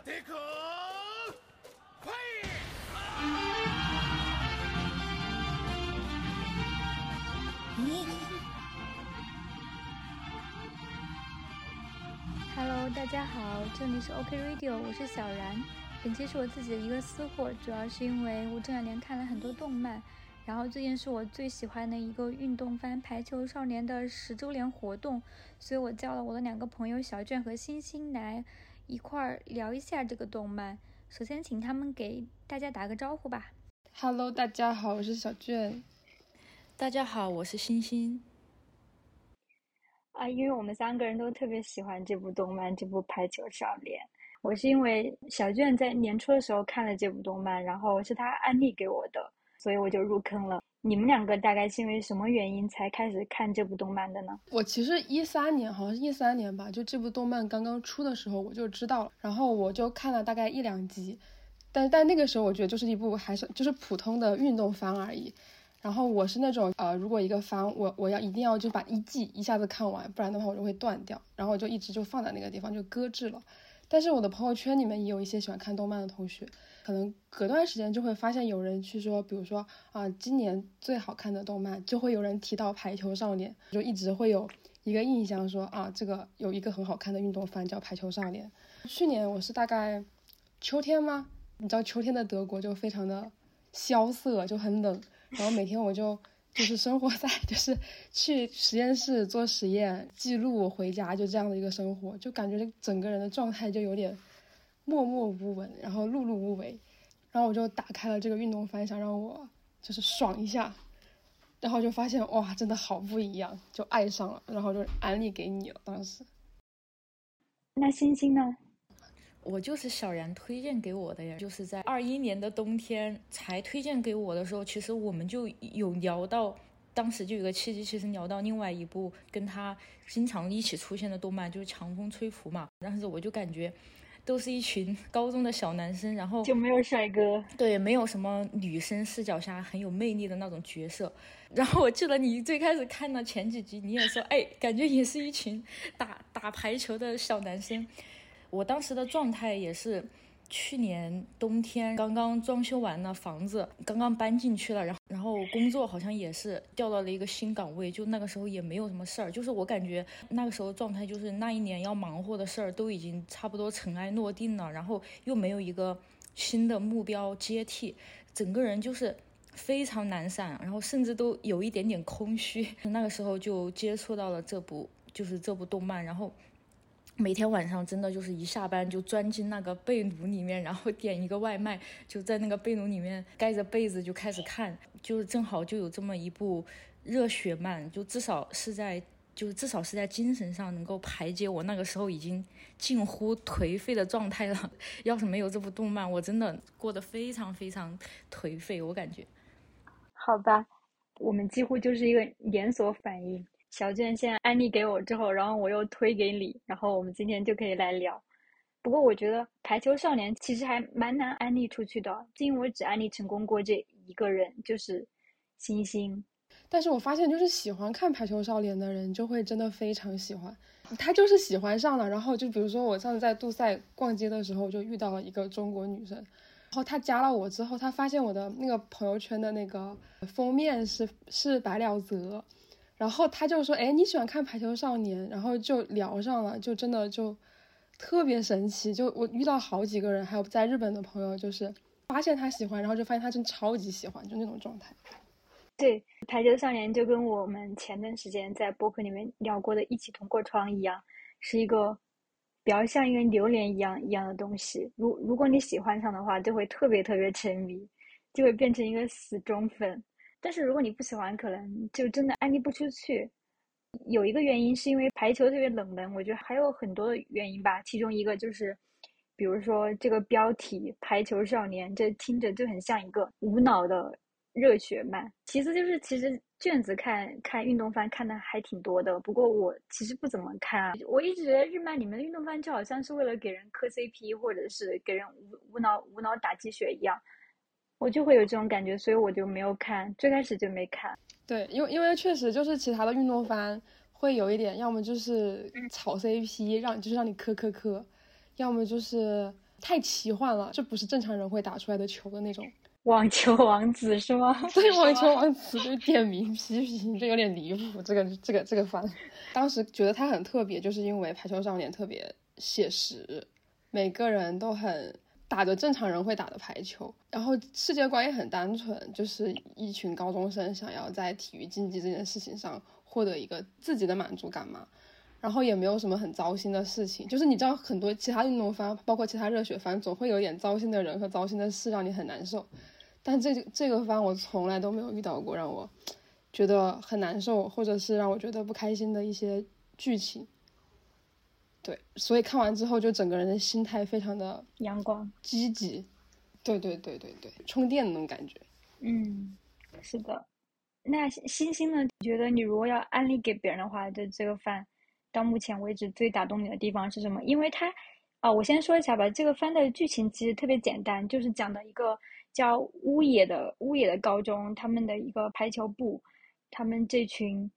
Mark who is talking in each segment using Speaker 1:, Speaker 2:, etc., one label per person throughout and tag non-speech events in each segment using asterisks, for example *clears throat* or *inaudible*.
Speaker 1: てくファイ
Speaker 2: Hello，大家好，这里是 OK Radio，我是小然。本期是我自己的一个私货，主要是因为我这两年看了很多动漫，然后最近是我最喜欢的一个运动番《排球少年》的十周年活动，所以我叫了我的两个朋友小卷和星星来 一块儿聊一下这个动漫。首先，请他们给大家打个招呼吧。
Speaker 3: Hello，大家好，我是小卷。
Speaker 4: 大家好，我是星星。
Speaker 2: 啊，因为我们三个人都特别喜欢这部动漫，这部《排球少年》。我是因为小卷在年初的时候看了这部动漫，然后是他安利给我的，所以我就入坑了。你们两个大概是因为什么原因才开始看这部动漫的呢？
Speaker 3: 我其实一三年，好像是一三年吧，就这部动漫刚刚出的时候我就知道了，然后我就看了大概一两集，但但那个时候我觉得就是一部还是就是普通的运动番而已。然后我是那种呃，如果一个番我我要一定要就把一季一下子看完，不然的话我就会断掉，然后我就一直就放在那个地方就搁置了。但是我的朋友圈里面也有一些喜欢看动漫的同学，可能隔段时间就会发现有人去说，比如说啊，今年最好看的动漫，就会有人提到《排球少年》，就一直会有一个印象说啊，这个有一个很好看的运动番叫《排球少年》。去年我是大概秋天吗？你知道秋天的德国就非常的萧瑟，就很冷，然后每天我就。就是生活在，就是去实验室做实验，记录回家，就这样的一个生活，就感觉整个人的状态就有点默默无闻，然后碌碌无为。然后我就打开了这个运动番，想让我就是爽一下，然后就发现哇，真的好不一样，就爱上了，然后就安利给你了。当时，
Speaker 2: 那星星呢？
Speaker 4: 我就是小然推荐给我的呀，就是在二一年的冬天才推荐给我的时候，其实我们就有聊到，当时就有个契机，其实聊到另外一部跟他经常一起出现的动漫，就是《强风吹拂》嘛。当时我就感觉，都是一群高中的小男生，然后
Speaker 2: 就没有帅哥，
Speaker 4: 对，没有什么女生视角下很有魅力的那种角色。*laughs* 然后我记得你最开始看到前几集，你也说，哎，感觉也是一群打打排球的小男生。我当时的状态也是，去年冬天刚刚装修完了房子，刚刚搬进去了，然后然后工作好像也是调到了一个新岗位，就那个时候也没有什么事儿，就是我感觉那个时候状态就是那一年要忙活的事儿都已经差不多尘埃落定了，然后又没有一个新的目标接替，整个人就是非常懒散，然后甚至都有一点点空虚。*laughs* 那个时候就接触到了这部就是这部动漫，然后。每天晚上真的就是一下班就钻进那个被炉里面，然后点一个外卖，就在那个被炉里面盖着被子就开始看，就是正好就有这么一部热血漫，就至少是在就至少是在精神上能够排解我那个时候已经近乎颓废的状态了。要是没有这部动漫，我真的过得非常非常颓废，我感觉。
Speaker 2: 好吧，我们几乎就是一个连锁反应。小卷现在安利给我之后，然后我又推给你，然后我们今天就可以来聊。不过我觉得《排球少年》其实还蛮难安利出去的，因为我只安利成功过这一个人，就是星星。
Speaker 3: 但是我发现，就是喜欢看《排球少年》的人，就会真的非常喜欢。他就是喜欢上了，然后就比如说我上次在杜塞逛街的时候，就遇到了一个中国女生，然后她加了我之后，她发现我的那个朋友圈的那个封面是是白鸟泽。然后他就说：“哎，你喜欢看《排球少年》？”然后就聊上了，就真的就特别神奇。就我遇到好几个人，还有在日本的朋友，就是发现他喜欢，然后就发现他真超级喜欢，就那种状态。
Speaker 2: 对，《排球少年》就跟我们前段时间在播客里面聊过的《一起同过窗》一样，是一个比较像一个榴莲一样一样的东西。如如果你喜欢上的话，就会特别特别沉迷，就会变成一个死忠粉。但是如果你不喜欢，可能就真的安利不出去。有一个原因是因为排球特别冷门，我觉得还有很多原因吧。其中一个就是，比如说这个标题“排球少年”，这听着就很像一个无脑的热血漫。其次就是，其实卷子看看运动番看的还挺多的，不过我其实不怎么看啊。我一直觉得日漫里面的运动番就好像是为了给人磕 CP，或者是给人无无脑无脑打鸡血一样。我就会有这种感觉，所以我就没有看，最开始就没看。
Speaker 3: 对，因为因为确实就是其他的运动番会有一点，要么就是炒 CP，让就是让你磕磕磕，要么就是太奇幻了，这不是正常人会打出来的球的那种。*laughs*
Speaker 2: 网球王子是吗？*laughs*
Speaker 3: 对，网球王子就点名批评，这有点离谱。这个这个这个番，当时觉得它很特别，就是因为排球少年特别写实，每个人都很打着正常人会打的排球，然后世界观也很单纯，就是一群高中生想要在体育竞技这件事情上获得一个自己的满足感嘛。然后也没有什么很糟心的事情，就是你知道很多其他运动番，包括其他热血番，总会有点糟心的人和糟心的事让你很难受。但这这个番我从来都没有遇到过让我觉得很难受，或者是让我觉得不开心的一些剧情。对，所以看完之后就整个人的心态非常的
Speaker 2: 阳光
Speaker 3: 积极。对对对对对，充电的那种感觉。
Speaker 2: 嗯，是的。那星星呢？觉得你如果要安利给别人的话，就这个番。到目前为止最打动你的地方是什么？因为它，啊，我先说一下吧。这个番的剧情其实特别简单，就是讲的一个叫乌野的乌野的高中，他们的一个排球部，他们这群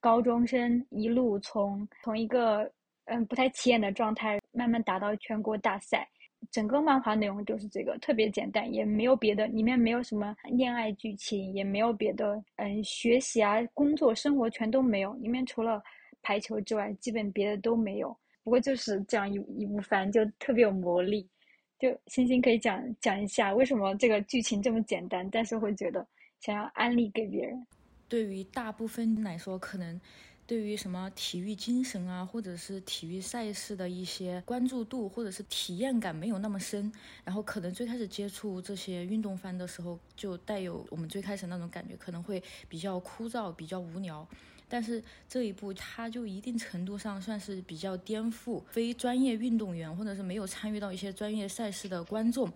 Speaker 2: 高中生一路从从一个嗯不太起眼的状态，慢慢达到全国大赛。整个漫画内容就是这个，特别简单，也没有别的，里面没有什么恋爱剧情，也没有别的，嗯，学习啊、工作、生活全都没有，里面除了。排球之外，基本别的都没有。不过就是这样一一部番，就特别有魔力。就星星可以讲讲一下，为什么这个剧情这么简单，但是会觉得想要安利给别人。
Speaker 4: 对于大部分来说，可能对于什么体育精神啊，或者是体育赛事的一些关注度，或者是体验感没有那么深。然后可能最开始接触这些运动番的时候，就带有我们最开始那种感觉，可能会比较枯燥，比较无聊。但是这一部，它就一定程度上算是比较颠覆非专业运动员或者是没有参与到一些专业赛事的观众，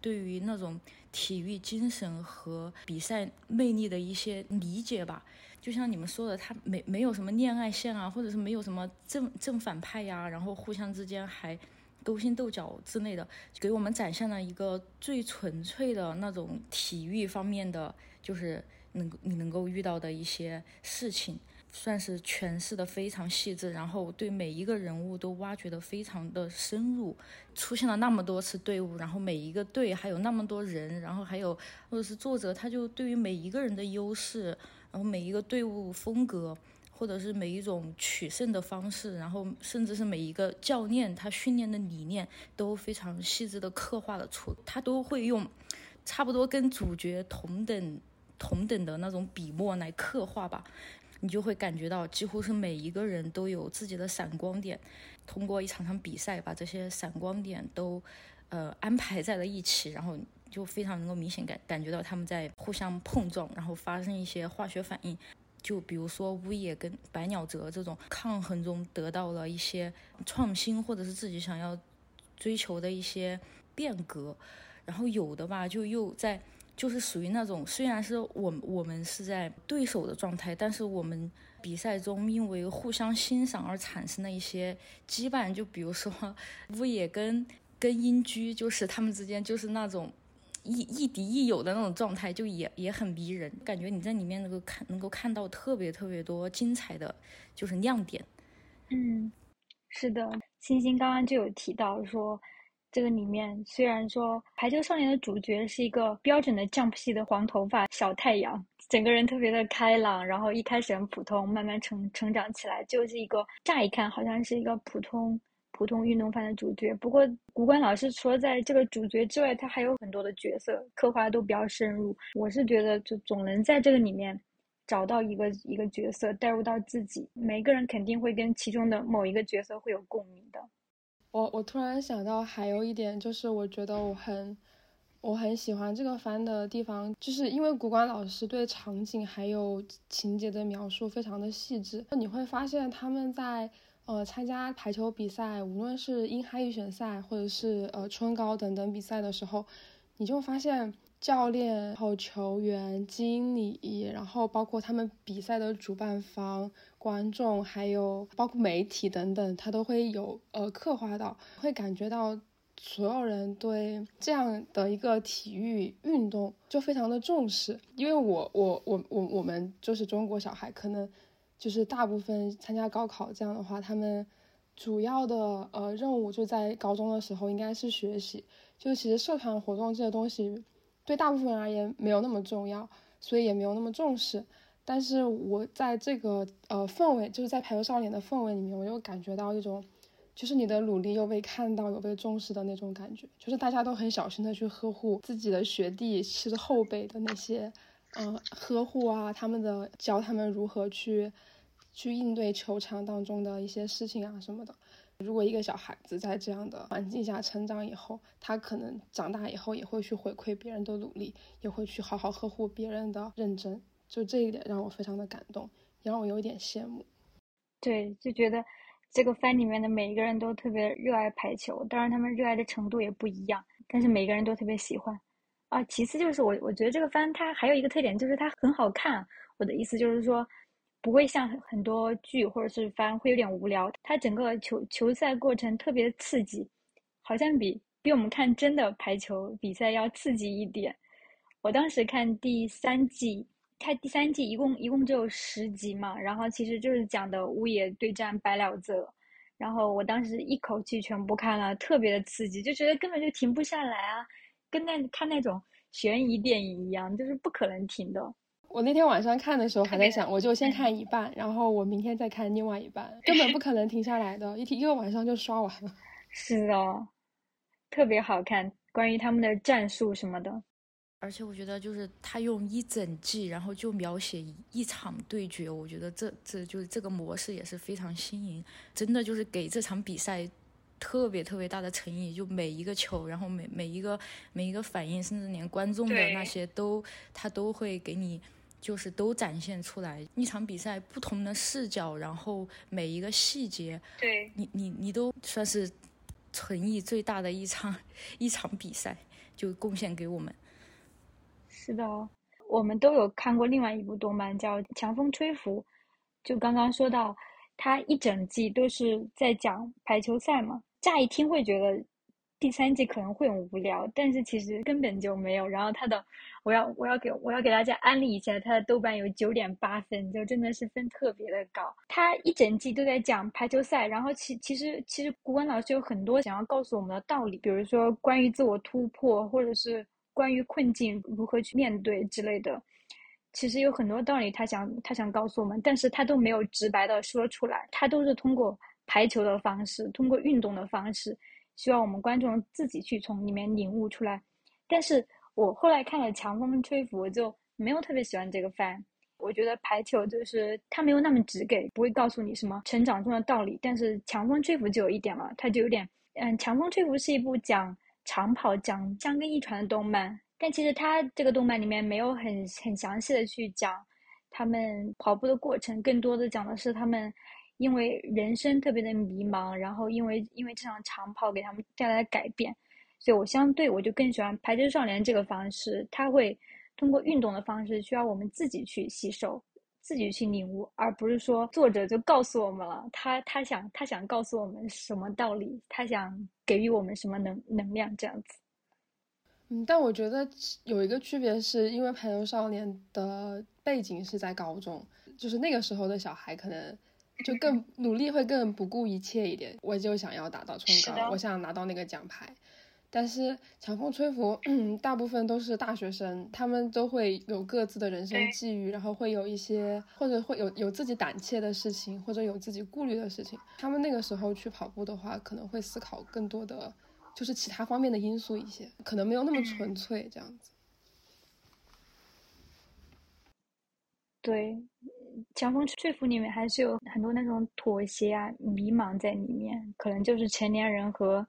Speaker 4: 对于那种体育精神和比赛魅力的一些理解吧。就像你们说的，他没没有什么恋爱线啊，或者是没有什么正正反派呀，然后互相之间还勾心斗角之类的，给我们展现了一个最纯粹的那种体育方面的，就是能你能够遇到的一些事情。算是诠释的非常细致，然后对每一个人物都挖掘的非常的深入，出现了那么多次队伍，然后每一个队还有那么多人，然后还有或者是作者他就对于每一个人的优势，然后每一个队伍风格，或者是每一种取胜的方式，然后甚至是每一个教练他训练的理念都非常细致的刻画了出，他都会用差不多跟主角同等同等的那种笔墨来刻画吧。你就会感觉到，几乎是每一个人都有自己的闪光点。通过一场场比赛，把这些闪光点都，呃，安排在了一起，然后就非常能够明显感感觉到他们在互相碰撞，然后发生一些化学反应。就比如说乌野跟百鸟泽这种抗衡中得到了一些创新，或者是自己想要追求的一些变革。然后有的吧，就又在。就是属于那种，虽然是我我们是在对手的状态，但是我们比赛中因为互相欣赏而产生的一些羁绊，就比如说 *laughs* 乌野跟跟英居，就是他们之间就是那种亦亦敌亦友的那种状态，就也也很迷人，感觉你在里面能够看能够看到特别特别多精彩的就是亮点。
Speaker 2: 嗯，是的，星星刚刚就有提到说。这个里面虽然说《排球少年》的主角是一个标准的 Jump 系的黄头发小太阳，整个人特别的开朗，然后一开始很普通，慢慢成成长起来，就是一个乍一看好像是一个普通普通运动番的主角。不过古关老师除了在这个主角之外，他还有很多的角色刻画都比较深入。我是觉得就总能在这个里面找到一个一个角色带入到自己，每个人肯定会跟其中的某一个角色会有共鸣的。
Speaker 3: 我我突然想到，还有一点就是，我觉得我很我很喜欢这个番的地方，就是因为古管老师对场景还有情节的描述非常的细致。你会发现他们在呃参加排球比赛，无论是英哈预选赛或者是呃春高等等比赛的时候，你就发现。教练、然后球员、经理，然后包括他们比赛的主办方、观众，还有包括媒体等等，他都会有呃刻画到，会感觉到所有人对这样的一个体育运动就非常的重视。因为我我我我我们就是中国小孩，可能就是大部分参加高考这样的话，他们主要的呃任务就在高中的时候应该是学习，就其实社团活动这些东西对大部分人而言没有那么重要，所以也没有那么重视。但是我在这个呃氛围，就是在排球少年的氛围里面，我又感觉到一种，就是你的努力又被看到、有被重视的那种感觉。就是大家都很小心的去呵护自己的学弟，其实后辈的那些，嗯，呵护啊，他们的教他们如何去去应对球场当中的一些事情啊什么的。如果一个小孩子在这样的环境下成长以后，他可能长大以后也会去回馈别人的努力，也会去好好呵护别人的认真。就这一点让我非常的感动，也让我有一点羡慕。
Speaker 2: 对，就觉得这个番里面的每一个人都特别热爱排球，当然他们热爱的程度也不一样，但是每个人都特别喜欢。啊，其次就是我我觉得这个番它还有一个特点就是它很好看。我的意思就是说，不会像很多剧或者是番会有点无聊，它整个球球赛过程特别刺激，好像比比我们看真的排球比赛要刺激一点。我当时看第三季。它第三季一共一共只有十集嘛，然后其实就是讲的乌野对战白鸟泽，然后我当时一口气全部看了，特别的刺激，就觉得根本就停不下来啊，跟那看那种悬疑电影一样，就是不可能停的。
Speaker 3: 我那天晚上看的时候还在想，我就先看一半，然后我明天再看另外一半，根本不可能停下来的，一一个晚上就刷完了。*laughs*
Speaker 2: 是哦，特别好看，关于他们的战术什么的。
Speaker 4: 而且我觉得，就是他用一整季，然后就描写一场对决，我觉得这这就是这个模式也是非常新颖，真的就是给这场比赛特别特别大的诚意，就每一个球，然后每每一个每一个反应，甚至连观众的那些都他都会给你，就是都展现出来一场比赛不同的视角，然后每一个细节，
Speaker 2: 对
Speaker 4: 你你你都算是诚意最大的一场一场比赛，就贡献给我们。
Speaker 2: 是的，我们都有看过另外一部动漫叫《强风吹拂》，就刚刚说到，它一整季都是在讲排球赛嘛。乍一听会觉得第三季可能会很无聊，但是其实根本就没有。然后它的，我要我要给我要给大家安利一下，它的豆瓣有九点八分，就真的是分特别的高。它一整季都在讲排球赛，然后其其实其实古文老师有很多想要告诉我们的道理，比如说关于自我突破，或者是。关于困境如何去面对之类的，其实有很多道理，他想他想告诉我们，但是他都没有直白的说出来，他都是通过排球的方式，通过运动的方式，希望我们观众自己去从里面领悟出来。但是我后来看了《强风吹拂》，我就没有特别喜欢这个番。我觉得排球就是它没有那么直给，不会告诉你什么成长中的道理。但是《强风吹拂》就有一点了，它就有点，嗯，《强风吹拂》是一部讲。长跑讲江根一传的动漫，但其实它这个动漫里面没有很很详细的去讲他们跑步的过程，更多的讲的是他们因为人生特别的迷茫，然后因为因为这场长跑给他们带来的改变，所以我相对我就更喜欢排球少年这个方式，他会通过运动的方式需要我们自己去吸收。自己去领悟，而不是说作者就告诉我们了，他他想他想告诉我们什么道理，他想给予我们什么能能量这样子。
Speaker 3: 嗯，但我觉得有一个区别是，因为排球少年的背景是在高中，就是那个时候的小孩可能就更努力，会更不顾一切一点。我就想要达到冲高，我想拿到那个奖牌。但是强风吹拂，*clears throat* 大部分都是大学生，他们都会有各自的人生际遇，然后会有一些或者会有有自己胆怯的事情，或者有自己顾虑的事情。他们那个时候去跑步的话，可能会思考更多的，就是其他方面的因素一些，可能没有那么纯粹这样子。
Speaker 2: 对，强风吹拂里面还是有很多那种妥协啊、迷茫在里面，可能就是成年人和。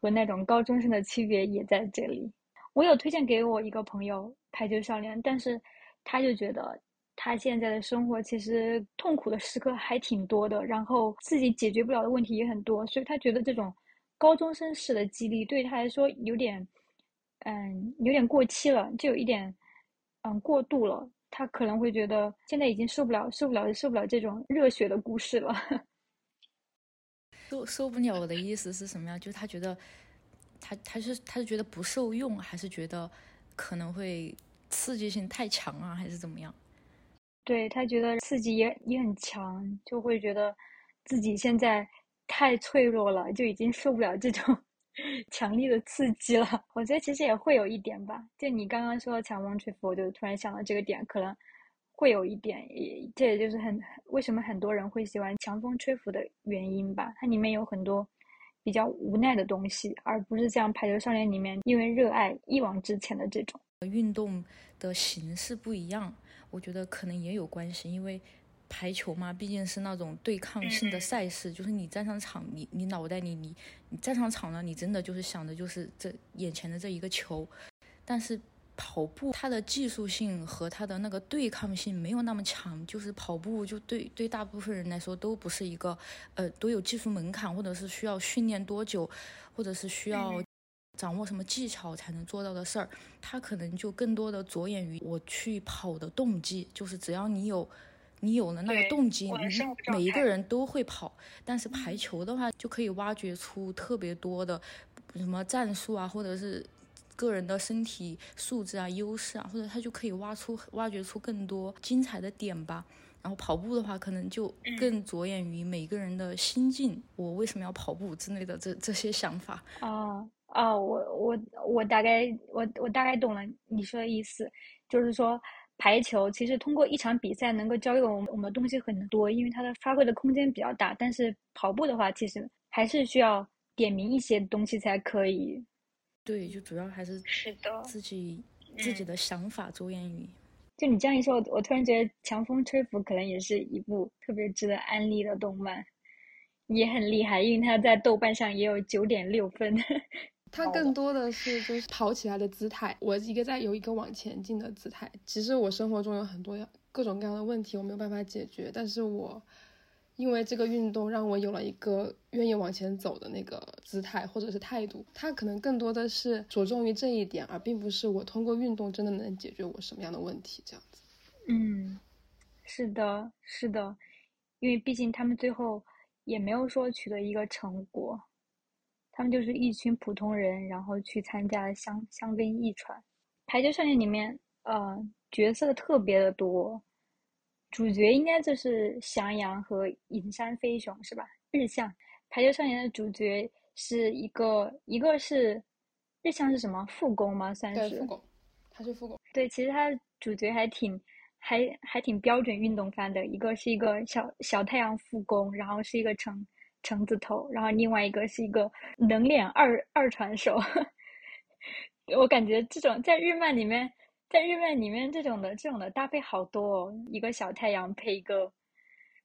Speaker 2: 和那种高中生的区别也在这里。我有推荐给我一个朋友排球少年，但是他就觉得他现在的生活其实痛苦的时刻还挺多的，然后自己解决不了的问题也很多，所以他觉得这种高中生式的激励对他来说有点，嗯，有点过期了，就有一点，嗯，过度了。他可能会觉得现在已经受不了、受不了、受不了这种热血的故事了。*laughs*
Speaker 4: 受受不了的意思是什么呀？就是他觉得，他他是他是觉得不受用，还是觉得可能会刺激性太强啊，还是怎么样？
Speaker 2: 对他觉得刺激也也很强，就会觉得自己现在太脆弱了，就已经受不了这种强力的刺激了。*laughs* 我觉得其实也会有一点吧，就你刚刚说强风吹拂，我就突然想到这个点，可能会有一点，也这也就是很为什么很多人会喜欢强风吹拂的原因吧。它里面有很多比较无奈的东西，而不是像排球少年里面因为热爱一往直前的这种。
Speaker 4: 运动的形式不一样，我觉得可能也有关系，因为。排球嘛，毕竟是那种对抗性的赛事，就是你站上场，你你脑袋里你你站上场了，你真的就是想的就是这眼前的这一个球。但是跑步它的技术性和它的那个对抗性没有那么强，就是跑步就对对大部分人来说都不是一个呃都有技术门槛，或者是需要训练多久，或者是需要掌握什么技巧才能做到的事儿。它可能就更多的着眼于我去跑的动机，就是只要你有。你有了那个动机，你每一个人都会跑。但是排球的话，就可以挖掘出特别多的什么战术啊，或者是个人的身体素质啊、优势啊，或者他就可以挖出、挖掘出更多精彩的点吧。然后跑步的话，可能就更着眼于每个人的心境，我为什么要跑步之类的这这些想法。
Speaker 2: 哦哦，我我我大概我我大概懂了你说的意思，就是说。排球其实通过一场比赛能够教给我们我们的东西很多，因为它的发挥的空间比较大。但是跑步的话，其实还是需要点明一些东西才可以。
Speaker 4: 对，就主要还是
Speaker 2: 是的，
Speaker 4: 自己自己的想法着眼于。
Speaker 2: 就你这样一说，我我突然觉得《强风吹拂》可能也是一部特别值得安利的动漫，也很厉害，因为它在豆瓣上也有九点六分。
Speaker 3: 它更多的是就是跑起来的姿态，我一个在有一个往前进的姿态。其实我生活中有很多各种各样的问题，我没有办法解决，但是我因为这个运动让我有了一个愿意往前走的那个姿态或者是态度。它可能更多的是着重于这一点，而并不是我通过运动真的能解决我什么样的问题这样子。
Speaker 2: 嗯，是的，是的，因为毕竟他们最后也没有说取得一个成果。他们就是一群普通人，然后去参加香香根一传排球少年里面，呃，角色特别的多，主角应该就是翔阳和隐山飞雄是吧？日向排球少年的主角是一个，一个是日向是什么副攻吗？算是
Speaker 3: 副攻，他是副攻。
Speaker 2: 对，其实他主角还挺还还挺标准运动番的，一个是一个小小太阳副攻，然后是一个成。橙子头，然后另外一个是一个冷脸二二传手，*laughs* 我感觉这种在日漫里面，在日漫里面这种的这种的搭配好多哦，一个小太阳配一个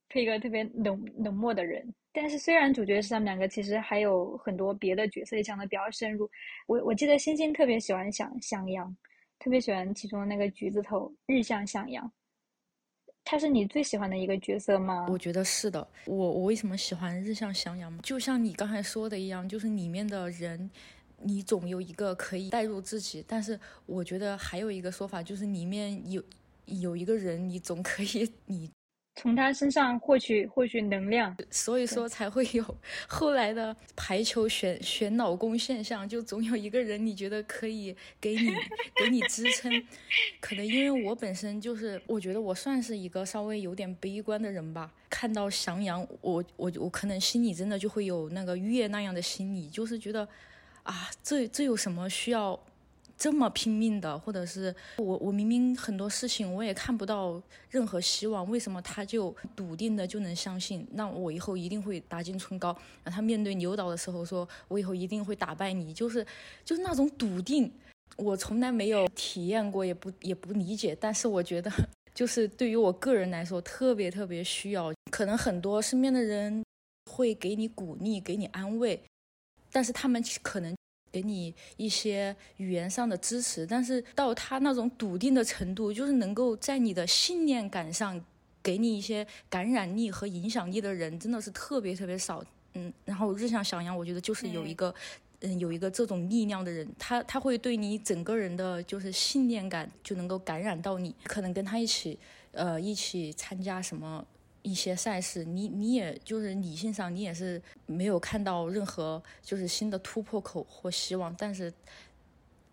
Speaker 2: 配一个特别冷冷漠的人。但是虽然主角是他们两个，其实还有很多别的角色也讲的比较深入。我我记得星星特别喜欢想向阳，特别喜欢其中的那个橘子头日向向阳。他是你最喜欢的一个角色吗？
Speaker 4: 我觉得是的。我我为什么喜欢日向翔阳？就像你刚才说的一样，就是里面的人，你总有一个可以代入自己。但是我觉得还有一个说法，就是里面有有一个人，你总可以你。
Speaker 2: 从他身上获取获取能量，
Speaker 4: 所以说才会有后来的排球选选老公现象。就总有一个人你觉得可以给你给你支撑。可能因为我本身就是，我觉得我算是一个稍微有点悲观的人吧。看到翔阳，我我我可能心里真的就会有那个月那样的心理，就是觉得啊，这这有什么需要？这么拼命的，或者是我我明明很多事情我也看不到任何希望，为什么他就笃定的就能相信？那我以后一定会打进春高。那他面对牛岛的时候说：“我以后一定会打败你。”就是就是那种笃定，我从来没有体验过，也不也不理解。但是我觉得，*laughs* 就是对于我个人来说，特别特别需要。可能很多身边的人会给你鼓励，给你安慰，但是他们可能。给你一些语言上的支持，但是到他那种笃定的程度，就是能够在你的信念感上给你一些感染力和影响力的人，真的是特别特别少。嗯，然后日向小阳，我觉得就是有一个，嗯，有一个这种力量的人，他他会对你整个人的就是信念感就能够感染到你，可能跟他一起，呃，一起参加什么。一些赛事，你你也就是理性上你也是没有看到任何就是新的突破口或希望，但是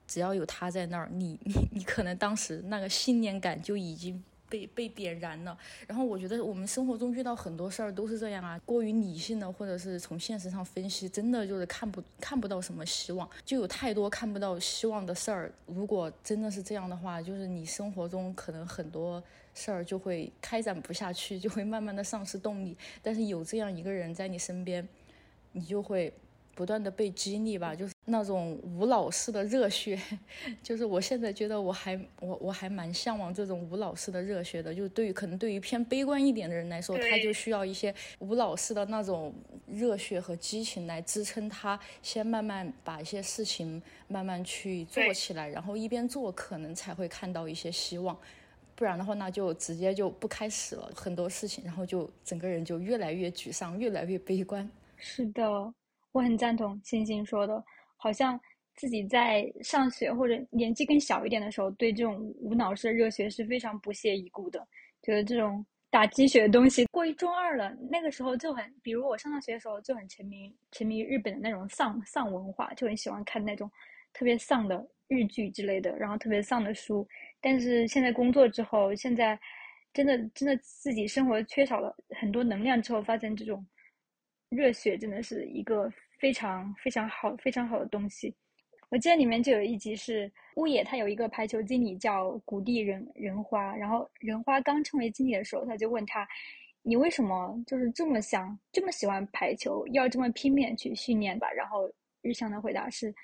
Speaker 4: 只要有他在那儿，你你你可能当时那个信念感就已经被被点燃了。然后我觉得我们生活中遇到很多事儿都是这样啊，过于理性的或者是从现实上分析，真的就是看不看不到什么希望，就有太多看不到希望的事儿。如果真的是这样的话，就是你生活中可能很多事儿就会开展不下去，就会慢慢的丧失动力。但是有这样一个人在你身边，你就会。不断的被激励吧，就是那种无老师的热血，*laughs* 就是我现在觉得我还我我还蛮向往这种无老师的热血的。就是对于可能对于偏悲观一点的人来说，他就需要一些无老师的那种热血和激情来支撑他，先慢慢把一些事情慢慢去做起来，然后一边做可能才会看到一些希望，不然的话那就直接就不开始了很多事情，然后就整个人就越来越沮丧，越来越悲观。
Speaker 2: 是的。我很赞同星星说的，好像自己在上学或者年纪更小一点的时候，对这种无脑式的热血是非常不屑一顾的，觉得这种打鸡血的东西过于中二了。那个时候就很，比如我上大学的时候就很沉迷沉迷日本的那种丧丧文化，就很喜欢看那种特别丧的日剧之类的，然后特别丧的书。但是现在工作之后，现在真的真的自己生活缺少了很多能量之后，发现这种。热血真的是一个非常非常好非常好的东西。我记得里面就有一集是乌野，他有一个排球经理叫谷地仁仁花，然后仁花刚成为经理的时候，他就问他：“你为什么就是这么想这么喜欢排球，要这么拼命去训练吧？”然后日向的回答是：“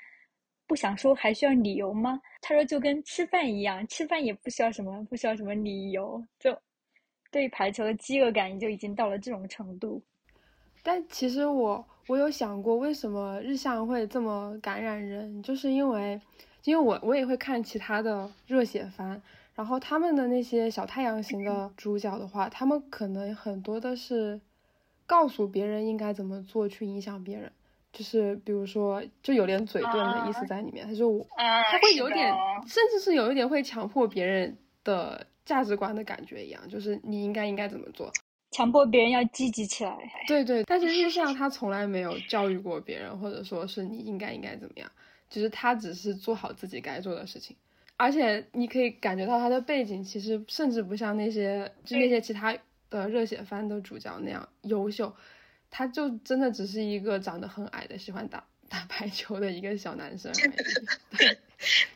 Speaker 2: 不想说还需要理由吗？”他说：“就跟吃饭一样，吃饭也不需要什么不需要什么理由。”就对排球的饥饿感就已经到了这种程度。
Speaker 3: 但其实我我有想过，为什么日向会这么感染人，就是因为，因为我我也会看其他的热血番，然后他们的那些小太阳型的主角的话，他们可能很多的是告诉别人应该怎么做去影响别人，就是比如说就有点嘴遁的意思。在里面，他说我他会有点，甚至是有一点会强迫别人的价值观的感觉一样，就是你应该应该怎么做。
Speaker 2: 强迫别人要积极起来，
Speaker 3: 对对，但是日向 *laughs* 他从来没有教育过别人，或者说是你应该应该怎么样，就是他只是做好自己该做的事情，而且你可以感觉到他的背景其实甚至不像那些就那些其他的热血番的主角那样优秀，他就真的只是一个长得很矮的喜欢打打排球的一个小男生而已，*laughs* 对。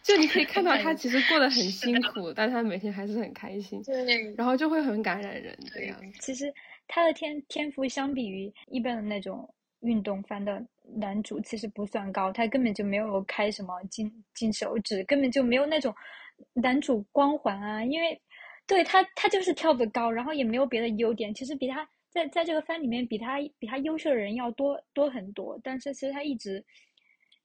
Speaker 3: 就你可以看到他其实过得很辛苦，但他每天还是很开心，
Speaker 2: 对，
Speaker 3: 然后就会很感染人这样。
Speaker 2: 其实他的天天赋相比于一般的那种运动番的男主其实不算高，他根本就没有开什么金金手指，根本就没有那种男主光环啊。因为对他他就是跳得高，然后也没有别的优点。其实比他在在这个番里面比他比他优秀的人要多多很多，但是其实他一直。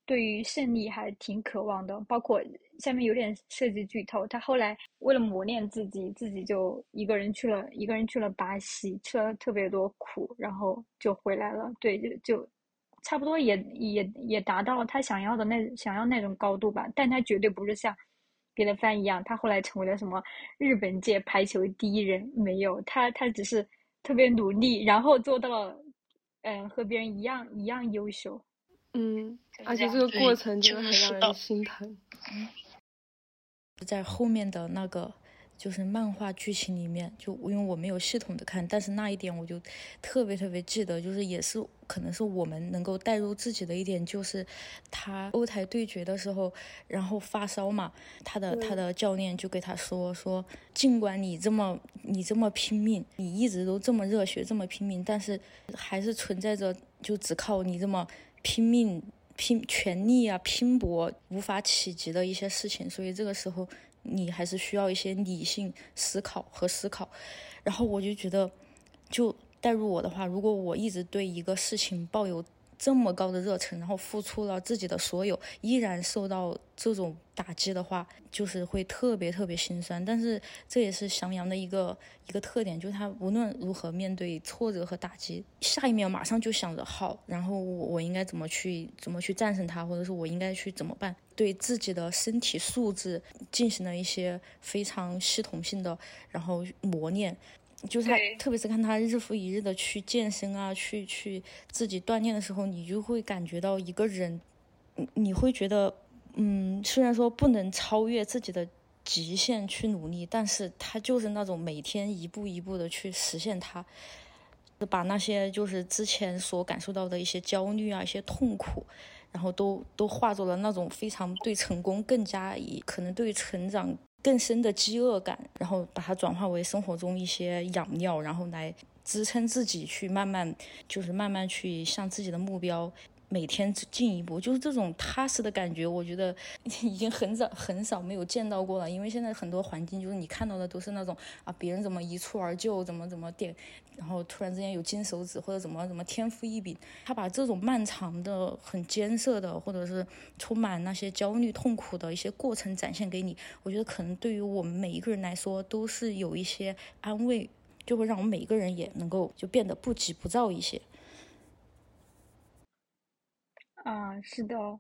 Speaker 2: 对于胜利还挺渴望的，包括下面有点涉及剧透。他后来为了磨练自己，自己就一个人去了，一个人去了巴西，吃了特别多苦，然后就回来了。对，就就差不多也也也达到了他想要的那想要那种高度吧。但他绝对不是像别的番一样，他后来成为了什么日本界排球第一人，没有，他他只是特别努力，然后做到了，嗯，和别人一样一样优秀。
Speaker 3: 嗯，而且这个过程真的很让人心疼。
Speaker 4: 在后面的那个就是漫画剧情里面，就因为我没有系统的看，但是那一点我就特别特别记得，就是也是可能是我们能够带入自己的一点，就是他欧台对决的时候，然后发烧嘛，他的他的教练就给他说说，尽管你这么你这么拼命，你一直都这么热血这么拼命，但是还是存在着就只靠你这么。拼命拼全力啊，拼搏无法企及的一些事情，所以这个时候你还是需要一些理性思考和思考。然后我就觉得，就带入我的话，如果我一直对一个事情抱有。这么高的热忱，然后付出了自己的所有，依然受到这种打击的话，就是会特别特别心酸。但是这也是翔阳的一个一个特点，就是他无论如何面对挫折和打击，下一秒马上就想着好，然后我我应该怎么去怎么去战胜他，或者是我应该去怎么办，对自己的身体素质进行了一些非常系统性的然后磨练。就是他，特别是看他日复一日的去健身啊，去去自己锻炼的时候，你就会感觉到一个人，你你会觉得，嗯，虽然说不能超越自己的极限去努力，但是他就是那种每天一步一步的去实现他，把那些就是之前所感受到的一些焦虑啊、一些痛苦，然后都都化作了那种非常对成功更加以可能对成长更深的饥饿感，然后把它转化为生活中一些养料，然后来支撑自己去慢慢就是慢慢去向自己的目标。每天进一步，就是这种踏实的感觉，我觉得 *laughs* 已经很少很少没有见到过了。因为现在很多环境，就是你看到的都是那种啊，别人怎么一蹴而就，怎么怎么点，然后突然之间有金手指或者怎么怎么天赋异禀。他把这种漫长的、很艰涩的，或者是充满那些焦虑、痛苦的一些过程展现给你，我觉得可能对于我们每一个人来说，都是有一些安慰，就会让我们每一个人也能够就变得不急不躁一些。
Speaker 2: 啊，是的哦，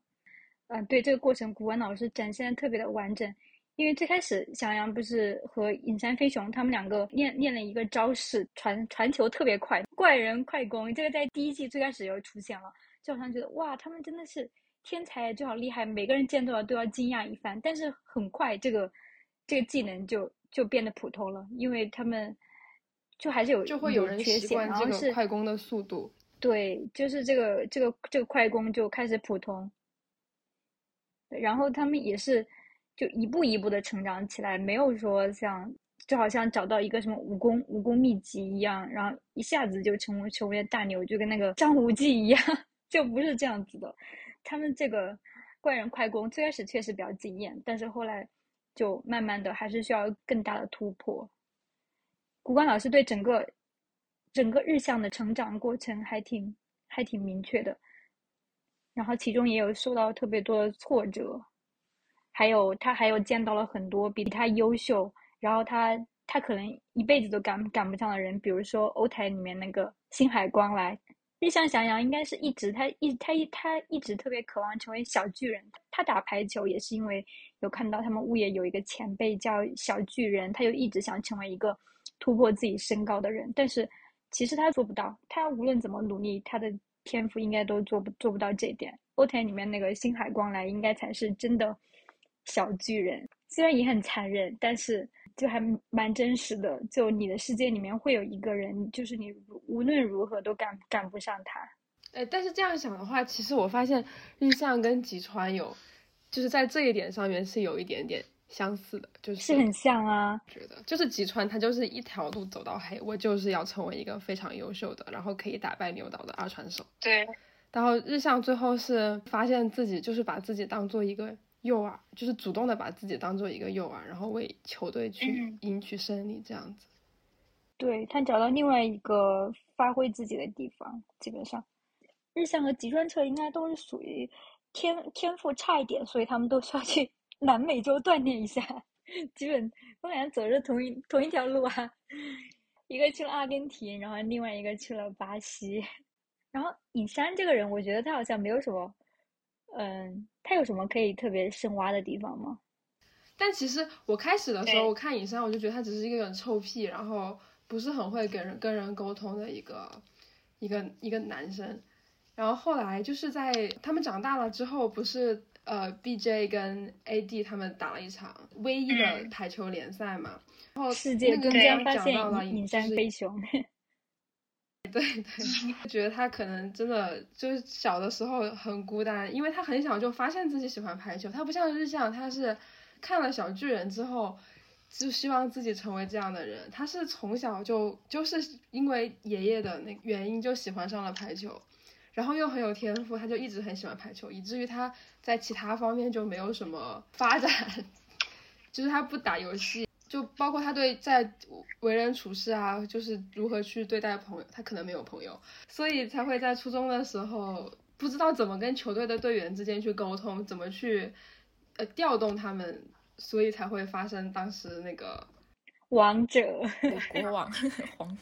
Speaker 2: 嗯，对这个过程，古文老师展现的特别的完整。因为最开始小杨不是和隐山飞熊他们两个练练了一个招式，传传球特别快，怪人快攻。这个在第一季最开始就出现了，就好像觉得哇，他们真的是天才，就好厉害，每个人见到了都要惊讶一番。但是很快，这个这个技能就就变得普通了，因为他们就还是有
Speaker 3: 就会有人
Speaker 2: 缺陷，然后是
Speaker 3: 快攻的速度。
Speaker 2: 对，就是这个这个这个快攻就开始普通，然后他们也是就一步一步的成长起来，没有说像就好像找到一个什么武功武功秘籍一样，然后一下子就成为成为大牛，就跟那个张无忌一样，*laughs* 就不是这样子的。他们这个怪人快攻最开始确实比较惊艳，但是后来就慢慢的还是需要更大的突破。古关老师对整个。整个日向的成长过程还挺还挺明确的，然后其中也有受到特别多的挫折，还有他还有见到了很多比他优秀，然后他他可能一辈子都赶赶不上的人，比如说欧台里面那个星海光来，日向翔阳应该是一直他一他一他一直特别渴望成为小巨人，他打排球也是因为有看到他们物业有一个前辈叫小巨人，他就一直想成为一个突破自己身高的人，但是。其实他做不到，他无论怎么努力，他的天赋应该都做不做不到这一点。欧田里面那个星海光来，应该才是真的小巨人，虽然也很残忍，但是就还蛮真实的。就你的世界里面会有一个人，就是你无论如何都赶赶不上他。
Speaker 3: 哎，但是这样想的话，其实我发现日向跟吉川有，就是在这一点上面是有一点点。相似的，就是
Speaker 2: 是很像啊。
Speaker 3: 觉得就是吉川，他就是一条路走到黑，我就是要成为一个非常优秀的，然后可以打败牛岛的二传手。
Speaker 2: 对。
Speaker 3: 然后日向最后是发现自己就是把自己当做一个诱饵，就是主动的把自己当做一个诱饵，然后为球队去赢取胜利这样子。
Speaker 2: 对他找到另外一个发挥自己的地方，基本上日向和吉川彻应该都是属于天天赋差一点，所以他们都需要去。南美洲锻炼一下，*laughs* 基本我感觉走着同一同一条路啊，*laughs* 一个去了阿根廷，然后另外一个去了巴西。然后尹山这个人，我觉得他好像没有什么，嗯，他有什么可以特别深挖的地方吗？
Speaker 3: 但其实我开始的时候，我看尹山，我就觉得他只是一个很臭屁，然后不是很会跟人跟人沟通的一个一个一个男生。然后后来就是在他们长大了之后，不是。呃，B J 跟 A D 他们打了一场唯一的排球联赛嘛，然后
Speaker 2: 世界
Speaker 3: 更
Speaker 2: 加
Speaker 3: 发现
Speaker 2: 隐山飞熊。*laughs*
Speaker 3: 对对，觉得他可能真的就是小的时候很孤单，因为他很小就发现自己喜欢排球，他不像日向，他是看了小巨人之后就希望自己成为这样的人，他是从小就就是因为爷爷的那原因就喜欢上了排球。然后又很有天赋，他就一直很喜欢排球，以至于他在其他方面就没有什么发展，*laughs* 就是他不打游戏，就包括他对在为人处事啊，就是如何去对待朋友，他可能没有朋友，所以才会在初中的时候不知道怎么跟球队的队员之间去沟通，怎么去呃调动他们，所以才会发生当时那个
Speaker 2: 王者
Speaker 4: 国王 *laughs* 黄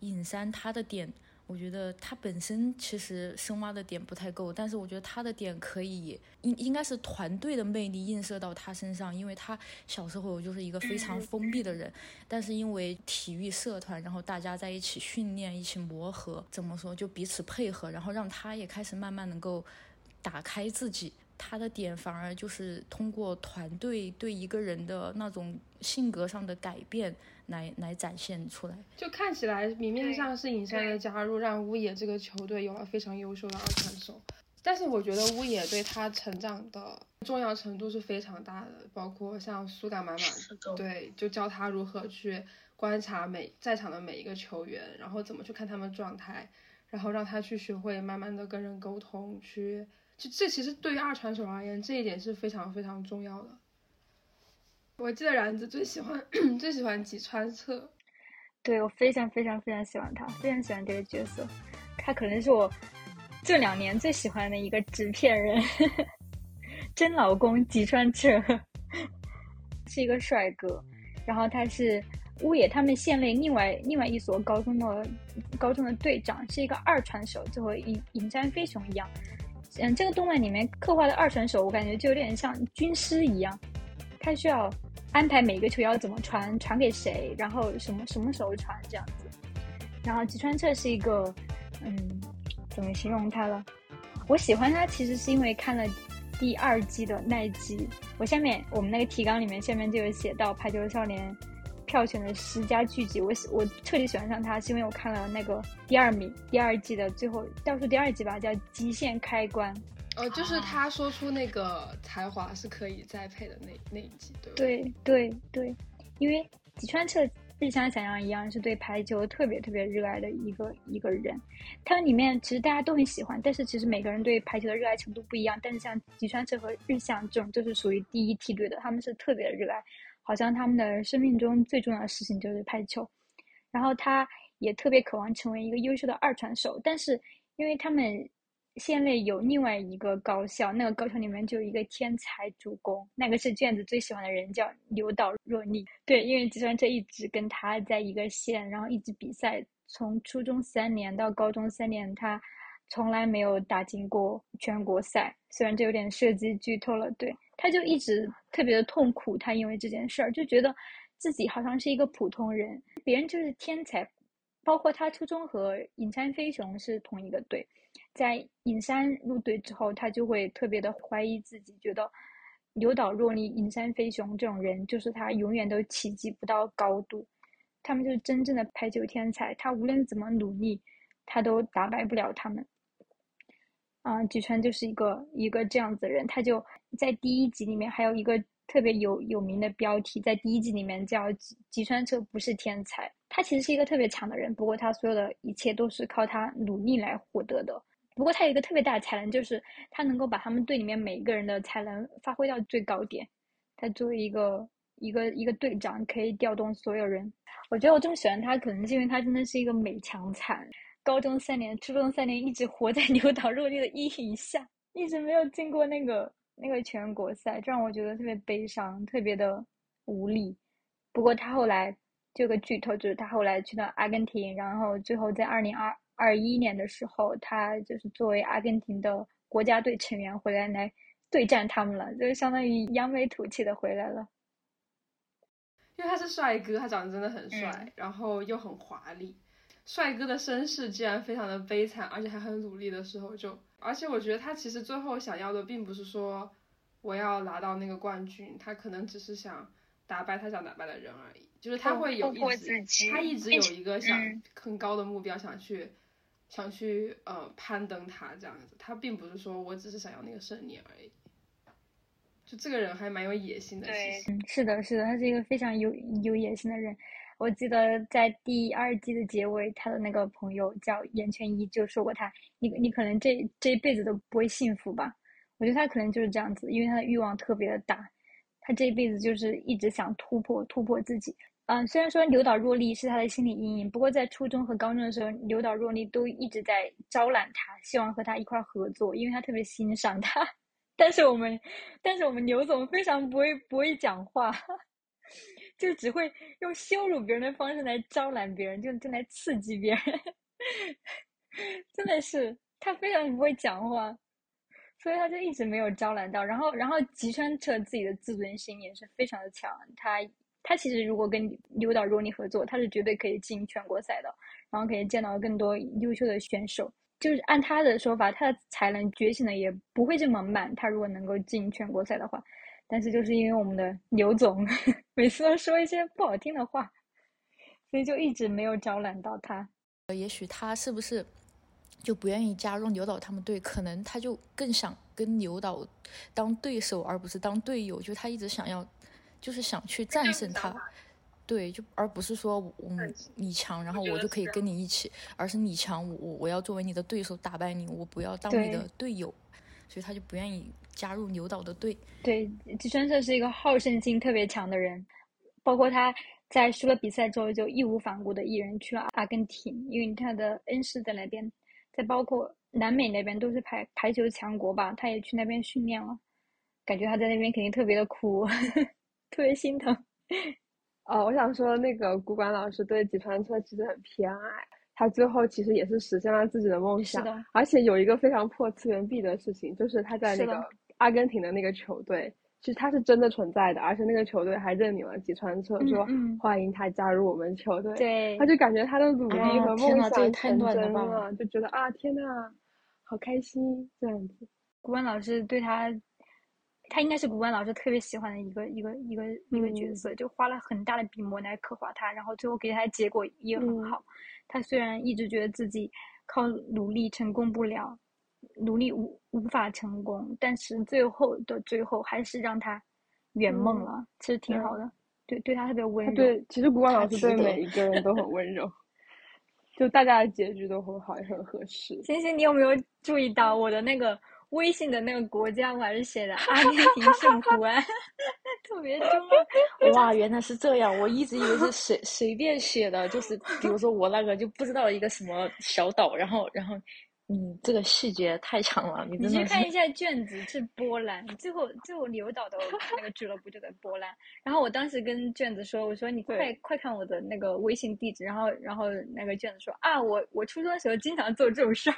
Speaker 4: 隐山他的点。我觉得他本身其实深挖的点不太够，但是我觉得他的点可以应应该是团队的魅力映射到他身上，因为他小时候就是一个非常封闭的人，但是因为体育社团，然后大家在一起训练，一起磨合，怎么说就彼此配合，然后让他也开始慢慢能够打开自己，他的点反而就是通过团队对一个人的那种性格上的改变来来展现出来。
Speaker 3: 就看起来明面上是尹山的加入让乌野这个球队有了非常优秀的二传手，但是我觉得乌野对他成长的重要程度是非常大的，包括像苏感满满，对，就教他如何去观察每在场的每一个球员，然后怎么去看他们状态，然后让他去学会慢慢的跟人沟通，去就这其实对于二传手而言，这一点是非常非常重要的。我记得然子最喜欢 *clears throat* 最喜欢吉川彻，
Speaker 2: 对我非常非常非常喜欢他，非常喜欢这个角色，他可能是我这两年最喜欢的一个纸片人，*laughs* 真老公吉川彻 *laughs* 是一个帅哥，然后他是乌野他们县内另外另外一所高中的高中的队长，是一个二传手，就和银银山飞雄一样。嗯，这个动漫里面刻画的二传手，我感觉就有点像军师一样，他需要安排每个球要怎么传，传给谁，然后什么什么时候传这样子。然后吉川彻是一个，嗯，怎么形容他了？我喜欢他其实是因为看了第二季的那一集，我下面我们那个提纲里面下面就有写到《排球少年》票选的十佳剧集，我喜我彻底喜欢上它是因为我看了那个第二名第二季的最后倒数第二集吧，叫《极限开关》。
Speaker 3: 哦，就是他说出那个才华是可以栽培的那那一集，对吧？
Speaker 2: 对对对，因为吉川彻日向想阳一样是对排球特别特别热爱的一个一个人。他们里面其实大家都很喜欢，但是其实每个人对排球的热爱程度不一样。但是像吉川彻和日向这种就是属于第一梯队的，他们是特别热爱，好像他们的生命中最重要的事情就是排球。然后他也特别渴望成为一个优秀的二传手，但是因为他们县内有另外一个高校，那个高校里面就有一个天才主攻，那个是卷子最喜欢的人，叫刘导若利。对，因为吉川彻一直跟他在一个县，然后一直比赛，从初中三年到高中三年，他从来没有打进过全国赛。虽然这有点涉及剧透了，对，他就一直特别的痛苦，他因为这件事儿就觉得自己好像是一个普通人，别人就是天才。包括他初中和隐山飞雄是同一个队，在隐山入队之后，他就会特别的怀疑自己，觉得刘岛若利、隐山飞雄这种人，就是他永远都企及不到高度，他们就是真正的排球天才，他无论怎么努力，他都打败不了他们。啊，吉川就是一个一个这样子的人，他就在第一集里面还有一个特别有有名的标题，在第一集里面叫吉吉川彻不是天才。他其实是一个特别强的人，不过他所有的一切都是靠他努力来获得的。不过他有一个特别大的才能，就是他能够把他们队里面每一个人的才能发挥到最高点。他作为一个一个一个队长，可以调动所有人。我觉得我这么喜欢他，可能是因为他真的是一个美强惨。高中三年、初中三年，一直活在 *laughs* 牛岛若利的阴影下，一直没有进过那个那个全国赛，这让我觉得特别悲伤，特别的无力。不过他后来。这个剧透就是他后来去到阿根廷，然后最后在二零二二一年的时候，他就是作为阿根廷的国家队成员回来来对战他们了，就相当于扬眉吐气的回来了。
Speaker 3: 因为他是帅哥，他长得真的很帅，然后又很华丽。帅哥的身世竟然非常的悲惨，而且还很努力的时候，就而且我觉得他其实最后想要的并不是说我要拿到那个冠军，他可能只是想打败他想打败的人而已。就是他会有一直，他一直有一个想很高的目标，想去，想去呃攀登他这样子。他并不是说我只是想要那个胜利而已。就这个人还蛮有野心的，其实。
Speaker 2: 嗯，是的，是的，他是一个非常有有野心的人。我记得在第二季的结尾，他的那个朋友叫岩泉一就说过他，你你可能这这一辈子都不会幸福吧？我觉得他可能就是这样子，因为他的欲望特别的大。他这一辈子就是一直想突破突破自己，嗯，虽然说刘导若丽是他的心理阴影，不过在初中和高中的时候，刘导若丽都一直在招揽他，希望和他一块合作，因为他特别欣赏他。*laughs* 但是我们，但是我们刘总非常不会不会讲话，就只会用羞辱别人的方式来招揽别人，就就来刺激别人，*laughs* 真的是他非常不会讲话。所以他就一直没有招揽到，然后，然后吉川彻自己的自尊心也是非常的强，他他其实如果跟刘岛若尼合作，他是绝对可以进全国赛的，然后可以见到更多优秀的选手。就是按他的说法，他的才能觉醒的也不会这么慢。他如果能够进全国赛的话，但是就是因为我们的刘总每次都说一些不好听的话，所以就一直没有招揽到他。
Speaker 4: 也许他是不是就不愿意加入牛导他们队？可能他就更想跟牛导当对手，而不是当队友。就他一直想要，就是想去战胜他。对，就而不是说我你强，然后我就可以跟你一起，而是你强，我我我要作为你的对手打败你，我不要当你的队友，所以他就不愿意加入牛岛的队。
Speaker 2: 对，吉川彻是一个好胜心特别强的人，包括他在输了比赛之后就义无反顾的一人去了阿根廷，因为他的恩师在那边，在包括南美那边都是排排球强国吧，他也去那边训练了，感觉他在那边肯定特别的苦，*laughs* 特别心疼。
Speaker 5: 哦，我想说，那个古管老师对吉川彻其实很偏爱，他最后其实也是实现了自己的梦想。而且有一个非常破次元壁的事情，就是他在那个阿根廷的那个球队，其实他是真的存在的，而且那个球队还认领了吉川彻，说欢迎他加入我们球队。
Speaker 2: 对，
Speaker 5: 他就感觉他的努力和梦想成真了，就觉得啊，天呐，好开心这样子。
Speaker 2: 古管老师对他。他应该是古管老师特别喜欢的一个一个一个一个角色，就花了很大的笔墨来刻画他，然后最后给他的结果也很好。他虽然一直觉得自己靠努力成功不了，努力无无法成功，但是最后的最后还是让他圆梦了，其实挺好的。对，对他特别温柔。
Speaker 5: 对，其实古管老师对每一个人都很温柔，*laughs* 就大家的结局都很好，也很合适。
Speaker 2: 星星，你有没有注意到我的那个？微信的那个国家我还是写的阿根廷圣 *laughs* 湖安，特别中
Speaker 4: 二。哇，原来是这样，我一直以为是随随便写的，就是比如说我那个就不知道一个什么小岛，然后然后，嗯，这个细节太强了，
Speaker 2: 你
Speaker 4: 真
Speaker 2: 的。你去看一下卷子是波兰，最后最后刘导的那个俱乐部就在波兰。然后我当时跟卷子说，我说你快快看我的那个微信地址，然后然后那个卷子说啊，我我初中的时候经常做这种事儿。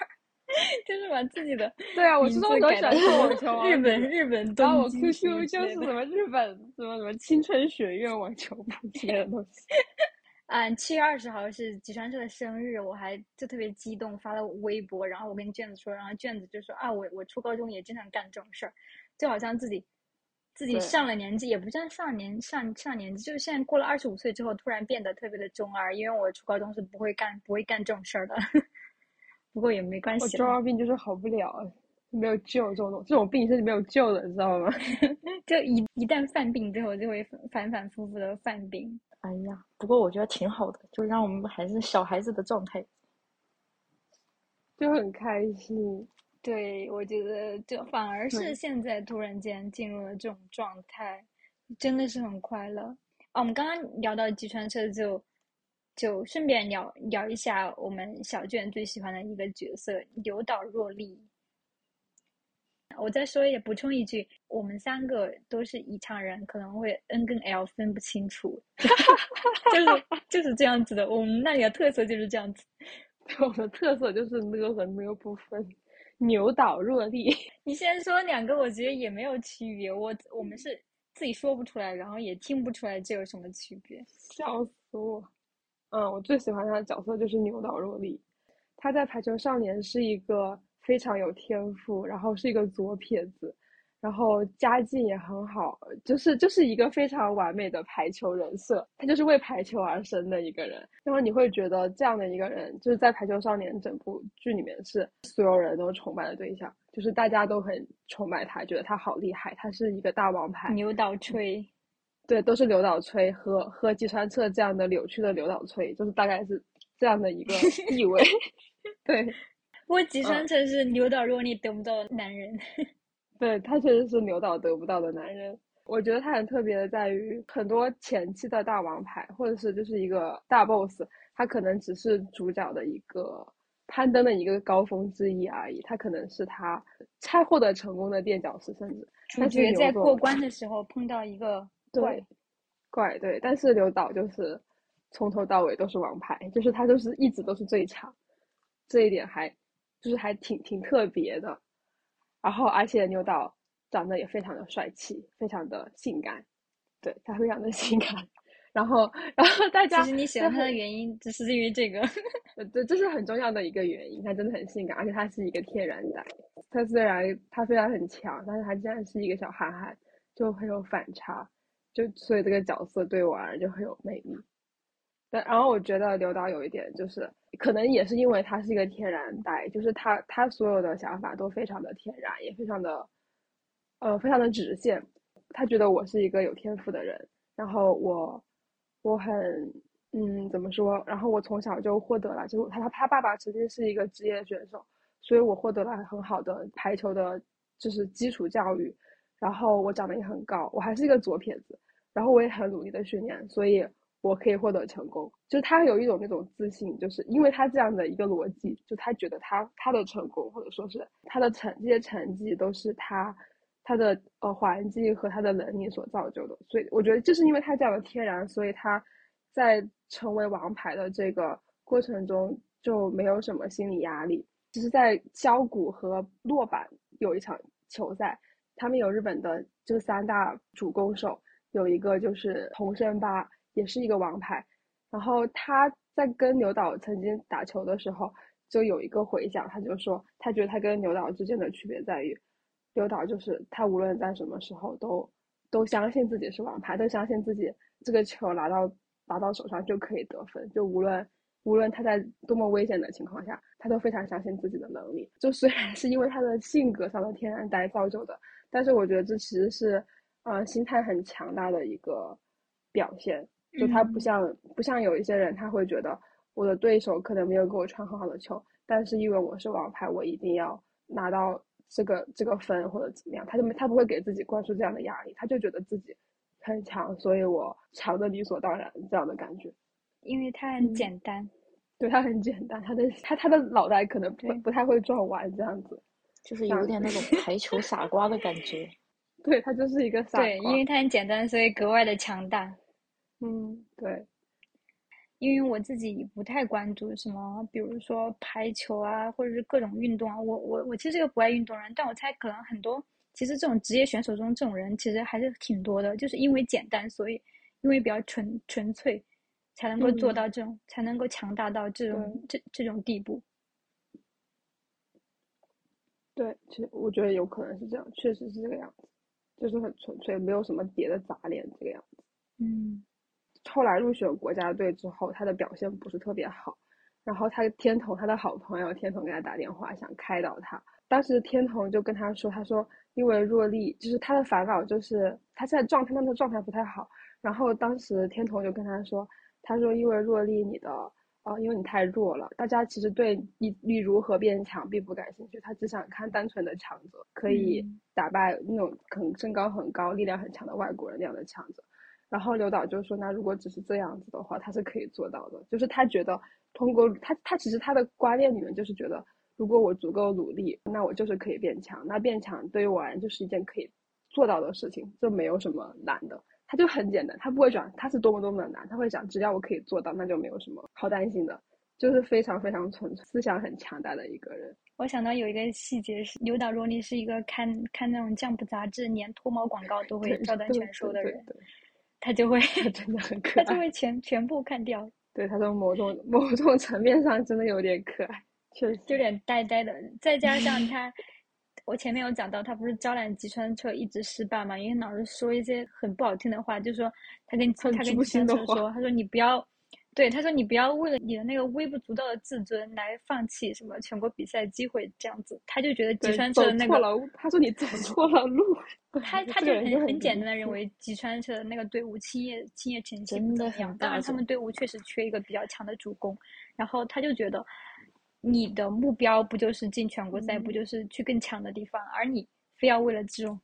Speaker 2: *laughs* 就是把自己的 *laughs*
Speaker 5: 对啊，我初中都喜欢做网球，
Speaker 2: 日本日本，
Speaker 5: 然后我 QQ 就是什么日本什么什么青春学院网球部之类的东西。*laughs*
Speaker 2: 嗯，七月二十号是吉川彻的生日，我还就特别激动发了微博，然后我跟卷子说，然后卷子就说啊，我我初高中也经常干这种事儿，就好像自己自己上了年纪，也不算上年上上年纪，就是现在过了二十五岁之后，突然变得特别的中二，因为我初高中是不会干不会干这种事儿的。*laughs* 不过也没关系。
Speaker 5: 我中二病就是好不了，没有救这种这种病是没有救的，你知道吗？*laughs*
Speaker 2: 就一一旦犯病之后，就会反反复复的犯病。
Speaker 4: 哎呀，不过我觉得挺好的，就让我们还是小孩子的状态，
Speaker 5: 就很开心。
Speaker 2: 对，我觉得就反而是现在突然间进入了这种状态，真的是很快乐。哦，我们刚刚聊到吉川车就。就顺便聊聊一下我们小卷最喜欢的一个角色刘岛若利。我再说也补充一句，我们三个都是宜昌人，可能会 N 跟 L 分不清楚，*laughs* 就是就是这样子的。我们那里的特色就是这样子，*laughs*
Speaker 5: 我们的特色就是呢和呢不分。牛岛若立，*laughs*
Speaker 2: 你先说两个，我觉得也没有区别。我我们是自己说不出来，然后也听不出来这有什么区别，
Speaker 5: 笑死我。嗯，我最喜欢他的角色就是牛岛若立，他在《排球少年》是一个非常有天赋，然后是一个左撇子，然后家境也很好，就是就是一个非常完美的排球人设，他就是为排球而生的一个人。那么你会觉得这样的一个人，就是在《排球少年》整部剧里面是所有人都崇拜的对象，就是大家都很崇拜他，觉得他好厉害，他是一个大王牌。
Speaker 2: 牛岛吹。
Speaker 5: 对，都是刘导吹和和吉川彻这样的扭曲的刘导吹，就是大概是这样的一个 *laughs* 地位。*laughs* 对，
Speaker 2: 不过吉川彻是刘导若你得不到的男人。*laughs*
Speaker 5: 对他确实是牛岛得不到的男人。我觉得他很特别的在于，很多前期的大王牌或者是就是一个大 boss，他可能只是主角的一个攀登的一个高峰之一而已，他可能是他才获得成功的垫脚石，甚至
Speaker 2: 主角在过关的时候碰到一个。
Speaker 5: 对，怪对，但是刘导就是从头到尾都是王牌，就是他就是一直都是最强，这一点还就是还挺挺特别的。然后而且牛导长得也非常的帅气，非常的性感，对他非常的性感。然后然后大家
Speaker 2: 其实你喜欢他的原因只是因为这个，*laughs*
Speaker 5: 呃，对，这是很重要的一个原因。他真的很性感，而且他是一个天然呆。他虽然他虽然很强，但是他竟然是一个小憨憨，就很有反差。就所以这个角色对我而言就很有魅力。但然后我觉得刘导有一点就是，可能也是因为他是一个天然呆，就是他他所有的想法都非常的天然，也非常的，呃，非常的直线。他觉得我是一个有天赋的人，然后我我很嗯怎么说？然后我从小就获得了，就他他他爸爸曾经是一个职业选手，所以我获得了很好的排球的，就是基础教育。然后我长得也很高，我还是一个左撇子，然后我也很努力的训练，所以我可以获得成功。就是他有一种那种自信，就是因为他这样的一个逻辑，就他觉得他他的成功或者说是他的成这些成绩都是他他的呃环境和他的能力所造就的。所以我觉得就是因为他这样的天然，所以他在成为王牌的这个过程中就没有什么心理压力。其实，在削谷和洛板有一场球赛。他们有日本的这三大主攻手，有一个就是桐生八，也是一个王牌。然后他在跟牛导曾经打球的时候，就有一个回想，他就说他觉得他跟牛导之间的区别在于，牛导就是他无论在什么时候都都相信自己是王牌，都相信自己这个球拿到拿到手上就可以得分，就无论无论他在多么危险的情况下，他都非常相信自己的能力。就虽然是因为他的性格上的天然呆造就的。但是我觉得这其实是，呃，心态很强大的一个表现。就他不像不像有一些人，他会觉得我的对手可能没有给我传很好的球，但是因为我是王牌，我一定要拿到这个这个分或者怎么样，他就没他不会给自己灌输这样的压力，他就觉得自己很强，所以我强的理所当然这样的感觉。
Speaker 2: 因为他很简单，
Speaker 5: 对他很简单，他的他他的脑袋可能不不太会转弯这样子。
Speaker 4: 就是有点那种排球傻瓜的感觉，*laughs*
Speaker 5: 对他就是一个傻瓜。
Speaker 2: 对，因为他很简单，所以格外的强大。
Speaker 5: 嗯，对。
Speaker 2: 因为我自己不太关注什么，比如说排球啊，或者是各种运动啊。我我我其实是个不爱运动人，但我猜可能很多，其实这种职业选手中这种人其实还是挺多的，就是因为简单，所以因为比较纯纯粹，才能够做到这种，才能够强大到这种这这种地步。
Speaker 5: 对，其实我觉得有可能是这样，确实是这个样子，就是很纯粹，没有什么别的杂念这个样子。
Speaker 2: 嗯，
Speaker 5: 后来入选国家队之后，他的表现不是特别好，然后他天童他的好朋友天童给他打电话想开导他，当时天童就跟他说，他说因为若丽就是他的烦恼就是他现在状态他的状态不太好，然后当时天童就跟他说，他说因为若丽你的。哦，因为你太弱了，大家其实对你你如何变强并不感兴趣，他只想看单纯的强者可以打败那种可能身高很高、力量很强的外国人那样的强者。然后刘导就说，那如果只是这样子的话，他是可以做到的。就是他觉得通过他他其实他的观念里面就是觉得，如果我足够努力，那我就是可以变强。那变强对于我而言就是一件可以做到的事情，这没有什么难的。他就很简单，他不会讲他是多么多么的难，他会讲只要我可以做到，那就没有什么好担心的，就是非常非常纯粹、思想很强大的一个人。
Speaker 2: 我想到有一个细节是，刘导罗尼是一个看看那种相扑杂志，连脱毛广告都会照单全收的人，他就会 *laughs*
Speaker 5: 真的很可爱，
Speaker 2: 他就会全全部看掉。
Speaker 5: 对，他从某种 *laughs* 某种层面上真的有点可爱，确实
Speaker 2: 有点呆呆的，再加上他。我前面有讲到，他不是招揽吉川彻一直失败嘛？因为老是说一些很不好听的话，就说他跟他跟吉川彻说，他说你不要，对，他说你不要为了你的那个微不足道的自尊来放弃什么全国比赛机会这样子。他就觉得吉川彻的那个，
Speaker 5: 他说你走 *laughs* 错了路。
Speaker 2: 他他就很很简单的认为吉川彻的那个队伍青叶青叶前期不怎么样，当然他们队伍确实缺一个比较强的主攻，然后他就觉得。你的目标不就是进全国赛，不就是去更强的地方？而你非要为了这种，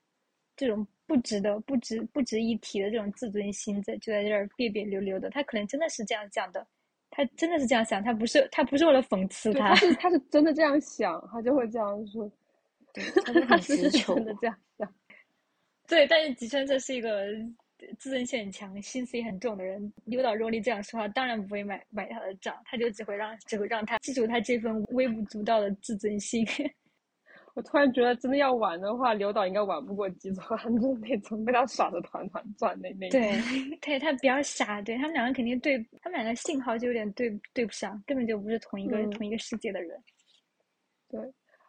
Speaker 2: 这种不值得、不值、不值一提的这种自尊心，在就在这儿别别扭扭的。他可能真的是这样讲的，他真的是这样想，他不是他不是为了讽刺
Speaker 5: 他，他是 *laughs* 他是真的这样想，他就会这样说，
Speaker 4: 他是
Speaker 5: 真的这样想。*laughs*
Speaker 2: 对，但是吉川这是一个。自尊心很强、心思也很重的人，刘岛若利这样说话，当然不会买买他的账，他就只会让只会让他记住他这份微不足道的自尊心。
Speaker 5: 我突然觉得，真的要玩的话，刘导应该玩不过吉川，就是那种被他耍的团团转那那种。
Speaker 2: 对，他他比较傻，对他们两个肯定对，他们两个信号就有点对对不上，根本就不是同一个、
Speaker 5: 嗯
Speaker 2: 同一个世界的人。
Speaker 5: 对，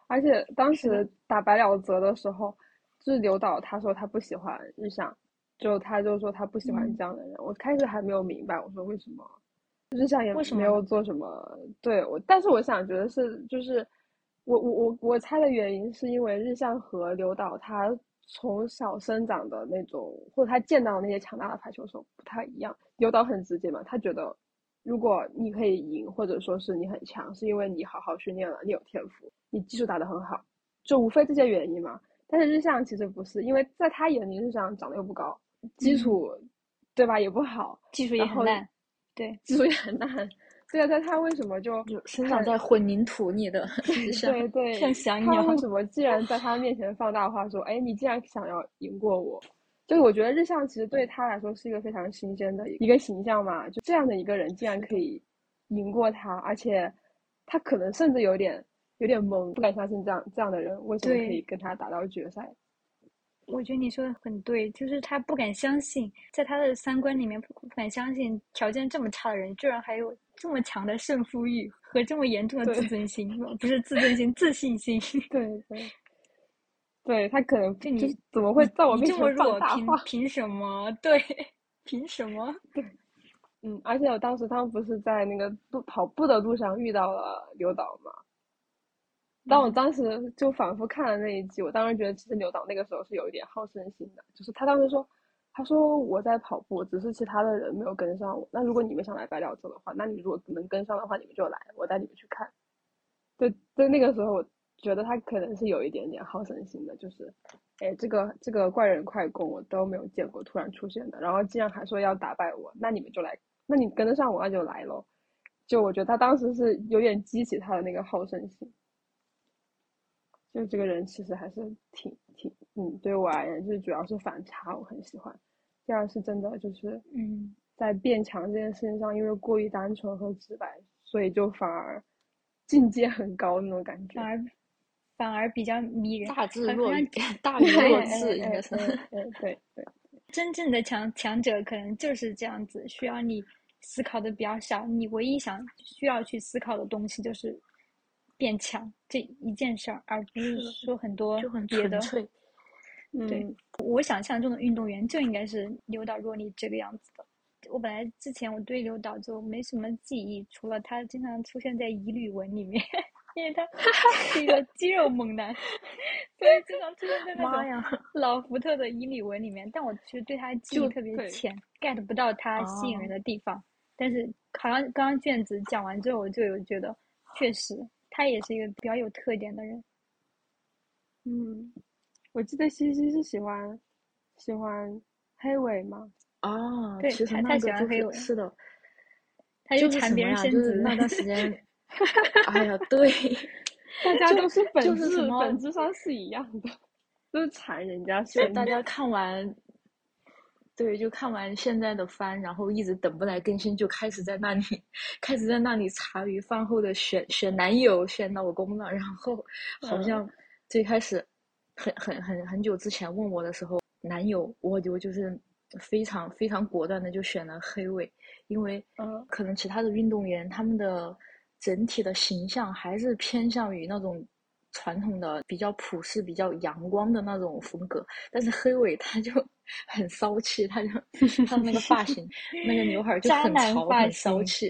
Speaker 5: 而且当时打白鸟泽的时候，就是刘导他说他不喜欢日向，就他就说他不喜欢
Speaker 2: 嗯
Speaker 5: 这样的人。我开始还没有明白，我说为什么日向也没有做什么对我，但是我想觉得是就是我我我我猜的原因是因为日向和刘导他从小生长的那种，或者他见到的那些强大的排球手不太一样。刘导很直接嘛，他觉得如果你可以赢，或者说是你很强，是因为你好好训练了，你有天赋，你技术打得很好，就无非这些原因嘛。但是日向其实不是，因为在他眼里，日向长得又不高，基础、对吧也不好，
Speaker 2: 技术也很烂，对，
Speaker 5: 技术也很烂。对啊，但他为什么就
Speaker 4: 就生长在混凝土里的 *laughs*
Speaker 5: 对对，
Speaker 4: 像小鸟
Speaker 5: 他为什么既然在他面前放大话说，哎，你既然想要赢过我，就是我觉得日向其实对他来说是一个非常新鲜的一个形象嘛，就这样的一个人竟然可以赢过他，而且他可能甚至有点有点懵，不敢相信这样这样的人为什么可以跟他打到决赛。
Speaker 2: 我觉得你说的很对，就是他不敢相信，在他的三观里面不不敢相信，条件这么差的人，居然还有这么强的胜负欲和这么严重的自尊心，不是自尊心，自信心。
Speaker 5: 对 *laughs* 对，对他可能
Speaker 2: 就你
Speaker 5: 就怎么会在我面前
Speaker 2: 这么弱，凭
Speaker 5: 放大话？
Speaker 2: 凭什么？对，凭什么？*laughs*
Speaker 5: 对嗯，而且我当时他们不是在那个路跑步的路上遇到了刘导嘛？但我
Speaker 2: 嗯
Speaker 5: 当时就反复看了那一集，我当时觉得其实刘导那个时候是有一点好胜心的，就是他当时说，他说我在跑步，只是其他的人没有跟上我。那如果你们想来白鸟洲的话，那你如果能跟上的话，你们就来，我带你们去看。对，对，那个时候我觉得他可能是有一点点好胜心的，就是，哎，这个这个怪人快攻我都没有见过，突然出现的，然后既然还说要打败我，那你们就来，那你跟得上我，那就来咯。就我觉得他当时是有点激起他的那个好胜心。就这个人其实还是挺挺，嗯，对我而言就是主要是反差，我很喜欢。第二是真的就是，
Speaker 2: 嗯，
Speaker 5: 在变强这件事情上，因为过于单纯和直白，所以就反而境界很高那种感觉
Speaker 2: 反。而反而比较迷人，*laughs*
Speaker 4: 大智若，大愚
Speaker 5: 哎
Speaker 4: 若智应该是。*laughs*
Speaker 5: 哎哎对对，
Speaker 2: 真正的强强者可能就是这样子，需要你思考的比较少，你唯一想需要去思考的东西就是变强这一件事儿，而不是说很多别的。
Speaker 5: 嗯，
Speaker 2: 我想象中的运动员就应该是刘导若离这个样子的。我本来之前我对刘导就没什么记忆，除了他经常出现在乙女文里面，*laughs* 因为他是一个 *laughs* 肌肉猛男，所以经常出现在那种！老福特的乙女文里面。但我其实对他记忆特别浅，get 不到他吸引人
Speaker 4: 哦
Speaker 2: 的地方。但是好像刚刚卷子讲完之后，我就有觉得，确实他也是一个比较有特点的人。
Speaker 5: 嗯，我记得西西是喜欢喜欢黑尾吗？
Speaker 4: 啊，
Speaker 2: 对
Speaker 4: 其实
Speaker 2: 他他
Speaker 4: 那个就
Speaker 2: 喜欢黑尾
Speaker 4: 是是的，
Speaker 2: 他
Speaker 4: 就？
Speaker 2: 缠别人身
Speaker 4: 就是
Speaker 2: 子，*laughs*
Speaker 4: 那段时间，*laughs* 哎呀，对，
Speaker 5: 大家都是本质
Speaker 4: 就是
Speaker 5: 本质上是一样的，都是缠人家
Speaker 4: 就
Speaker 5: 身子。
Speaker 4: 大 *laughs* 家看完，对，就看完现在的番，然后一直等不来更新，就开始在那里开始在那里茶余饭后的选选男友、选老公了。然后好
Speaker 5: 嗯。
Speaker 4: 像最开始很很很很久之前问我的时候，男友我就就是非常非常果断的就选了黑尾，因为
Speaker 5: 嗯。
Speaker 4: 可能其他的运动员他们的整体的形象还是偏向于那种传统的比较朴实、比较阳光的那种风格，但是黑尾他就很骚气，他就 *laughs* 他的那个发型、那个刘海儿就很潮、很骚气。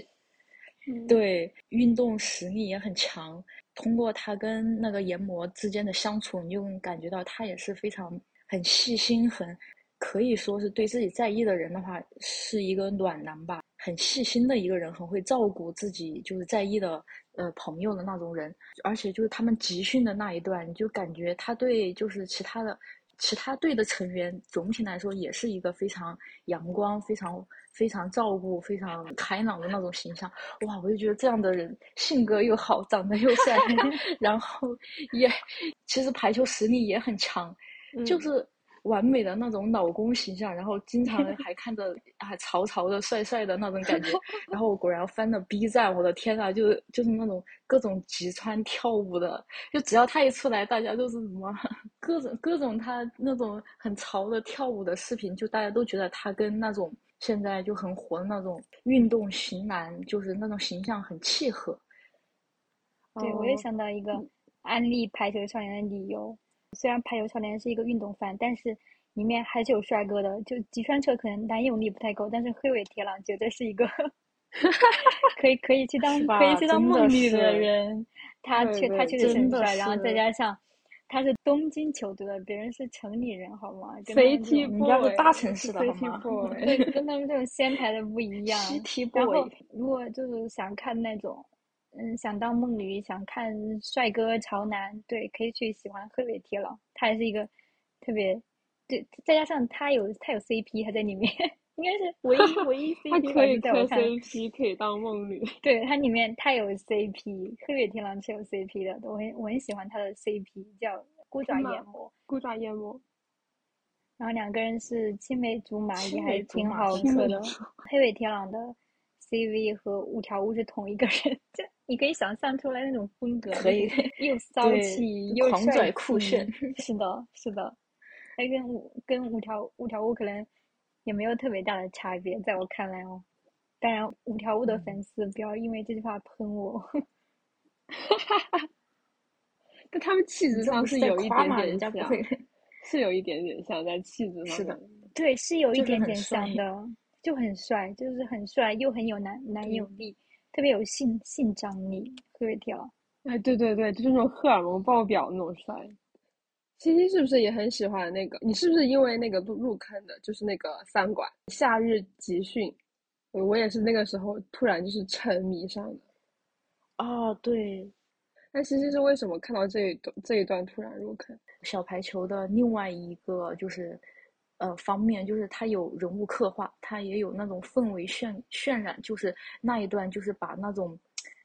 Speaker 5: 嗯
Speaker 4: 对，运动实力也很强。通过他跟那个研磨之间的相处，你就能感觉到他也是非常很细心，很可以说是对自己在意的人的话，是一个暖男吧，很细心的一个人，很会照顾自己就是在意的呃朋友的那种人。而且就是他们集训的那一段，你就感觉他对就是其他的其他队的成员，总体来说也是一个非常阳光、非常非常照顾、非常开朗的那种形象。哇，我就觉得这样的人性格又好，长得又帅，*laughs* 然后也 *laughs* 其实排球实力也很强，就
Speaker 5: 嗯
Speaker 4: 是完美的那种老公形象，然后经常还看着啊潮潮的、帅帅的那种感觉。然后我果然翻了 B 站，我的天呐，就是就是那种各种击穿跳舞的，就只要他一出来，大家都是什么各种各种他那种很潮的跳舞的视频，就大家都觉得他跟那种现在就很火的那种运动型男，就是那种形象很契合。
Speaker 2: 对，我也
Speaker 5: 哦
Speaker 2: 想到一个安利《排球少年》的理由。虽然《排球少年》是一个运动番，但是里面还是有帅哥的。就吉川彻可能男友力不太够，但是黑尾铁朗绝对是一个 *laughs* 可以可以去当可以去当梦女的人。他确他确实很帅，然后再加上他是东京球队的，别人是城里人，好吗
Speaker 5: ？City
Speaker 2: 种
Speaker 4: 人家是大城市的好吗 *laughs*
Speaker 2: 对，跟他们这种仙台的不一样。
Speaker 4: City
Speaker 2: 然后
Speaker 4: boy，，
Speaker 2: 如果就是想看那种，嗯，想当梦女，想看帅哥潮男，对，可以去喜欢鹤尾铁郎，他还是一个特别，对，再加上他有他有 CP 他在里面，应该是唯一唯一 *laughs* CP 吧，
Speaker 5: 可以磕
Speaker 2: 就在我看来
Speaker 5: ，CP，可以当梦女。
Speaker 2: 对，他里面他有 CP，鹤尾铁郎是有 CP 的，我很我很喜欢他的 CP，叫孤爪
Speaker 5: 真的
Speaker 2: 眼魔，
Speaker 5: 孤爪夜魔，
Speaker 2: 然后两个人是青梅竹马，也还挺好磕的。黑尾铁朗的 CV 和五条悟是同一个人，就你可以想象出来那种风格，
Speaker 4: 可以 *laughs*
Speaker 2: 又骚气又帅
Speaker 4: 狂拽酷炫。*laughs*
Speaker 2: 是的，是的，还跟五跟五条五条悟可能也没有特别大的差别，在我看来哦。当然，五条悟的
Speaker 4: 嗯
Speaker 2: 粉丝不要因为这句话喷我。*laughs*
Speaker 5: 但他们气质上
Speaker 4: 是
Speaker 5: 有一点点像。是有一点点像在气质上
Speaker 4: 是的。
Speaker 2: 对，是有一点点像的，就很帅，就是很帅，又很有男男友力，特别有性性张力，鹤尾铁郎。
Speaker 5: 哎，对对对，就是那种荷尔蒙爆表那种帅。西西是不是也很喜欢那个？你是不是因为那个入入坑的？就是那个三馆夏日集训，呃我也是那个时候突然就是沉迷上的。
Speaker 4: 啊，对，
Speaker 5: 那西西是为什么看到这一段这一段突然入坑？
Speaker 4: 小排球的另外一个就是，呃，方面就是它有人物刻画，它也有那种氛围渲渲染，就是那一段就是把那种，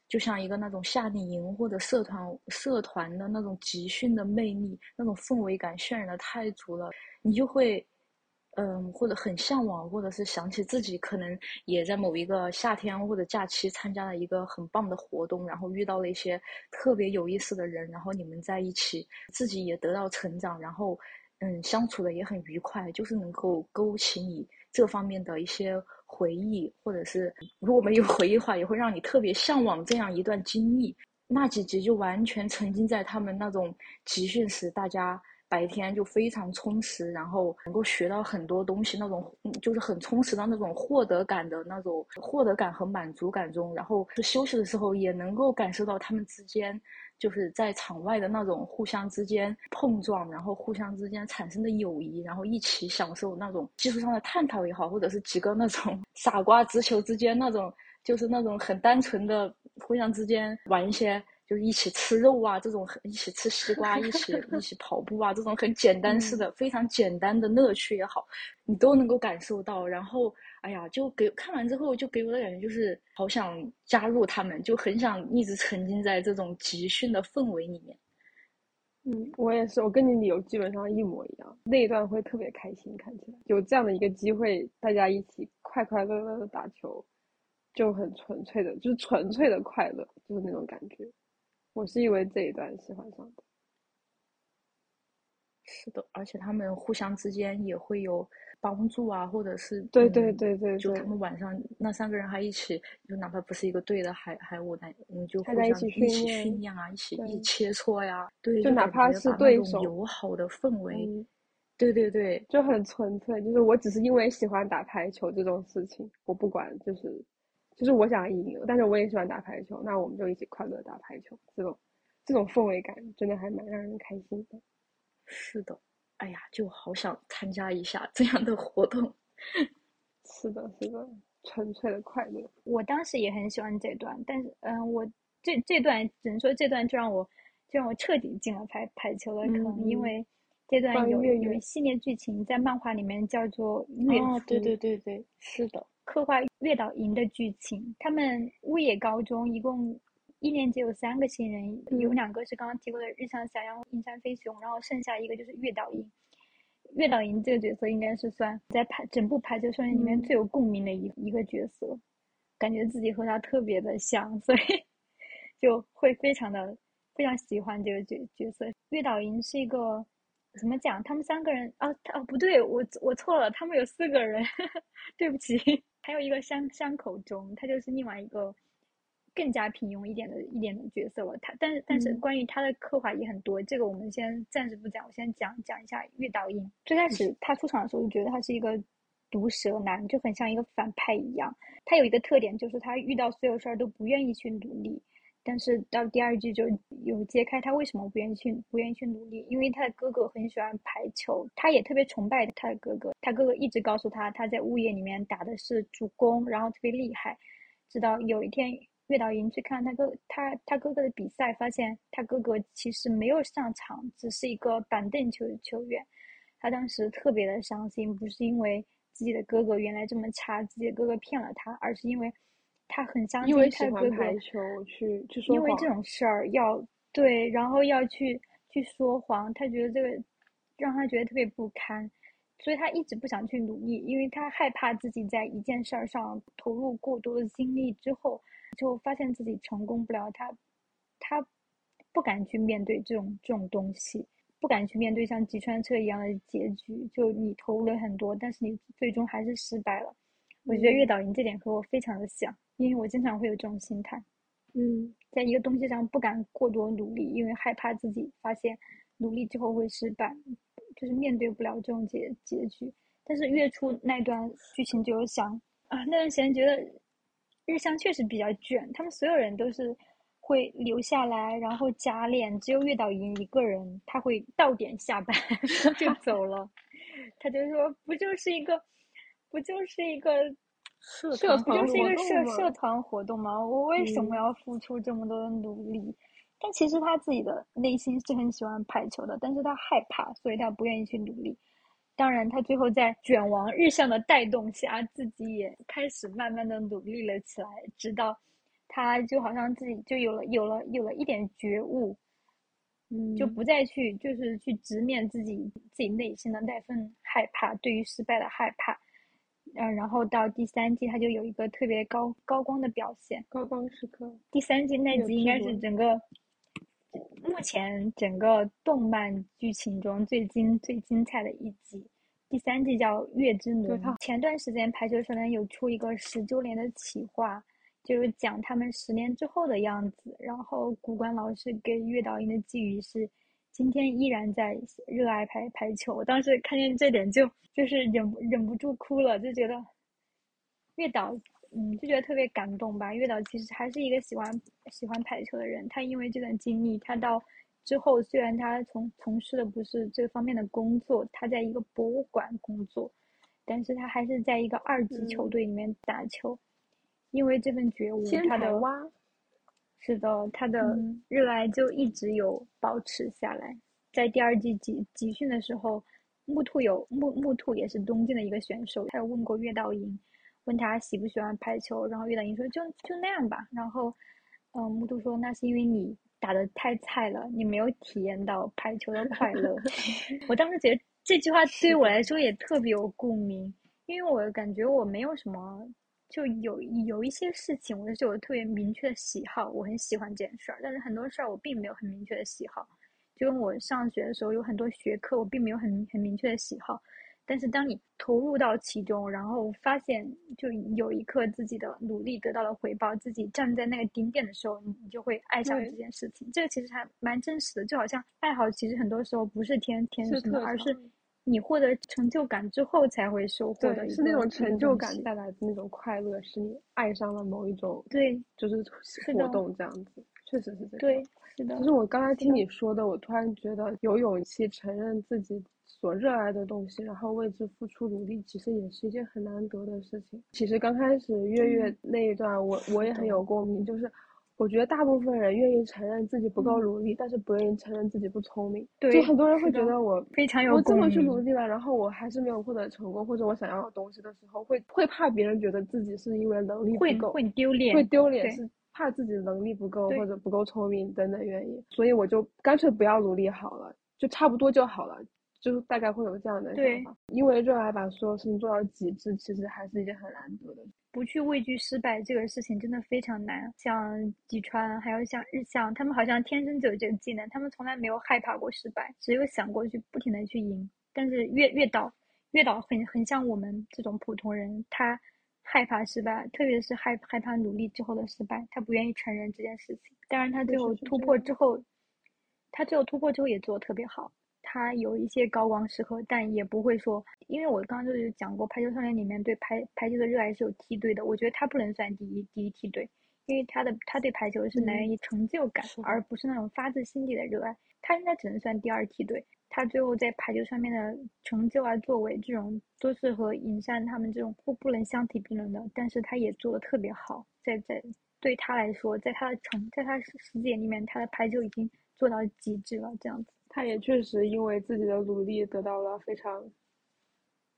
Speaker 4: 就像一个那种夏令营或者社团社团的那种集训的魅力，那种氛围感渲染的太足了，你就会。嗯，或者很向往，或者是想起自己可能也在某一个夏天或者假期参加了一个很棒的活动，然后遇到了一些特别有意思的人，然后你们在一起，自己也得到成长，然后嗯，相处的也很愉快，就是能够勾起你这方面的一些回忆，或者是如果没有回忆的话，也会让你特别向往这样一段经历。那几集就完全沉浸在他们那种集训时，大家白天就非常充实，然后能够学到很多东西，那种就是很充实的那种获得感的那种获得感和满足感中，然后休息的时候也能够感受到他们之间就是在场外的那种互相之间碰撞，然后互相之间产生的友谊，然后一起享受那种技术上的探讨也好，或者是几个那种 *laughs* 傻瓜直球之间那种就是那种很单纯的互相之间玩一些。就是一起吃肉啊，这种一起吃西瓜，一起一起跑步啊，这种很简单式的、非常简单的乐趣也好，你都能够感受到。然后，哎呀，就给看完之后，就给我的感觉就是好想加入他们，就很想一直沉浸在这种集训的氛围里面。
Speaker 5: 嗯，我也是，我跟你理由基本上一模一样。那一段会特别开心，看起来有这样的一个机会，大家一起快快乐乐的打球，就很纯粹的，就是纯粹的快乐，就是那种感觉。我是因为这一段喜欢上的。
Speaker 4: 是的，而且他们互相之间也会有帮助啊，或者是
Speaker 5: 对对
Speaker 4: 嗯
Speaker 5: 对对对
Speaker 4: 就他们晚上那三个人还一起，就哪怕不是一个队的还还我来，我们，就互相一起
Speaker 5: 训练
Speaker 4: 啊，一起一起切磋呀，对，
Speaker 5: 就哪怕是对手
Speaker 4: 友好的氛围，
Speaker 5: 嗯，
Speaker 4: 对对对，
Speaker 5: 就很纯粹，就是我只是因为喜欢打排球这种事情，我不管，就是就是我想赢，但是我也喜欢打排球，那我们就一起快乐打排球，这种这种氛围感真的还蛮让人开心的。
Speaker 4: 是的，哎呀，就好想参加一下这样的活动。*laughs*
Speaker 5: 是的，是的，纯粹的快乐。
Speaker 2: 我当时也很喜欢这段，但是嗯，我这这段只能说这段就让我就让我彻底进了排排球的坑，因
Speaker 5: 嗯
Speaker 2: 为这段有
Speaker 5: 月月
Speaker 2: 有一系列剧情在漫画里面叫做月
Speaker 4: 哦，对对对对，是的，
Speaker 2: 刻画月岛营的剧情。他们乌野高中一共一年级有三个新人，有
Speaker 5: 嗯
Speaker 2: 两个是刚刚提过的日向霞阳、银山飞雄，然后剩下一个就是月岛营。月岛银这个角色应该是算在排整部排球少年里面
Speaker 5: 嗯
Speaker 2: 最有共鸣的一一个角色，感觉自己和他特别的像，所以 *laughs* 就会非常的非常喜欢这个角角色。月岛银是一个怎么讲？他们三个人哦他哦不对，我我错了，他们有四个人，*laughs* 对不起，*laughs* 还有一个山山口中，他就是另外一个更加平庸一点的一点的角色了。他但是但是
Speaker 5: 嗯
Speaker 2: 关于他的刻画也很多，这个我们先暂时不讲，我先讲讲一下月岛印。最开始他出场的时候就觉得他是一个毒舌男，就很像一个反派一样。他有一个特点就是他遇到所有事儿都不愿意去努力。但是到第二季就有揭开他为什么不愿意去不愿意去努力，因为他的哥哥很喜欢排球，他也特别崇拜他的哥哥。他哥哥一直告诉他，他在物业里面打的是主攻，然后特别厉害。直到有一天，月岛银去看他哥他他哥哥的比赛，发现他哥哥其实没有上场，只是一个板凳球球员。他当时特别的伤心，不是因为自己的哥哥原来这么差，自己的哥哥骗了他，而是因为他很相信
Speaker 5: 因为喜
Speaker 2: 他的哥哥。
Speaker 5: 欢排球去去说谎
Speaker 2: 因为这种事儿要对，然后要去去说谎，他觉得这个让他觉得特别不堪，所以他一直不想去努力，因为他害怕自己在一件事儿上投入过多的精力之后，就发现自己成功不了，他他不敢去面对这种这种东西，不敢去面对像吉川彻一样的结局，就你投入了很多，但是你最终还是失败了。我觉得月岛银这点和我非常的像，因为我经常会有这种心态。
Speaker 5: 嗯
Speaker 2: 在一个东西上不敢过多努力，因为害怕自己发现努力之后会失败，就是面对不了这种结结局。但是月初那段剧情就有想啊，那段时间觉得日向确实比较卷，他们所有人都是会留下来，然后加练，只有月岛银一个人，他会到点下班 *laughs* 就走了，他就说不就是一个，不就是一个。
Speaker 4: 社
Speaker 5: 社
Speaker 2: 不就是一个社社团活动吗？我为什么
Speaker 5: 嗯
Speaker 2: 要付出这么多的努力？但其实他自己的内心是很喜欢排球的，但是他害怕，所以他不愿意去努力。当然，他最后在卷王日向的带动下，自己也开始慢慢的努力了起来，直到他就好像自己就有了有了有了一点觉悟，
Speaker 5: 嗯，
Speaker 2: 就不再去就是去直面自己自己内心的那份害怕，对于失败的害怕。嗯，然后到第三季，他就有一个特别高高光的表现。
Speaker 5: 高光时刻。
Speaker 2: 第三季那
Speaker 5: 有
Speaker 2: 集应该是整个目前整个动漫剧情中最精最精彩的一集。第三季叫《月之
Speaker 5: 奴》。
Speaker 2: 前段时间排球少年有出一个十周年的企划，就是讲他们十年之后的样子。然后古关老师给月岛英的寄语是：今天依然在热爱排排球。我当时看见这点就就是忍忍不住哭了，就觉得月岛嗯，就觉得特别感动吧。月岛其实还是一个喜欢喜欢排球的人，他因为这段经历，他到之后虽然他从从事的不是这方面的工作，他在一个博物馆工作，但是他还是在一个二级球
Speaker 5: 嗯
Speaker 2: 队里面打球，因为这份觉悟，他的
Speaker 5: 台蛙，
Speaker 2: 是的，他的
Speaker 5: 嗯
Speaker 2: 热爱就一直有保持下来。在第二季集集训的时候，木兔有木木兔也是东京的一个选手，他有问过月岛银，问他喜不喜欢排球，然后月岛英说就就那样吧。然后，嗯，木兔说那是因为你打的太菜了，你没有体验到排球的快乐。*laughs* 我当时觉得这句话对于我来说也特别有共鸣，因为我感觉我没有什么，就有有一些事情，我是有特别明确的喜好，我很喜欢这件事儿，但是很多事儿我并没有很明确的喜好。就跟我上学的时候有很多学科，我并没有很很明确的喜好，但是当你投入到其中，然后发现就有一刻自己的努力得到了回报，自己站在那个顶点的时候，你你就会爱上这件事情。这个其实还蛮真实的，就好像爱好其实很多时候不是天天生的，而是你获得成就感之后才会收获的
Speaker 5: 是那种成就感带来的那种快乐，是你爱上了某一种
Speaker 2: 对
Speaker 5: 就是活动这样子，确实是这样。
Speaker 2: 对，是的
Speaker 5: 其实我刚才听你说的，我突然觉得有勇气承认自己所热爱的东西，然后为之付出努力，其实也是一件很难得的事情。其实刚开始月月
Speaker 2: 嗯
Speaker 5: 那一段，我我也很有共鸣，就是我觉得大部分人愿意承认自己不够
Speaker 2: 嗯。
Speaker 5: 努力，但是不愿意承认自己不聪明。
Speaker 2: 对
Speaker 5: 就很多人会觉得我
Speaker 2: 非常有
Speaker 5: 我这么去努力了，然后我还是没有获得成功，或者我想要的东西的时候，会会怕别人觉得自己是因为能力不够，
Speaker 2: 会丢脸，
Speaker 5: 会丢脸，是怕自己能力不够或者不够聪明等等原因，所以我就干脆不要努力好了，就差不多就好了，就是大概会有这样的
Speaker 2: 对
Speaker 5: 想法。因为热爱把所有事情做到极致，其实还是一件很难得的。
Speaker 2: 不去畏惧失败这个事情真的非常难。像吉川，还有像日向，他们好像天生就有这个技能，他们从来没有害怕过失败，只有想过去不停的去赢。但是月月岛，月岛很很像我们这种普通人，他害怕失败，特别是害害怕努力之后的失败，他不愿意承认这件事情。当然，他最后突破之后，他最后突破之后也做的特别好。他有一些高光时刻，但也不会说，因为我刚刚就是讲过，《排球少年》里面对排排球的热爱是有梯队的，我觉得他不能算第一第一梯队，因为他的他对排球是来源于成就感，而不是那种发自心底的热爱，他应该只能算第二梯队。他最后在排球上面的成就啊、作为这种都是和尹善他们这种不不能相提并论的，但是他也做的特别好，在在对他来说，在他的成在他世世界里面，他的排球已经做到极致了，这样子。
Speaker 5: 他也确实因为自己的努力得到了非常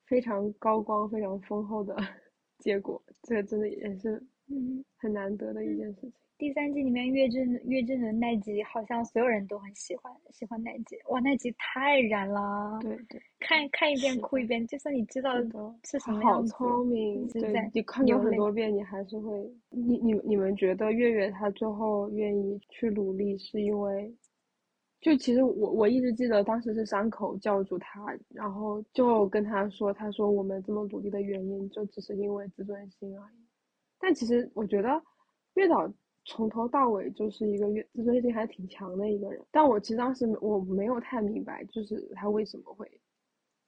Speaker 5: 非常高光、非常丰厚的 *laughs* 结果，这真的也是
Speaker 2: 嗯，
Speaker 5: 很难得的一件事情。
Speaker 2: 第三季里面岳正岳正的那集，好像所有人都很喜欢，喜欢那集。哇，那集太燃了！
Speaker 5: 对对，
Speaker 2: 看看一遍哭一遍，就算你知道
Speaker 5: 是的，
Speaker 2: 是什么样子，
Speaker 5: 聪明对，你看过很多遍，你还是会，你你你们觉得月月她最后愿意去努力，是因为，就其实我我一直记得当时是山口叫住他，然后就跟他说，他说我们这么努力的原因，就只是因为自尊心而已。但其实我觉得月岛从头到尾就是一个月自尊心还挺强的一个人，但我其实当时我没有太明白，就是他为什么会，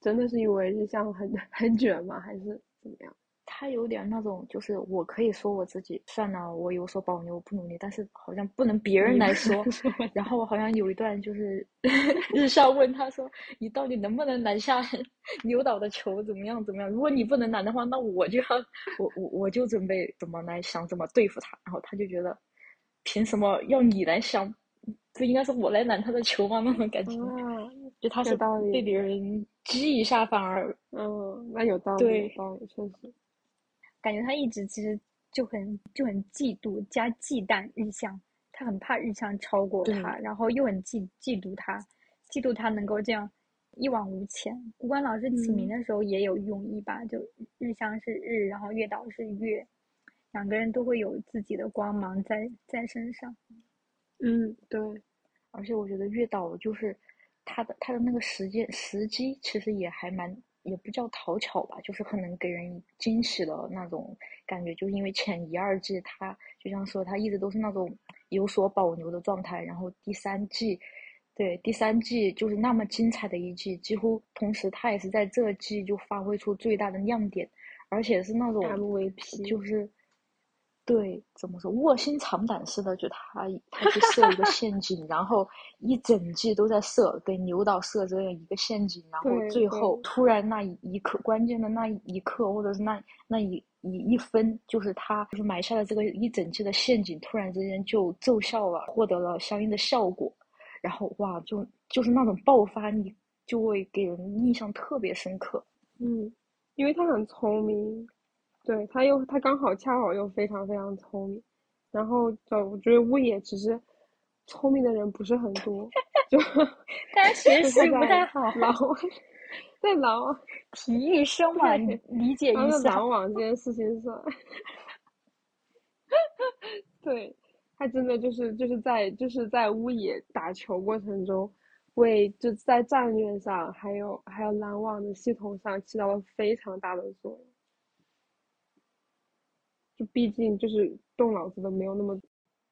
Speaker 5: 真的是因为日向很 *laughs* 很卷吗？还是怎么样？
Speaker 4: 他有点那种，就是我可以说我自己，算了，我有所保留，我不努力，但是好像不能别人来说。*laughs* 然后我好像有一段就是 *laughs* 日向问他说：“你到底能不能拦下 *laughs* 牛导的球？怎么样？怎么样？如果你不能拦的话，那我就要我我我就准备怎么来想怎么对付他。”然后他就觉得，凭什么要你来想？不应该是我来拦他的球吗？那种感觉，
Speaker 5: 啊，
Speaker 4: 就他是被别人激一下，反而
Speaker 5: 嗯，那有道理，有道理，确实。
Speaker 2: 感觉他一直其实就很就很嫉妒加忌惮日向，他很怕日向超过他，然后又很嫉嫉妒他，嫉妒他能够这样一往无前。古关老师起名
Speaker 5: 嗯
Speaker 2: 的时候也有用意吧，就日向是日，然后月岛是月，两个人都会有自己的光芒在在身上。
Speaker 5: 嗯，对，
Speaker 4: 而且我觉得月岛就是他的他的那个时间时机，其实也还蛮也不叫讨巧吧，就是很能给人惊喜的那种感觉。就是因为前一二季他就像说他一直都是那种有所保留的状态，然后第三季。对，第三季就是那么精彩的一季，几乎同时他也是在这季就发挥出最大的亮点，而且是那种
Speaker 5: MVP
Speaker 4: 就是对怎么说卧薪尝胆似的，就他他去设一个陷阱，然后一整季都在设给牛导设这样一个陷阱，然后最后突然那一一刻关键的那一刻，或者是那那一一一分，就是他就是埋下了这个一整季的陷阱，突然之间就奏效了，获得了相应的效果，然后哇，就就是那种爆发力就会给人印象特别深刻。
Speaker 5: 嗯，因为他很聪明，对，他又他刚好恰好又非常非常聪明，然后就我觉得乌野其实聪明的人不是很多，就 *laughs*
Speaker 2: 他学习不太好，*laughs* *laughs*
Speaker 5: 狼在狼网，
Speaker 2: 体育生嘛，理解一下。
Speaker 5: 狼网这件事情上，对他真的就是就是在就是在乌野打球过程中，为就在战略上还有还有篮网的系统上起到了非常大的作用。就毕竟就是动脑子的没有那么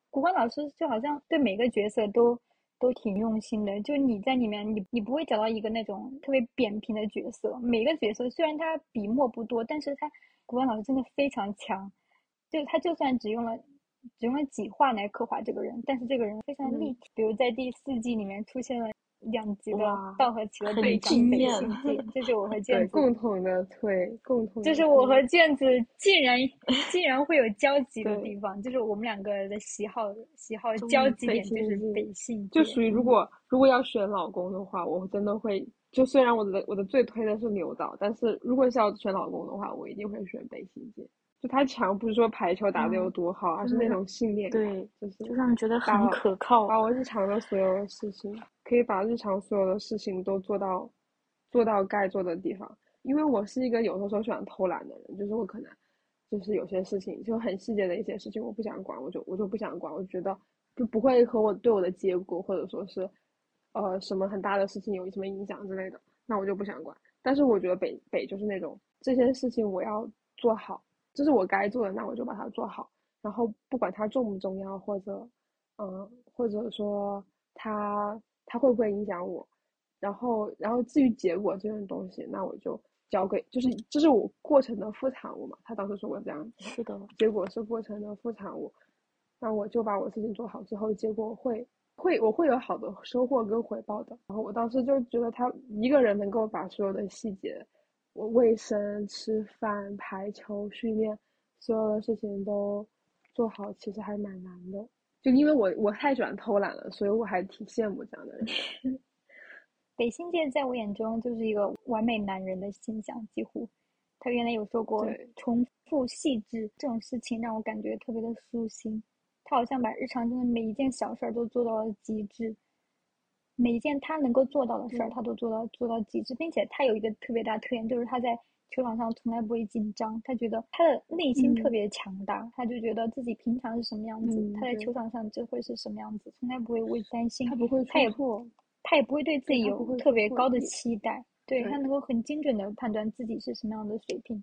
Speaker 2: 古关老师就好像对每个角色都都挺用心的，就你在里面，你你不会找到一个那种特别扁平的角色。每个角色虽然他笔墨不多，但是他古关老师真的非常强，就他就算只用了只用了几画来刻画这个人，但是这个人非常立体。比如在第四季里面出现了两极的道和奇的
Speaker 4: 很
Speaker 2: 对
Speaker 4: 惊艳
Speaker 2: 战北信界，这是我和
Speaker 5: 对
Speaker 2: 卷子
Speaker 5: 共同的推，共同的
Speaker 2: 就是我和卷子竟然 *laughs* 竟然会有交集的地方，就是我们两个的喜好喜好交集点就是北信
Speaker 5: 就属于如果如果要选老公的话，我真的会就虽然我的我的最推的是牛导，但是如果是要选老公的话，我一定会选北信界。就他强不是说排球打得有
Speaker 4: 嗯
Speaker 5: 多好，而是那种信念感，
Speaker 4: 对，
Speaker 5: 就是
Speaker 4: 就让人觉得很可靠。
Speaker 5: 把我日常的所有的事情，可以把日常所有的事情都做到做到该做的地方。因为我是一个有的时候喜欢偷懒的人，就是我可能就是有些事情就很细节的一些事情，我不想管，我就我就不想管，我觉得就不会和我对我的结果或者说是呃什么很大的事情有什么影响之类的，那我就不想管。但是我觉得北北就是那种这些事情我要做好，这是我该做的，那我就把它做好。然后不管它重不重要，或者嗯，或者说它它会不会影响我，然后然后至于结果这种东西，那我就。交给就是这是我过程的副产物嘛，他当时说我这样，
Speaker 4: 是的，
Speaker 5: 结果是过程的副产物，那我就把我事情做好之后，结果会会我会有好的收获跟回报的。然后我当时就觉得他一个人能够把所有的细节，我卫生、吃饭、排球、训练，所有的事情都做好，其实还蛮难的。就因为我我太喜欢偷懒了，所以我还挺羡慕这样的人。*laughs*
Speaker 2: 北新界在我眼中就是一个完美男人的形象，几乎。他原来有说过，重复细致这种事情让我感觉特别的舒心。他好像把日常中的每一件小事儿都做到了极致，每一件他能够做到的事儿，他都做到做到极致，并且他有一个特别大的特点，就是他在球场上从来不会紧张。他觉得他的内心特别强大，他就觉得自己平常是什么样子，他在球场上就会是什么样子，从来不会为担心，
Speaker 5: 他不会
Speaker 2: 他也
Speaker 5: 不。
Speaker 2: 他也不会对自己有特别高的期待，对他能够很精准的判断自己是什么样的水平，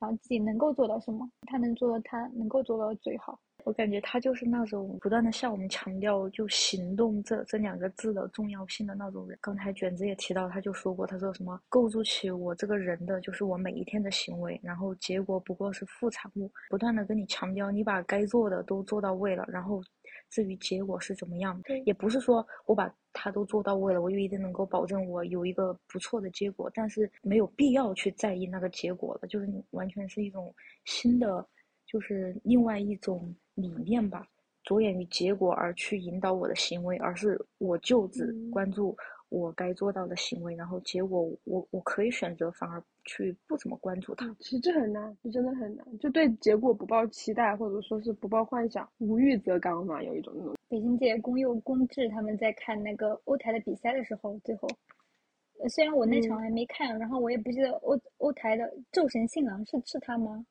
Speaker 2: 然后自己能够做到什么，他能做到他能够做到最好。
Speaker 4: 我感觉他就是那种不断的向我们强调就行动这这两个字的重要性的那种人。刚才卷子也提到，他就说过，他说什么构筑起我这个人的就是我每一天的行为，然后结果不过是副产物，不断的跟你强调你把该做的都做到位了，然后。至于结果是怎么样，也不是说我把它都做到位了，我就一定能够保证我有一个不错的结果。但是没有必要去在意那个结果了，就是完全是一种新的，就是另外一种理念吧，着眼于结果而去引导我的行为，而是我就只关注。我该做到的行为，然后结果我我可以选择反而去不怎么关注它。
Speaker 5: 其实这很难，这真的很难。就对结果不抱期待，或者说是不抱幻想，无欲则刚嘛，有一种那种。
Speaker 2: 北京界公佑公志他们在看那个欧台的比赛的时候，最后，虽然我那场还没看，然后我也不记得欧欧台的宙神信郎是是他吗？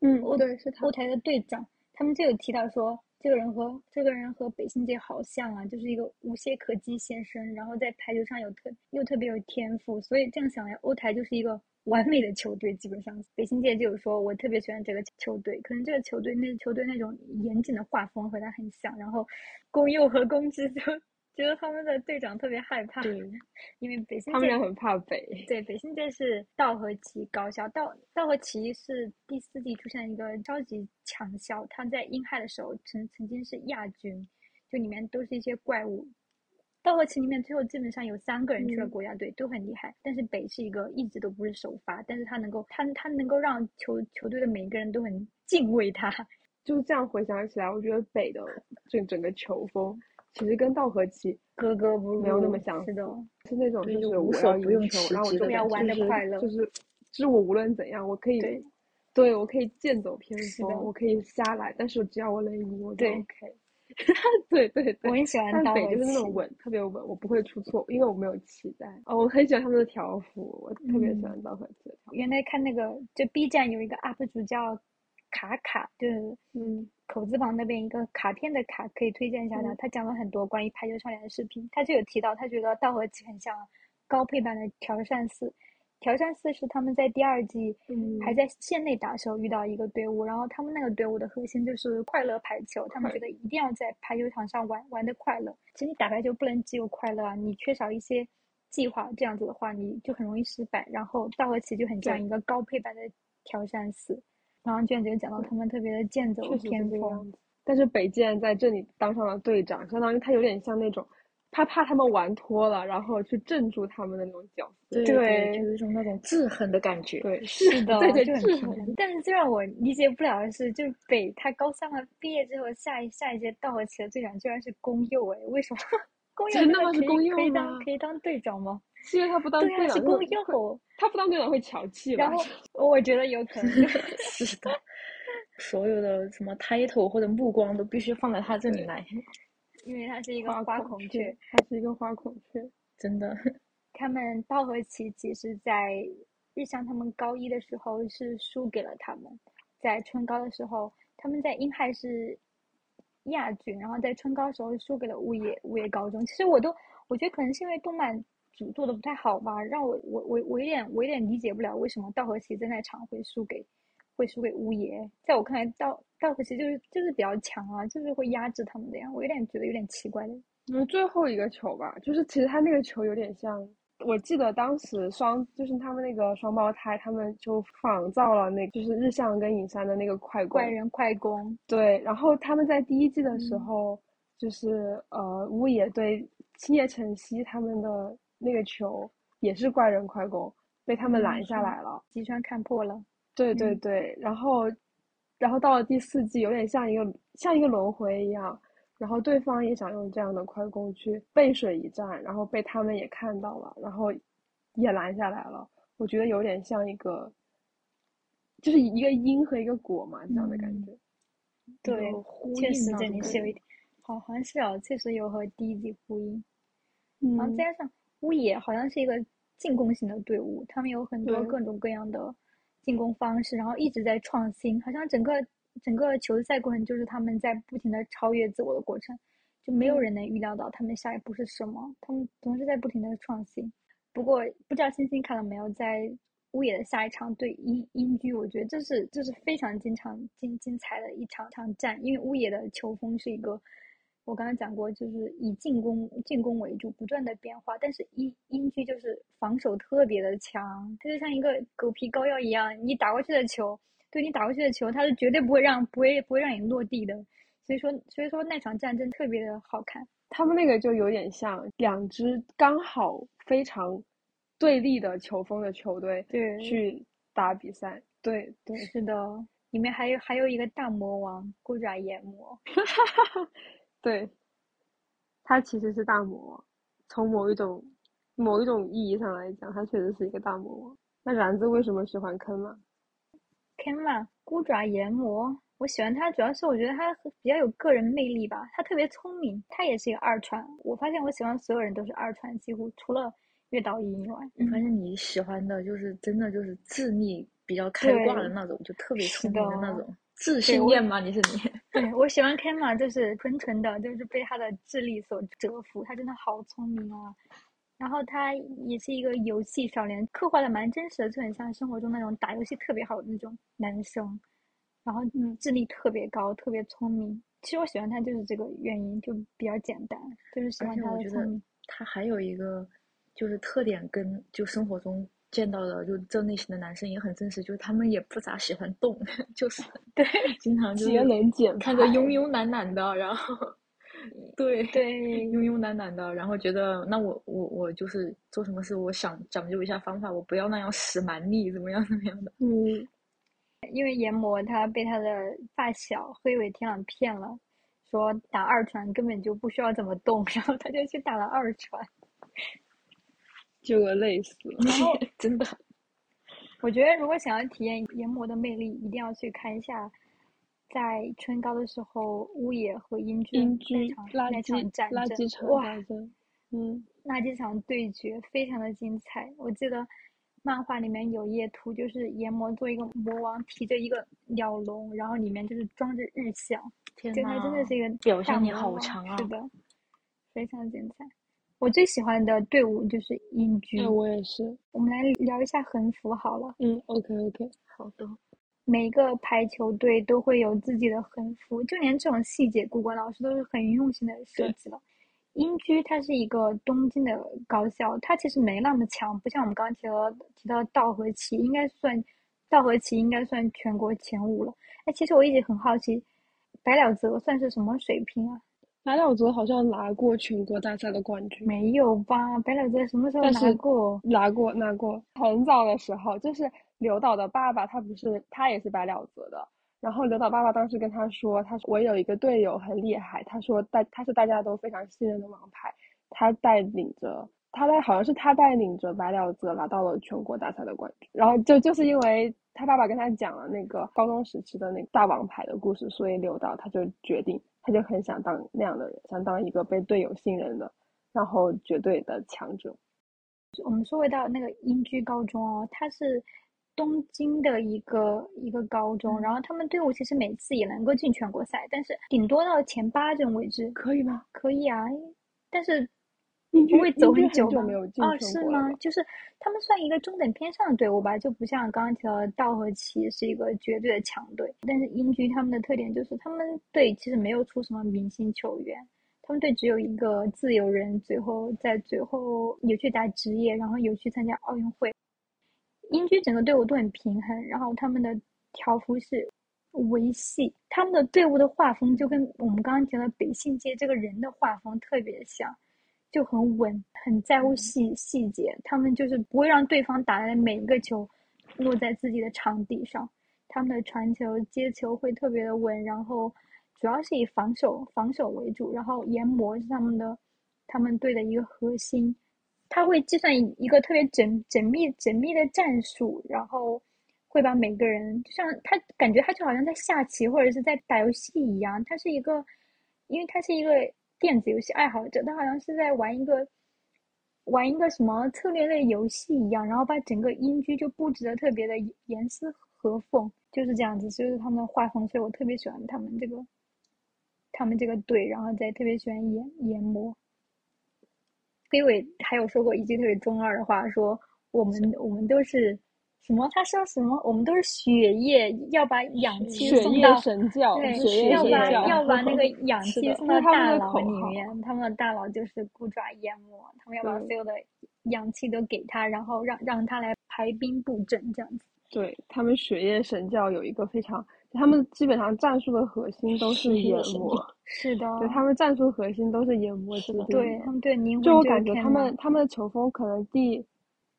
Speaker 5: 嗯，欧对，是他。
Speaker 2: 欧台的队长，他们就有提到说。这个人和这个人和北新界好像啊，就是一个无懈可击先生，然后在排球上有特又特别有天赋，所以这样想来，欧台就是一个完美的球队。基本上，北新界就是说我特别喜欢这个球队，可能这个球队那球队那种严谨的画风和他很像，然后宫佑和宫之就。觉得他们的队长特别害怕，
Speaker 5: 对，
Speaker 2: 因为北新
Speaker 5: 他们俩很怕北。
Speaker 2: 对，北新界是道和旗高校，道道和旗是第四季出现一个超级强校，他在英亥的时候曾曾经是亚军，就里面都是一些怪物。道和旗里面最后基本上有三个人去了国家队，都很厉害。但是北是一个一直都不是首发，但是他能够他他能够让球球队的每一个人都很敬畏他。
Speaker 5: 就这样回想起来，我觉得北的整整个球风。其实跟道和棋
Speaker 2: 格格不入，
Speaker 5: 没有那么像，
Speaker 2: 是的，
Speaker 5: 是那种就是
Speaker 4: 无
Speaker 5: 所
Speaker 4: 不用
Speaker 5: 球，然后我就
Speaker 2: 要玩的快乐，
Speaker 5: 就是就是我无论怎样，我可以，对我可以剑走偏锋，我可以瞎来，但是只要我能赢，我就 OK。对 *laughs* 对对，
Speaker 2: 我很喜欢道
Speaker 5: 和就是那种稳，特别稳，我不会出错，因为我没有期待。哦，我很喜欢他们的条幅，我特别喜欢道和棋的条。
Speaker 2: 原来看那个，就 B 站有一个 UP 主叫卡卡，就是嗯。口字旁那边一个卡片的卡，可以推荐一下他。他讲了很多关于排球少年的视频，他就有提到，他觉得道和棋很像高配版的条扇四。条扇四是他们在第二季还在县内打时候遇到一个队伍，然后他们那个队伍的核心就是快乐排球，他们觉得一定要在排球场上玩玩的快乐。其实你打排球不能只有快乐啊，你缺少一些计划，这样子的话你就很容易失败。然后道和棋就很像一个高配版的条扇四。然后卷子讲到他们特别的剑走偏锋，
Speaker 5: 但是北剑在这里当上了队长，相当于他有点像那种，他怕他们玩脱了，然后去镇住他们的那种角色，
Speaker 4: 对，就有一种那种制衡的感觉，
Speaker 5: 对，
Speaker 2: 是的，*laughs*
Speaker 5: 对对
Speaker 2: 制衡。但是最让我理解不了的是，就北他高三了毕业之后，下一下一届道和棋的队长居然是公佑哎，为什么？*laughs* 宫佑真
Speaker 5: 的是宫佑
Speaker 2: 可以当可以当队长吗？
Speaker 5: 是因为他不当队长，
Speaker 2: 是宫佑，
Speaker 5: 他不当队长会瞧气吧？
Speaker 2: 然后 *laughs* 我觉得有可能 *laughs*
Speaker 4: 是的，所有的什么 title 或者目光都必须放在他这里来，
Speaker 2: 因为他是一个花孔雀，
Speaker 5: 他是一个花孔雀，
Speaker 4: 真的。
Speaker 2: 他们稻荷崎其实在日向他们高一的时候是输给了他们，在春高的时候，他们在英亥是亚军，然后在春高的时候输给了物业物业高中。其实我都我觉得可能是因为动漫组做的不太好吧，让我我我我有点我有点理解不了为什么道和奇在那场会输给会输给乌野。在我看来，道道和奇就是就是比较强啊，就是会压制他们的呀，我有点觉得有点奇怪的。
Speaker 5: 嗯，最后一个球吧，就是其实他那个球有点像，我记得当时双就是他们那个双胞胎，他们就仿造了那，就是日向跟影山的那个快攻，
Speaker 2: 怪人快攻，
Speaker 5: 对，然后他们在第一季的时
Speaker 2: 嗯
Speaker 5: 候，就是呃乌野对青叶晨曦他们的那个球也是怪人快攻，被他们
Speaker 2: 嗯
Speaker 5: 拦下来了。
Speaker 2: 吉川看破了。
Speaker 5: 对对
Speaker 2: 嗯
Speaker 5: 对，然后，然后到了第四季，有点像一个像一个轮回一样，然后对方也想用这样的快攻去背水一战，然后被他们也看到了，然后也拦下来了。我觉得有点像一个，就是一个因和一个果嘛，这样的感
Speaker 2: 嗯
Speaker 5: 觉。
Speaker 2: 对，确实这里是有一点，好好像是哦，确实有和第一季呼应。
Speaker 5: 嗯
Speaker 2: 然后加上乌野好像是一个进攻型的队伍，他们有很多各种各样的进攻方式，然后一直在创新，好像整个整个球赛过程就是他们在不停的超越自我的过程，就没有
Speaker 5: 嗯
Speaker 2: 人能预料到他们下一步是什么，他们总是在不停的创新。不过不知道星星看了没有，在乌野的下一场对英英居，我觉得这是这是非常经常精精彩的一场场战，因为乌野的球风是一个，我刚刚讲过，就是以进攻进攻为主，不断的变化，但是英英区就是防守特别的强，它就像一个狗皮膏药一样，你打过去的球，对你打过去的球，它是绝对不会让不会不会让你落地的，所以说所以说那场战争特别的好看。
Speaker 5: 他们那个就有点像两支刚好非常对立的球风的球队
Speaker 2: 对
Speaker 5: 去打比赛。对对，
Speaker 2: 是的，里面还有还有一个大魔王孤爪炎魔，*laughs*
Speaker 5: 对，他其实是大魔王，从某一种某一种意义上来讲，他确实是一个大魔王。那然子为什么喜欢坑嘛
Speaker 2: ？Kenma 孤爪炎魔，我喜欢他，主要是我觉得他比较有个人魅力吧，他特别聪明，他也是一个二传。我发现我喜欢所有人都是二传，几乎除了月岛一以外。
Speaker 4: 我发现你喜欢的就是真的就是智力比较开挂的那种，就特别聪明的那种。自信恋吗？你是你？
Speaker 2: 对我喜欢 Kenma，就是纯纯的，就是被他的智力所折服，他真的好聪明啊。然后他也是一个游戏少年，刻画的蛮真实的，就很像生活中那种打游戏特别好的那种男生，然后
Speaker 5: 嗯
Speaker 2: 智力特别高，特别聪明。其实我喜欢他就是这个原因，就比较简单，就是喜欢他
Speaker 4: 我觉得
Speaker 2: 的聪明。
Speaker 4: 他还有一个就是特点，跟就生活中见到的就这类型的男生也很真实，就是他们也不咋喜欢动，*laughs* 就是 *laughs*
Speaker 2: 对
Speaker 4: 经常就是
Speaker 5: 节能减
Speaker 4: 看着
Speaker 5: 排
Speaker 4: 慵慵懒懒的，然后 *laughs* 对
Speaker 2: 对
Speaker 4: 慵慵懒懒的，然后觉得那我我我就是做什么事，我想讲究一下方法，我不要那样使蛮力，怎么样怎么样的。
Speaker 5: 嗯，
Speaker 2: 因为研磨他被他的发小黑尾天朗骗了，说打二传根本就不需要怎么动，然后他就去打了二传。
Speaker 5: 结果累死了。
Speaker 2: 然 *laughs* 后
Speaker 4: 真的，
Speaker 2: 我觉得如果想要体验研磨的魅力，一定要去看一下，在春高的时候，乌野和英
Speaker 5: 英
Speaker 2: 军
Speaker 5: 居
Speaker 2: 那场
Speaker 5: 垃
Speaker 2: 那场战争，
Speaker 5: 垃圾场
Speaker 2: 哇，
Speaker 5: 战争，嗯，
Speaker 2: 那几场对决非常的精彩。我记得漫画里面有一页图，就是研磨做一个魔王，提着一个鸟笼，然后里面就是装着日向，
Speaker 4: 天
Speaker 2: 就他真的是一个
Speaker 4: 表现好强啊
Speaker 2: 是的，非常精彩。我最喜欢的队伍就是英居。
Speaker 5: 哎，我也是。
Speaker 2: 我们来聊一下横幅好了。
Speaker 5: 嗯，OK OK，
Speaker 4: 好的，
Speaker 2: 每个排球队都会有自己的横幅，就连这种细节，古管老师都是很用心的设计了。英居它是一个东京的高校，它其实没那么强，不像我们刚刚提到提到道和旗，应该算道和旗应该算全国前五了。哎，其实我一直很好奇，白鸟泽算是什么水平啊？
Speaker 5: 白鸟泽好像拿过全国大赛的冠军。
Speaker 2: 没有吧？白鸟泽什么时候拿过？
Speaker 5: 拿过拿过，很早的时候，就是刘导的爸爸，他不是他也是白鸟泽的。然后刘导爸爸当时跟他说，他说我有一个队友很厉害，他说大他是大家都非常信任的王牌，他带领着他带好像是他带领着白鸟泽拿到了全国大赛的冠军。然后就就是因为他爸爸跟他讲了那个高中时期的那个大王牌的故事，所以刘导他就决定，他就很想当那样的人，想当一个被队友信任的，然后绝对的强者。
Speaker 2: 我们说回到那个英居高中哦，它是东京的一个一个高中，然后他们队伍其实每次也能够进全国赛，但是顶多到前八这种位置
Speaker 5: 可以吗？
Speaker 2: 可以啊，但是不会走？
Speaker 5: 很久没有进
Speaker 2: 哦，是吗？就是他们算一个中等偏上的队伍吧，就不像刚刚提到的道和奇是一个绝对的强队。但是英居他们的特点就是他们队其实没有出什么明星球员，他们队只有一个自由人，最后在最后有去打职业，然后有去参加奥运会。英居整个队伍都很平衡，然后他们的条幅是维系，他们的队伍的画风就跟我们刚刚提到北信街这个人的画风特别像，就很稳，很在乎细细节。他们就是不会让对方打来的每一个球落在自己的场地上，他们的传球、接球会特别的稳，然后主要是以防守防守为主，然后研磨是他们的他们队的一个核心。他会计算一一个特别缜缜密缜密的战术，然后会把每个人，就像他感觉他就好像在下棋或者是在打游戏一样。他是一个，因为他是一个电子游戏爱好者，他好像是在玩一个玩一个什么策略类游戏一样，然后把整个英居就布置的特别的严丝合缝，就是这样子，就是他们的画风，所以我特别喜欢他们这个他们这个队，然后再特别喜欢研研磨。飞伟还有说过一句特别中二的话，说我们我们都是什么？他说什么？我们都是血液，要把氧气送到
Speaker 5: 神教，
Speaker 2: 对，
Speaker 5: 血液
Speaker 2: 要把
Speaker 5: 神教，
Speaker 2: 要把那个 *laughs* 氧气送到大脑里面，他们的大脑就是骨爪淹没，他们要把所有的氧气都给他，然后让让他来排兵布阵这样子。
Speaker 5: 对他们血液神教有一个非常，他们基本上战术的核心都是
Speaker 4: 血液
Speaker 5: 研磨，
Speaker 2: 是的，
Speaker 5: 对他们战术核心都是研磨制定
Speaker 2: 对他们对灵魂
Speaker 5: 就我感觉他们他们的球风可能第，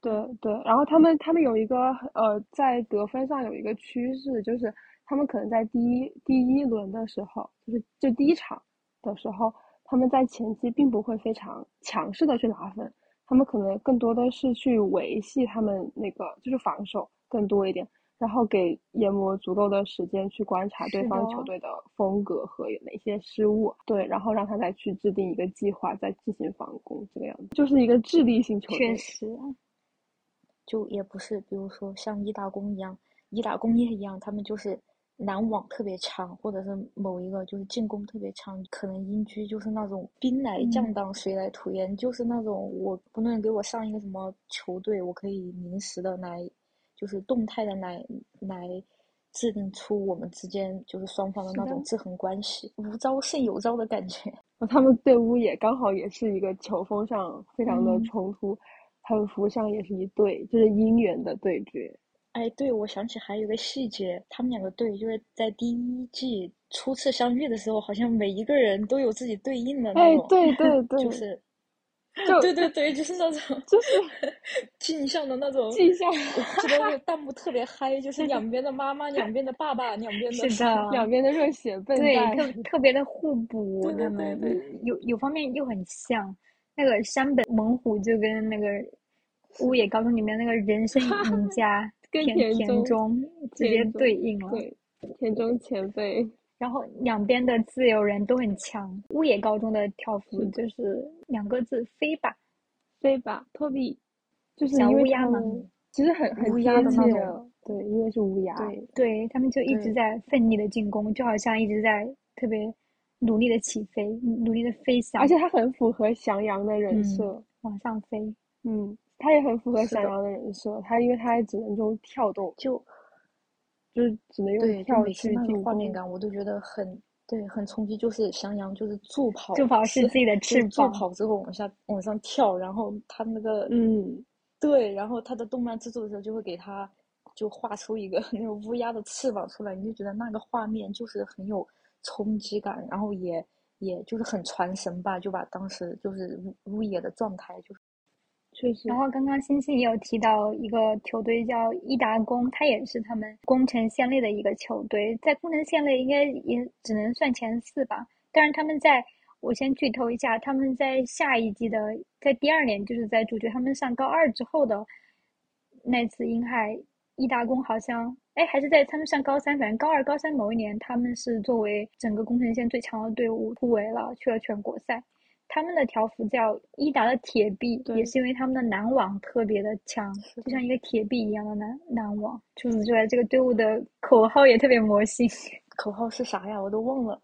Speaker 5: 对对，然后他们他们有一个呃在得分上有一个趋势，就是他们可能在第一第一轮的时候，就是就第一场的时候，他们在前期并不会非常强势的去拿分，他们可能更多的是去维系他们那个就是防守更多一点，然后给研磨足够的时间去观察对方球。队的风格和有哪些失误，对，然后让他再去制定一个计划，再进行防攻，这个样子，就是一个智力型球队。
Speaker 2: 确实，
Speaker 4: 就也不是，比如说像一打工一样，一打工业一样，他们就是拦网特别强，或者是某一个就是进攻特别强，可能英居就是那种兵来将
Speaker 2: 嗯。
Speaker 4: 挡，水来土掩，就是那种我不论给我上一个什么球队，我可以临时的来，就是动态的来来制定出我们之间就是双方的那种。制衡关系，无招胜有招的感觉。*laughs*
Speaker 5: 他们队伍也刚好也是一个球风上非常的
Speaker 2: 嗯。
Speaker 5: 冲突，他们服相也是一对，就是姻缘的对决。
Speaker 4: 哎，对，我想起还有一个细节，他们两个对就是在第一季初次相遇的时候，好像每一个人都有自己对应的那种，，
Speaker 5: 哎对对对，
Speaker 4: 就 *laughs* 是，
Speaker 5: 就
Speaker 4: 对对对，就是那种
Speaker 5: 就是 *laughs*
Speaker 4: 镜像的那种
Speaker 5: 镜像
Speaker 4: 我记得那个弹幕特别嗨，就是两边的妈妈，两边的爸爸，两边的
Speaker 2: 是的，
Speaker 5: 两边的热血笨
Speaker 2: 对，
Speaker 5: 蛋。
Speaker 2: 特特别的互补，
Speaker 4: 对对对对
Speaker 2: 有有方面又很像。那个山本猛虎就跟那个乌野高中里面那个人生 *laughs* 赢家 *laughs*
Speaker 5: 跟
Speaker 2: 田田
Speaker 5: 田中
Speaker 2: 中直接对应了。
Speaker 5: 对，田中前辈，
Speaker 2: 然后两边的自由人都很强。乌野高中的跳幅就是两个字飞吧，
Speaker 5: 飞吧，托比，就是
Speaker 2: 小
Speaker 5: 因为
Speaker 2: 乌鸦嘛
Speaker 5: 其实很很
Speaker 4: 乌
Speaker 5: 贴
Speaker 4: 鸦的那种
Speaker 5: 切的，对，因为是乌鸦，
Speaker 4: 对
Speaker 2: 对他们就一直在奋力的进攻，就好像一直在特别努力的起飞，努力的飞翔，
Speaker 5: 而且他很符合翔阳的人
Speaker 2: 嗯
Speaker 5: 设，
Speaker 2: 往上飞。
Speaker 5: 嗯，他也很符合翔阳的人设，他因为他只能用跳动，
Speaker 4: 就
Speaker 5: 就是只能用跳
Speaker 4: 每次那个
Speaker 5: 去进，
Speaker 4: 画面感，我都觉得很对，很冲击。就是翔阳就是助跑，
Speaker 2: 助跑是自己的
Speaker 4: 就是
Speaker 2: 翅膀。
Speaker 4: 助跑之后往下往上跳，然后他那个
Speaker 5: 嗯，
Speaker 4: 对，然后他的动漫制作的时候就会给他就画出一个 *laughs* 那个乌鸦的翅膀出来，你就觉得那个画面就是很有冲击感，然后也也就是很传神吧，就把当时就是乌乌野的状态就是
Speaker 5: 确实
Speaker 2: 然，后刚刚星星也有提到一个球队叫伊达工，它也是他们宫城县内的一个球队，在宫城县内应该也只能算前四吧。但是他们在，我先剧透一下，他们在下一季的，在第二年，就是在主角他们上高二之后的那次英海，伊达工好像，哎，还是在他们上高三，反正高二、高三某一年，他们是作为整个宫城县最强的队伍突围了，去了全国赛。他们的条幅叫伊达的铁臂，也是因为他们的拦网特别的强，
Speaker 4: 是
Speaker 2: 就像一个铁臂一样的拦拦网。除此之外，这个队伍的口号也特别魔性，*laughs*
Speaker 4: 口号是啥呀？我都忘了。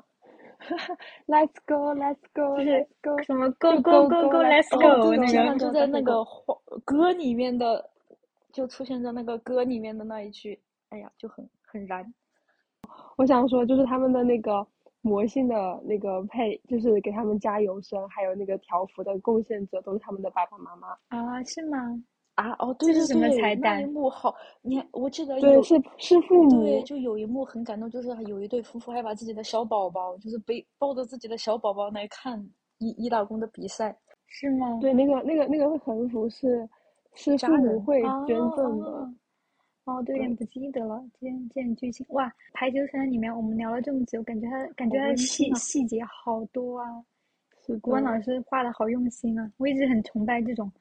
Speaker 4: *laughs*
Speaker 5: Let's go, Let's go,
Speaker 2: 就是
Speaker 5: Let's go。
Speaker 2: 什么 Go Go
Speaker 5: Go
Speaker 2: Go
Speaker 5: Go,
Speaker 2: Go Let's
Speaker 5: Let's
Speaker 2: Go
Speaker 5: go，
Speaker 2: 那个
Speaker 4: 就在那个花歌里面的，就出现在那个歌里面的那一句，哎呀，就很很燃。
Speaker 5: 我想说，就是他们的那个魔性的那个配，就是给他们加油声，还有那个条幅的贡献者，都是他们的爸爸妈妈。
Speaker 2: 啊，是吗？
Speaker 4: 啊，哦，对对
Speaker 2: 这是什么
Speaker 4: 对，那
Speaker 2: 彩蛋
Speaker 4: 一幕好，你还我记得
Speaker 5: 对，
Speaker 4: 有
Speaker 5: 是是父母。
Speaker 4: 对，就有一幕很感动，就是有一对夫妇还把自己的小宝宝，就是背抱着自己的小宝宝来看伊伊打工的比赛。
Speaker 2: 是吗？
Speaker 5: 对，那个那个那个横幅是是父母会
Speaker 2: 哦
Speaker 5: 捐赠的。
Speaker 2: 哦哦，对，有点不记得了。这件这件剧情，哇，排球少年里面我们聊了这么久，感觉它感觉
Speaker 4: 好
Speaker 2: 它的细细节好多啊。
Speaker 5: 是
Speaker 2: 古文老师画的好用心啊！我一直很崇拜这种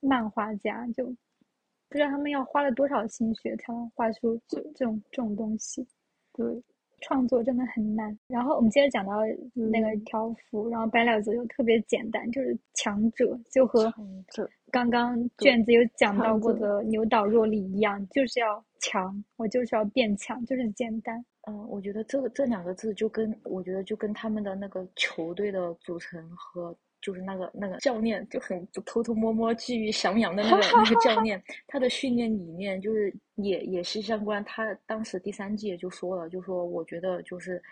Speaker 2: 漫画家，就不知道他们要花了多少心血才能画出这这种这种东西。
Speaker 5: 对，
Speaker 2: 创作真的很难。然后我们接着讲到那个
Speaker 5: 嗯
Speaker 2: 条幅，然后白鸟泽就特别简单，就是强者，就和
Speaker 4: 这
Speaker 2: 刚刚卷子有讲到过的牛岛若里一样，就是要强，我就是要变强，就是简单。
Speaker 4: 嗯，我觉得这个这两个字就跟我觉得就跟他们的那个球队的组成和就是那个那个教练就很偷偷摸摸觊觎翔阳的那个那个教 *laughs* 练，他的训练理念就是也也是相关。他当时第三季也就说了，就说我觉得就是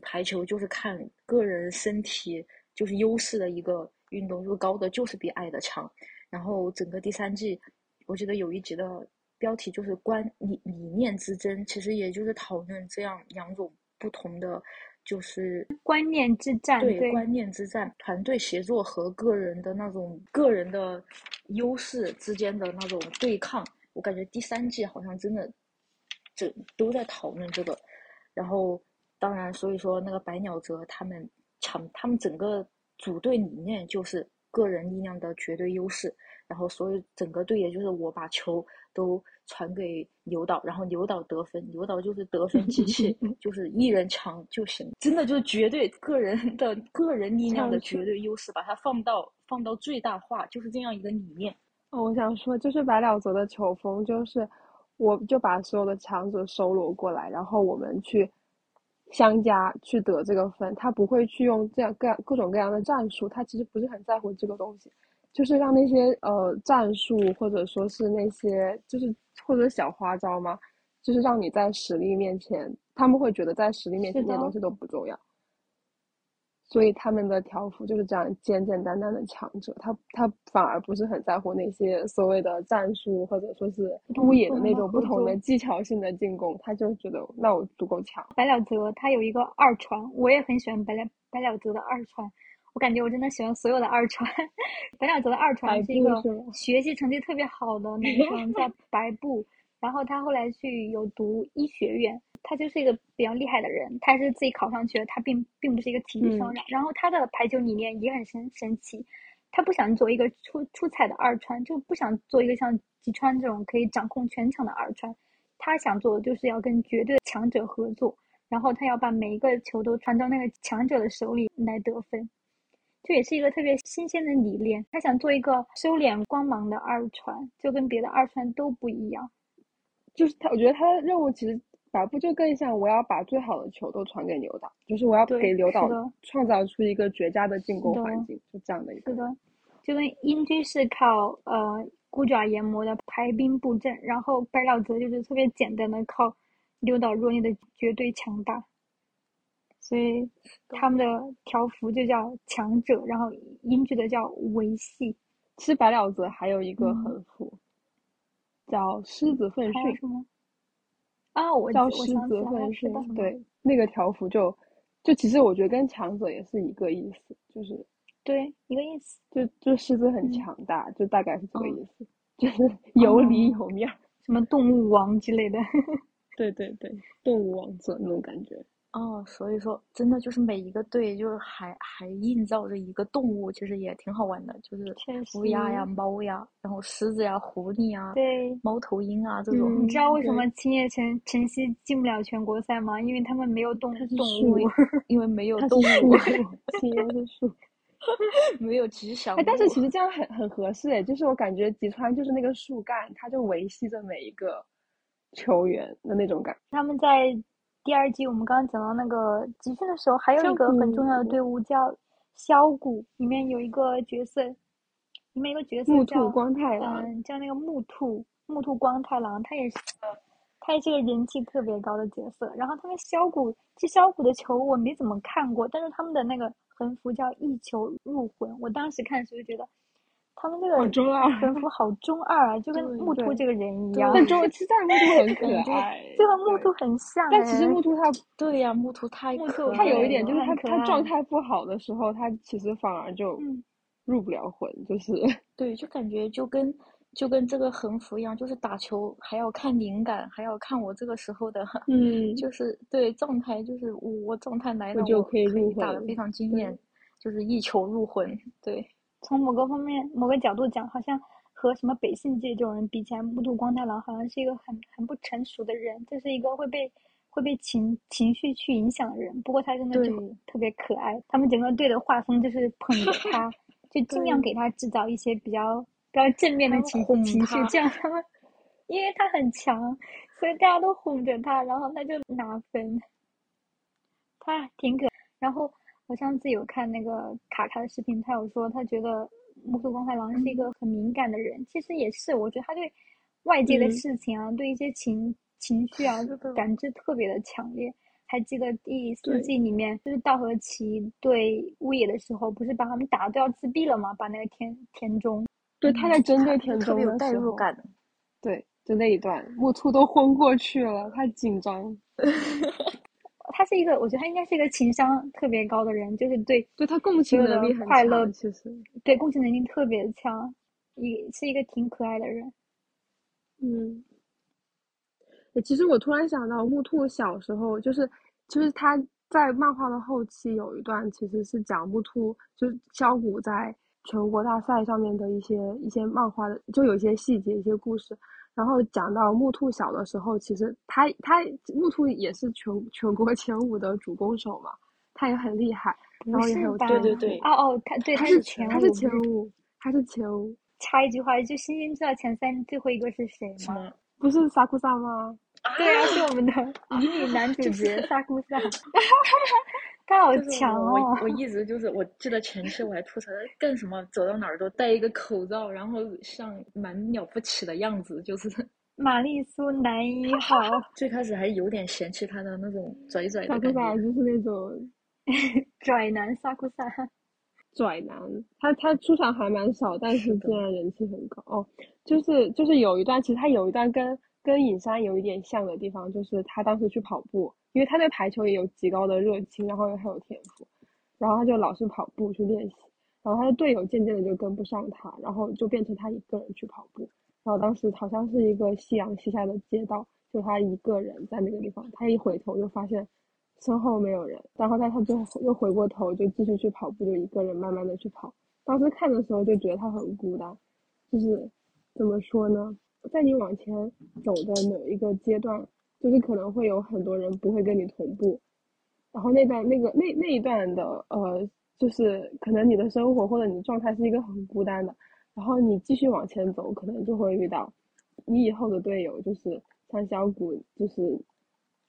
Speaker 4: 排球就是看个人身体就是优势的一个运动，就是高的就是比矮的强。然后整个第三季，我记得有一集的标题就是观理理念之争，其实也就是讨论这样两种不同的，就是
Speaker 2: 观念之战，对，
Speaker 4: 对观念之战、团队协作和个人的那种个人的优势之间的那种对抗。我感觉第三季好像真的这都在讨论这个。然后，当然，所以说那个白鸟泽他们强，他们整个组队理念就是个人力量的绝对优势。然后，所以整个队也就是我把球都传给刘导，然后刘导得分，刘导就是得分机器，*laughs* 就是一人强就行，真的就是绝对个人的个人力量的绝对优势，把它放到放到最大化，就是这样一个理念。
Speaker 5: 哦，我想说，就是白鸟泽的球风，就是我就把所有的强者收罗过来，然后我们去相加去得这个分。他不会去用这样各样各种各样的战术，他其实不是很在乎这个东西，就是让那些呃战术或者说是那些就是或者小花招嘛，就是让你在实力面前，他们会觉得在实力面前这些东西都不重要。所以他们的条幅就是这样简简单单的强者，他他反而不是很在乎那些所谓的战术或者说是
Speaker 2: 同
Speaker 5: 乌野的那种不同的技巧性的进攻，他就觉得那我足够强。
Speaker 2: 白鸟泽他有一个二传，我也很喜欢白鸟白鸟泽的二传。我感觉我真的喜欢所有的二传。白鸟泽的二传是一个学习成绩特别好的男生，叫 *laughs* 白布。然后他后来去有读医学院，他就是一个比较厉害的人，他是自己考上去的，他并并不是一个体育生。
Speaker 5: 嗯
Speaker 2: 然后他的排球理念也很神神奇，他不想做一个出出彩的二传，就不想做一个像吉川这种可以掌控全场的二传，他想做的就是要跟绝对的强者合作，然后他要把每一个球都传到那个强者的手里来得分。这也是一个特别新鲜的理念。他想做一个收敛光芒的二传，就跟别的二传都不一样。
Speaker 5: 就是他，我觉得他的任务其实把布就更像我要把最好的球都传给刘导，就是我要
Speaker 2: 对
Speaker 5: 给刘导创造出一个绝佳的进攻环境，就这样的一个
Speaker 2: 是。的，就跟英军是靠呃孤爪研磨的排兵布阵，然后白老泽就是特别简单的靠刘导若内的绝对强大，所以他们的条幅就叫强者，然后英剧的叫维系。
Speaker 5: 其实白鸟泽还有一个
Speaker 2: 嗯
Speaker 5: 横幅，叫狮子奋训，
Speaker 2: 还有什么？啊，我
Speaker 5: 叫
Speaker 2: 我
Speaker 5: 狮子奋训，，对，那个条幅就就其实我觉得跟强者也是一个意思，就是
Speaker 2: 对，一个意思。
Speaker 5: 就就狮子很
Speaker 2: 嗯
Speaker 5: 强大，就大概是这个
Speaker 2: 哦
Speaker 5: 意思，就是 *laughs* 有里
Speaker 2: 哦
Speaker 5: 有面儿。
Speaker 2: 什么动物王之类的。*laughs*
Speaker 5: 对对对，动物王者那种感觉。
Speaker 4: 哦，所以说真的就是每一个队就是还还映照着一个动物，其实也挺好玩的，就是
Speaker 2: 确
Speaker 4: 乌鸦呀、
Speaker 2: 实
Speaker 4: 猫呀，然后狮子呀、狐狸呀、
Speaker 2: 对，
Speaker 4: 猫头鹰啊这种。
Speaker 5: 嗯
Speaker 2: 你知道为什么青叶城晨曦进不了全国赛吗？因为他们没有动动
Speaker 5: 树
Speaker 2: 物。
Speaker 4: 因为没有 *laughs*
Speaker 5: 它是
Speaker 4: 动
Speaker 5: 树
Speaker 4: 物，，
Speaker 5: 青叶是树。*laughs*
Speaker 4: 没有吉祥
Speaker 5: 哎，但是
Speaker 4: 物
Speaker 5: 其实这样很很合适诶，就是我感觉吉川就是那个树干，它就维系着每一个球员的那种感
Speaker 2: 他们在第二季我们刚刚讲到那个集训的时候，还有一个很重要的队伍叫萧谷，里面有一个角色，里面有一个角色叫木
Speaker 5: 兔光太郎。
Speaker 2: 嗯，叫那个木兔木兔光太郎，他也是个，他也是个人气特别高的角色。然后他们萧谷，其实萧谷的球我没怎么看过，但是他们的那个横幅叫一球入魂，我当时看的时候就觉得，他们这个
Speaker 5: 好中二
Speaker 2: 横幅好中二啊，就 *laughs* 跟木兔这个人一样。*laughs* *laughs*
Speaker 5: 但中其实但木兔很可爱，
Speaker 2: 就和木兔很像
Speaker 5: 但其实
Speaker 2: 哎
Speaker 5: 木兔它
Speaker 4: 对呀、木兔太
Speaker 2: 木
Speaker 4: 可
Speaker 2: 兔
Speaker 5: 它有一点就是它
Speaker 2: 很可
Speaker 5: 它状态不好的时候，它其实反而就
Speaker 2: 嗯
Speaker 5: 入不了魂，就是
Speaker 4: 对，就感觉就跟就跟这个横幅一样，就是打球还要看灵感，还要看我这个时候的，
Speaker 5: 嗯
Speaker 4: 就是对状态，就是我我状态来了，我
Speaker 5: 我就可以入魂
Speaker 4: 打的非常惊艳，就是一球入魂。对，
Speaker 2: 从某个方面、某个角度讲，好像和什么北信界这种人比起来，木兔光太郎好像是一个很很不成熟的人，就是一个会被会被情情绪去影响的人。不过他真的就特别可爱，他们整个队的画风就是捧着他，*laughs* 就尽量给他制造一些比较比较正面的情
Speaker 4: 哄
Speaker 2: 情绪
Speaker 4: 他，
Speaker 2: 这样他们因为他很强，所以大家都哄着他，然后他就拿分。他挺可，然后我上次有看那个卡卡的视频，他有说他觉得木兔光太郎是一个很敏感的人，其实也是，我觉得他对外界的
Speaker 5: 嗯
Speaker 2: 事情啊，对一些情情绪啊感知特别的强烈。还记得第四季里面，就是道和奇对乌野的时候，不是把他们打的都要自闭了吗？把那个田田中，
Speaker 5: 对他在针对田中
Speaker 4: 就特别有
Speaker 5: 的时候，
Speaker 4: 代入感。
Speaker 5: 对，就那一段木兔都昏过去了，太紧张，*laughs*
Speaker 2: 他是一个，我觉得他应该是一个情商特别高的人，就是对
Speaker 5: 对他共情能力很
Speaker 2: 快乐
Speaker 5: 强，其实，
Speaker 2: 对共情能力特别强，也是一个挺可爱的人。
Speaker 5: 嗯。其实我突然想到，木兔小时候就是，就是他在漫画的后期有一段，其实是讲木兔就是萧谷在全国大赛上面的一些一些漫画的，就有一些细节、一些故事。然后讲到木兔小的时候，其实他他木兔也是全全国前五的主攻手嘛，他也很厉害，然后也很有
Speaker 4: 对对对
Speaker 2: 哦哦，他对
Speaker 5: 他是
Speaker 2: 是前五，
Speaker 5: 他是前五，他是前五，
Speaker 2: 插一句话，就星星知道前三最后一个是谁吗？
Speaker 5: 不是萨库萨吗？
Speaker 2: 对啊，是我们的迷你男主角 *laughs* 萨库萨，*laughs* 他好强哦！
Speaker 4: 我我一直就是，我记得前期我还吐槽他干什么，走到哪儿都戴一个口罩，然后像蛮了不起的样子，就是
Speaker 2: 玛丽苏男一号，*laughs*
Speaker 4: 最开始还有点嫌弃他的那种 *laughs* 拽拽的感觉。
Speaker 5: 就是那种 *laughs*
Speaker 2: 拽男萨库萨。
Speaker 5: 拽男，他他出场还蛮少，但是竟然人气很高哦。就是就是有一段，其实他有一段跟跟尹山有一点像的地方，就是他当时去跑步，因为他对排球也有极高的热情，然后又很有天赋，然后他就老是跑步去练习，然后他的队友渐渐的就跟不上他，然后就变成他一个人去跑步。然后当时好像是一个夕阳西下的街道，就他一个人在那个地方，他一回头就发现身后没有人，然后但他就又回过头就继续去跑步，就一个人慢慢的去跑。当时看的时候就觉得他很孤单，就是怎么说呢，在你往前走的某一个阶段，就是可能会有很多人不会跟你同步，然后那段那个那那一段的呃，就是可能你的生活或者你的状态是一个很孤单的，然后你继续往前走，可能就会遇到你以后的队友，就是像小谷，就是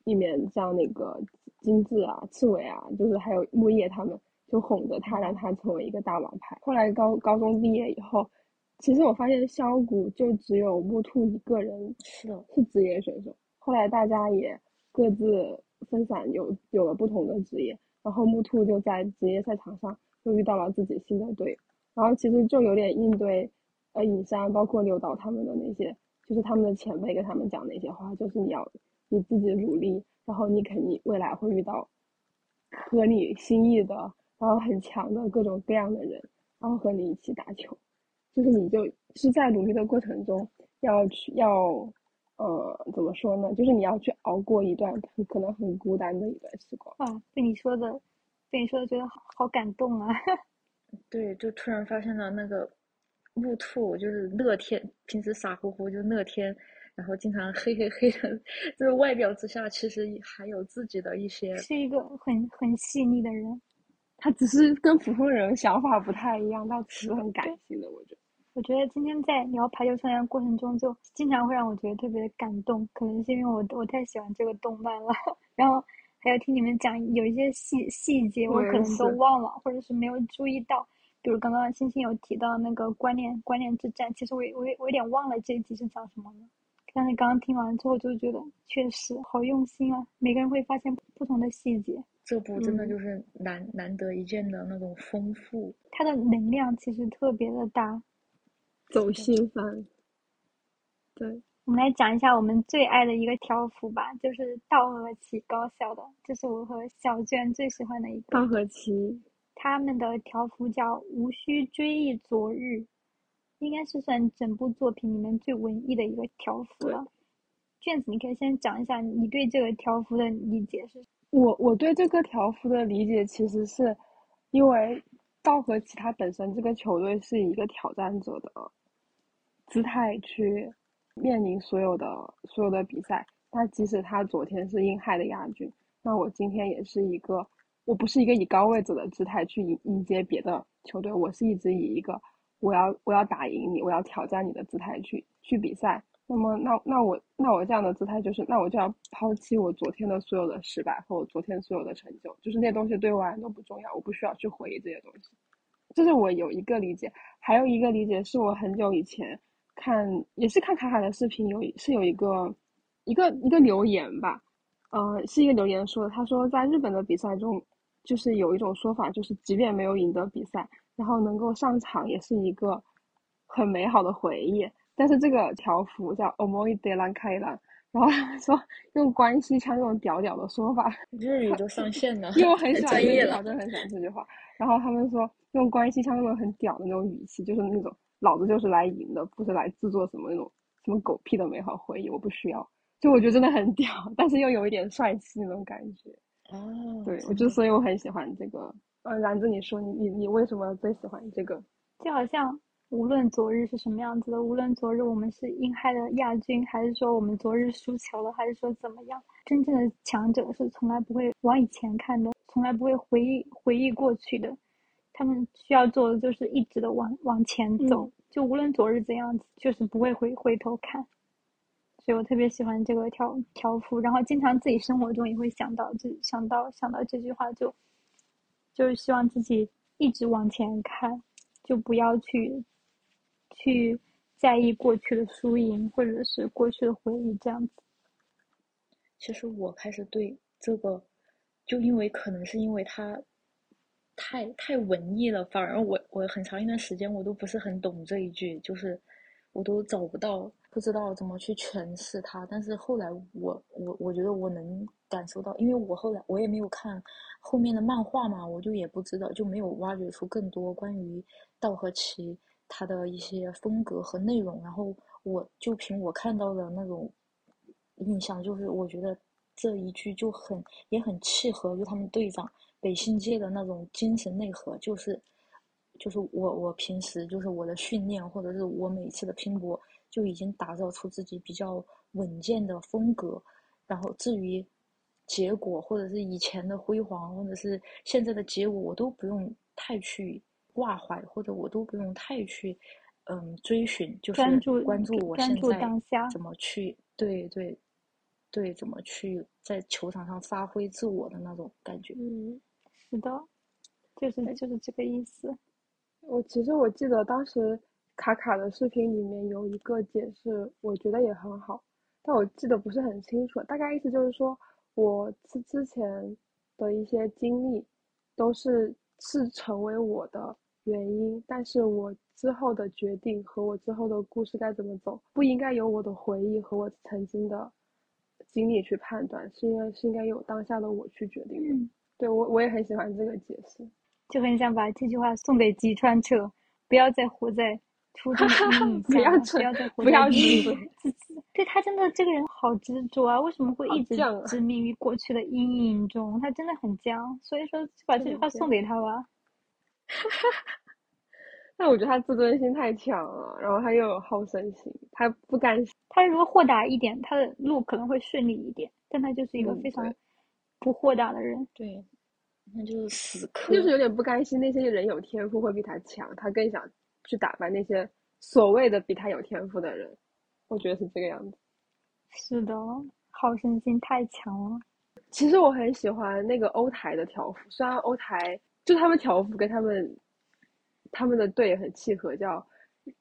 Speaker 5: 里面像那个金智啊、赤尾啊，就是还有木叶他们，就哄着他，让他成为一个大王牌。后来高高中毕业以后，其实我发现萧谷就只有木兔一个人
Speaker 4: 是的，
Speaker 5: 是职业选手。后来大家也各自分散有有了不同的职业，然后木兔就在职业赛场上又遇到了自己新的队。友，然后其实就有点应对呃尹山包括刘导他们的那些，就是他们的前辈跟他们讲的一些话，就是你要你自己努力，然后你肯定未来会遇到合你心意的，然后很强的各种各样的人，然后和你一起打球，就是你就是在努力的过程中要去要呃怎么说呢？就是你要去熬过一段很可能很孤单的一段时光。
Speaker 2: 啊，被你说的，被你说的，觉得好好感动啊！*laughs*
Speaker 4: 对，就突然发现了那个木兔，就是乐天，平时傻乎乎就乐天，然后经常嘿嘿嘿的，就是外表之下其实还有自己的一些，
Speaker 2: 是一个很很细腻的人。
Speaker 5: 他只是跟普通人想法不太一样，到词很感性的，我觉得。
Speaker 2: 我觉得今天在聊排球少年的过程中，就经常会让我觉得特别的感动，可能是因为我我太喜欢这个动漫了。*laughs* 然后还有听你们讲有一些细细节，我可能都忘了，或者是没有注意到。比如刚刚星星有提到那个观念观念之战，其实我我也我有点忘了这一集是讲什么的。但是刚刚听完之后，就觉得确实好用心啊！每个人会发现不同的细节，
Speaker 4: 这部真的
Speaker 5: 嗯
Speaker 4: 就是难、难得一见的那种丰富。
Speaker 2: 它的能量其实特别的大。
Speaker 5: 走心番。对，
Speaker 2: 我们来讲一下我们最爱的一个条幅吧，就是道和奇高校的，这是我和小娟最喜欢的一个。
Speaker 5: 道和奇，
Speaker 2: 他们的条幅叫“无需追忆昨日”，应该是算整部作品里面最文艺的一个条幅了。卷子，你可以先讲一下你对这个条幅的理解是？
Speaker 5: 我我对这个条幅的理解其实是，因为道和奇他本身这个球队是一个挑战者的姿态去面临所有的所有的比赛。那即使他昨天是英亥的亚军，那我今天也是一个，我不是一个以高位者的姿态去迎迎接别的球队，我是一直以一个我要我要打赢你，我要挑战你的姿态去去比赛。那么，那那我那我这样的姿态就是，那我就要抛弃我昨天的所有的失败和我昨天所有的成就，就是那东西对我而言都不重要，我不需要去回忆这些东西。这是我有一个理解，还有一个理解是我很久以前看，也是看卡卡的视频，有是有一个一个一个留言吧，呃，是一个留言说的，他说在日本的比赛中，就是有一种说法，就是即便没有赢得比赛，然后能够上场也是一个很美好的回忆。但是这个条幅叫 “omoi de lan kai lan”，然后他说用关西腔这种屌屌的说法，
Speaker 4: 日语都上线了，*laughs*
Speaker 5: 因为我很喜欢这句话，
Speaker 4: 专业了。
Speaker 5: 真的很喜欢这句话。然后他们说用关西腔那种很屌的那种语气，就是那种老子就是来赢的，不是来制作什么那种什么狗屁的美好回忆，我不需要。就我觉得真的很屌，但是又有一点帅气那种感觉。
Speaker 4: 哦，
Speaker 5: 对，我就所以我很喜欢这个。呃，然子，你说你你你为什么最喜欢这个？
Speaker 2: 就好像无论昨日是什么样子的，无论昨日我们是英亥的亚军，还是说我们昨日输球了，还是说怎么样，真正的强者是从来不会往以前看的，从来不会回忆回忆过去的。他们需要做的就是一直的往往前走，
Speaker 5: 嗯
Speaker 2: 就无论昨日怎样子，就是不会回回头看。所以我特别喜欢这个条条幅，然后经常自己生活中也会想到这想到想到这句话就，就是希望自己一直往前看，就不要去去在意过去的输赢或者是过去的回忆这样子。
Speaker 4: 其实我开始对这个，就因为可能是因为它太太文艺了，反而我我很长一段时间我都不是很懂这一句，就是我都找不到，不知道怎么去诠释它。但是后来我我我觉得我能感受到，因为我后来我也没有看后面的漫画嘛，我就也不知道，就没有挖掘出更多关于道和奇他的一些风格和内容。然后我就凭我看到的那种印象，就是我觉得这一句就很也很契合，就他们队长北信界的那种精神内核，就是就是我我平时就是我的训练，或者是我每次的拼搏，就已经打造出自己比较稳健的风格。然后至于结果，或者是以前的辉煌，或者是现在的结果，我都不用太去挂怀，或者我都不用太去嗯追寻，就是
Speaker 2: 专注
Speaker 4: 关注我现在
Speaker 2: 当下
Speaker 4: 怎么去对对对怎么去在球场上发挥自我的那种感觉。
Speaker 5: 嗯，
Speaker 2: 是的，就是就是这个意思。
Speaker 5: 我其实我记得当时卡卡的视频里面有一个解释，我觉得也很好，但我记得不是很清楚。大概意思就是说，我之之前的一些经历都是是成为我的原因，但是我之后的决定和我之后的故事该怎么走，不应该由我的回忆和我曾经的经历去判断，是因为是应该由当下的我去决定的。
Speaker 2: 嗯，
Speaker 5: 对我我也很喜欢这个解释。
Speaker 2: 就很想把这句话送给吉川彻，不要再活在初中的阴影 *laughs*
Speaker 5: 不要这
Speaker 2: 不要再活
Speaker 5: 不要
Speaker 2: 在自己。对他真的这个人好执着啊，为什么会一直执迷于过去的阴影中？他真的很僵，所以说就把这句话送给他吧。*laughs*
Speaker 5: 但我觉得他自尊心太强了，然后他又有好胜心，他不甘心。
Speaker 2: 他如果豁达一点，他的路可能会顺利一点，但他就是一个
Speaker 5: 嗯
Speaker 2: 非常
Speaker 5: 对
Speaker 2: 不豁达的人。
Speaker 4: 对，那就是死磕。
Speaker 5: 就是有点不甘心那些人有天赋会比他强，他更想去打败那些所谓的比他有天赋的人。我觉得是这个样子。
Speaker 2: 是的，好胜心太强了。
Speaker 5: 其实我很喜欢那个欧台的条幅，虽然欧台就他们条幅跟他们他们的队也很契合，叫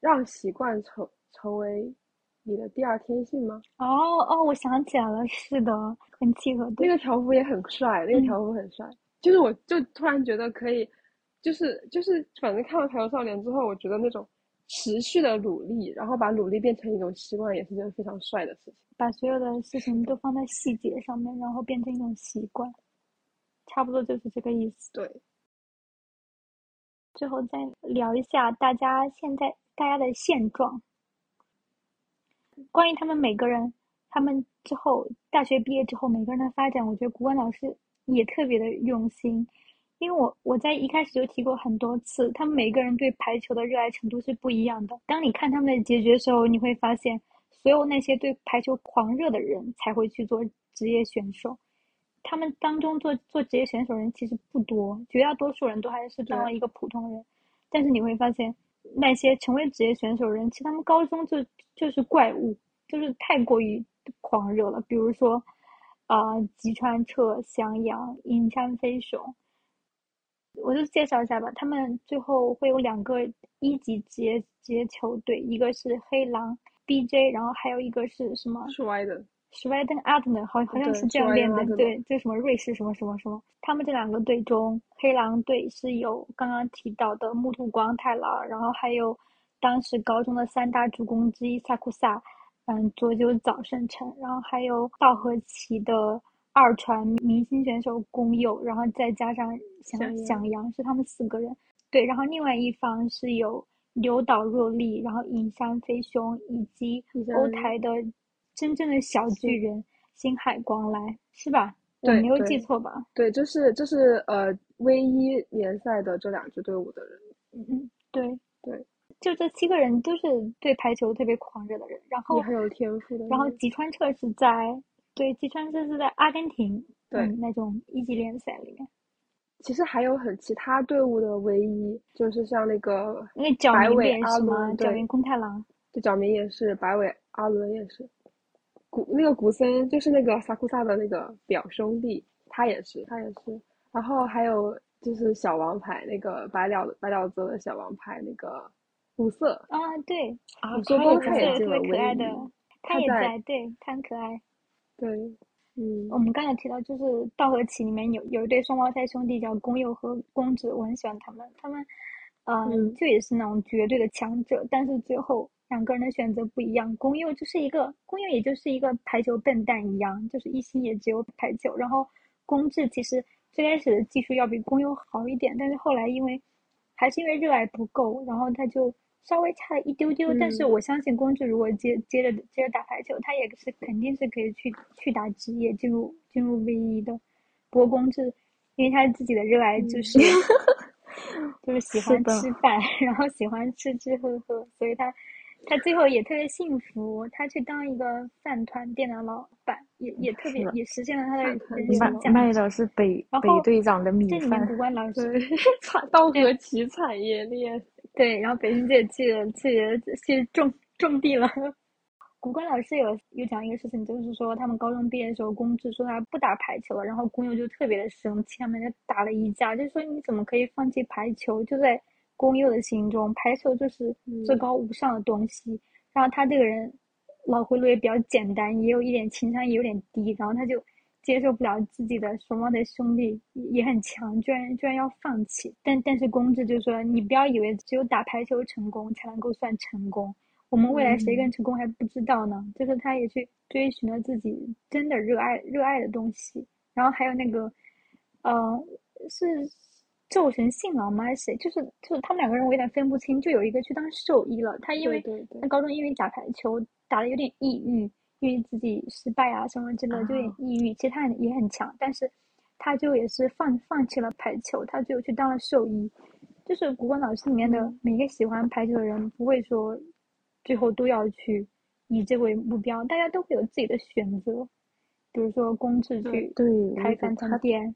Speaker 5: 让习惯成成为你的第二天性吗？
Speaker 2: 哦哦，我想起来了，是的，很契合。
Speaker 5: 那，个条幅也很帅，那个
Speaker 2: 嗯
Speaker 5: 条幅很帅。就是我就突然觉得可以，就是就是反正看完《排球少年》之后，我觉得那种持续的努力，然后把努力变成一种习惯，也是件非常帅的事情。
Speaker 2: 把所有的事情都放在细节上面，然后变成一种习惯，差不多就是这个意思。
Speaker 5: 对，
Speaker 2: 最后再聊一下大家现在大家的现状，关于他们每个人，他们之后大学毕业之后每个人的发展，我觉得古文老师也特别的用心，因为我我在一开始就提过很多次，他们每个人对排球的热爱程度是不一样的。当你看他们的结局的时候，你会发现，所有那些对排球狂热的人才会去做职业选手。他们当中做做职业选手人其实不多，绝大多数人都还是当了一个普通人。但是你会发现，那些成为职业选手人，其实他们高中就就是怪物，就是太过于狂热了。比如说，啊、吉川彻、翔阳、银山飞雄，我就介绍一下吧。他们最后会有两个一级职业职业球队，一个是黑狼 BJ，然后还有一个是什么？
Speaker 5: 是歪的。
Speaker 2: 史外登阿特的，好好像是这样练的对，就什么瑞士什么什么什么。他们这两个队中，黑狼队是有刚刚提到的木土光太郎，然后还有当时高中的三大主攻之一萨库萨，嗯，佐久早胜成，然后还有道和崎的二传明星选手宫佑，然后再加上
Speaker 5: 响阳
Speaker 2: 响响阳，是他们四个人。对，然后另外一方是有柳岛若利，然后影山飞雄以及欧台的真正的小巨人星海光来，是吧？我
Speaker 5: 对
Speaker 2: 没有记错吧？
Speaker 5: 对，就是就是呃 V 一联赛的这两支队伍的人。
Speaker 2: 嗯嗯，对
Speaker 5: 对，
Speaker 2: 就这七个人都是对排球特别狂热的人，然后
Speaker 5: 也很有天赋的。
Speaker 2: 然后吉川彻是在对吉川彻是在阿根廷
Speaker 5: 对
Speaker 2: 嗯那种一级联赛里面，
Speaker 5: 其实还有很其他队伍的唯一，就是像那个
Speaker 2: 那个角明也是吗？角明，空太郎，
Speaker 5: 对，角明也是，白尾阿伦也是。古那个古森就是那个萨库萨的那个表兄弟，他也是，他也是。然后还有就是小王牌那个白鸟白鸟泽的小王牌那个五色，
Speaker 2: 啊，对，
Speaker 5: 啊
Speaker 2: 五色五色
Speaker 5: 也进了
Speaker 2: 特别可爱的，他也在，对，他很可爱。
Speaker 5: 对，嗯，
Speaker 2: 我们刚才提到，就是《道和奇》里面有有一对双胞胎兄弟叫公佑和公子，我很喜欢他们。他们，呃、
Speaker 5: 嗯
Speaker 2: 就也是那种绝对的强者，但是最后两个人的选择不一样。宫佑就是一个，宫佑也就是一个排球笨蛋一样，就是一心也只有排球。然后宫治其实最开始的技术要比宫佑好一点，但是后来因为还是因为热爱不够，然后他就稍微差了一丢丢。但是
Speaker 5: 嗯
Speaker 2: 我相信宫治如果接接着接着打排球，他也是肯定是可以去去打职业，进入进入 V 一的。不过宫治因为他自己的热爱就是、*laughs* 就是喜欢吃饭，然后喜欢吃吃喝喝，所以他他最后也特别幸福，他去当一个饭团店的老板，也也特别也实现了他的人生价值。
Speaker 4: 卖的是北北队长的米饭
Speaker 2: 这里面
Speaker 4: 饭
Speaker 2: 古，关老 *laughs* 师
Speaker 5: 对，产稻荷崎产业链，*laughs*
Speaker 2: 对，然后北京这去去去种种地了。古关老师有有讲一个事情，就是说他们高中毕业的时候，公知说他不打排球了，然后工友就特别的生气，他们就打了一架，就说你怎么可以放弃排球？就在宫佑的心中，排球就是至
Speaker 5: 嗯
Speaker 2: 高无上的东西。然后他这个人脑回路也比较简单，也有一点情商也有点低，然后他就接受不了自己的双胞胎兄弟也很强，居然居然要放弃。但但是宫治就说，你不要以为只有打排球成功才能够算成功，我们未来谁更成功还不知道呢。就是他也去追寻了自己真的热爱热爱的东西。然后还有那个，呃，是咒神信郎吗？还是谁？就是就是他们两个人我有点分不清，就有一个去当兽医了，他因为
Speaker 5: 对对对
Speaker 2: 他高中因为打排球打的有点抑郁，因为自己失败啊什么之类的，就有点
Speaker 4: 啊
Speaker 2: 抑郁。其实他很也很强，但是他就也是放放弃了排球，他就去当了兽医。就是古关老师里面的
Speaker 5: 嗯
Speaker 2: 每个喜欢排球的人，不会说最后都要去以这为目标，大家都会有自己的选择。比如说公治去开饭
Speaker 4: 他
Speaker 2: 团店，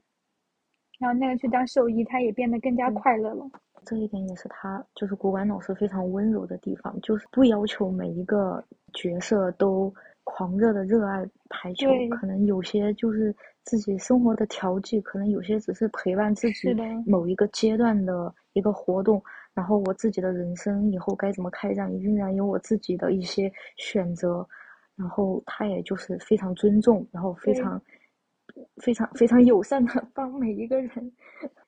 Speaker 2: 然后那个去当兽医，他也变得更加快乐了。
Speaker 4: 这一点也是他就是古管老师非常温柔的地方，就是不要求每一个角色都狂热的热爱排球，可能有些就是自己生活的调剂，可能有些只是陪伴自己某一个阶段的一个活动，然后我自己的人生以后该怎么开展，仍然有我自己的一些选择，然后他也就是非常尊重，然后非常非常非常友善的 *laughs* 帮每一个人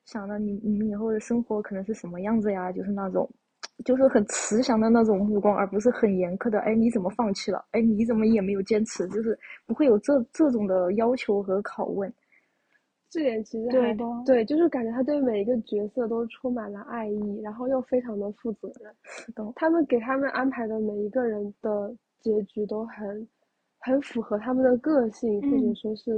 Speaker 4: 想着你你们以后的生活可能是什么样子呀，就是那种。就是很慈祥的那种目光，而不是很严苛的。哎，你怎么放弃了？哎，你怎么也没有坚持？就是不会有这这种的要求和拷问。
Speaker 5: 这点其实还
Speaker 2: 对
Speaker 5: 对，就是感觉他对每一个角色都充满了爱意，然后又非常的负责任。他们给他们安排的每一个人的结局都很很符合他们的个性，或者
Speaker 2: 嗯
Speaker 5: 说是，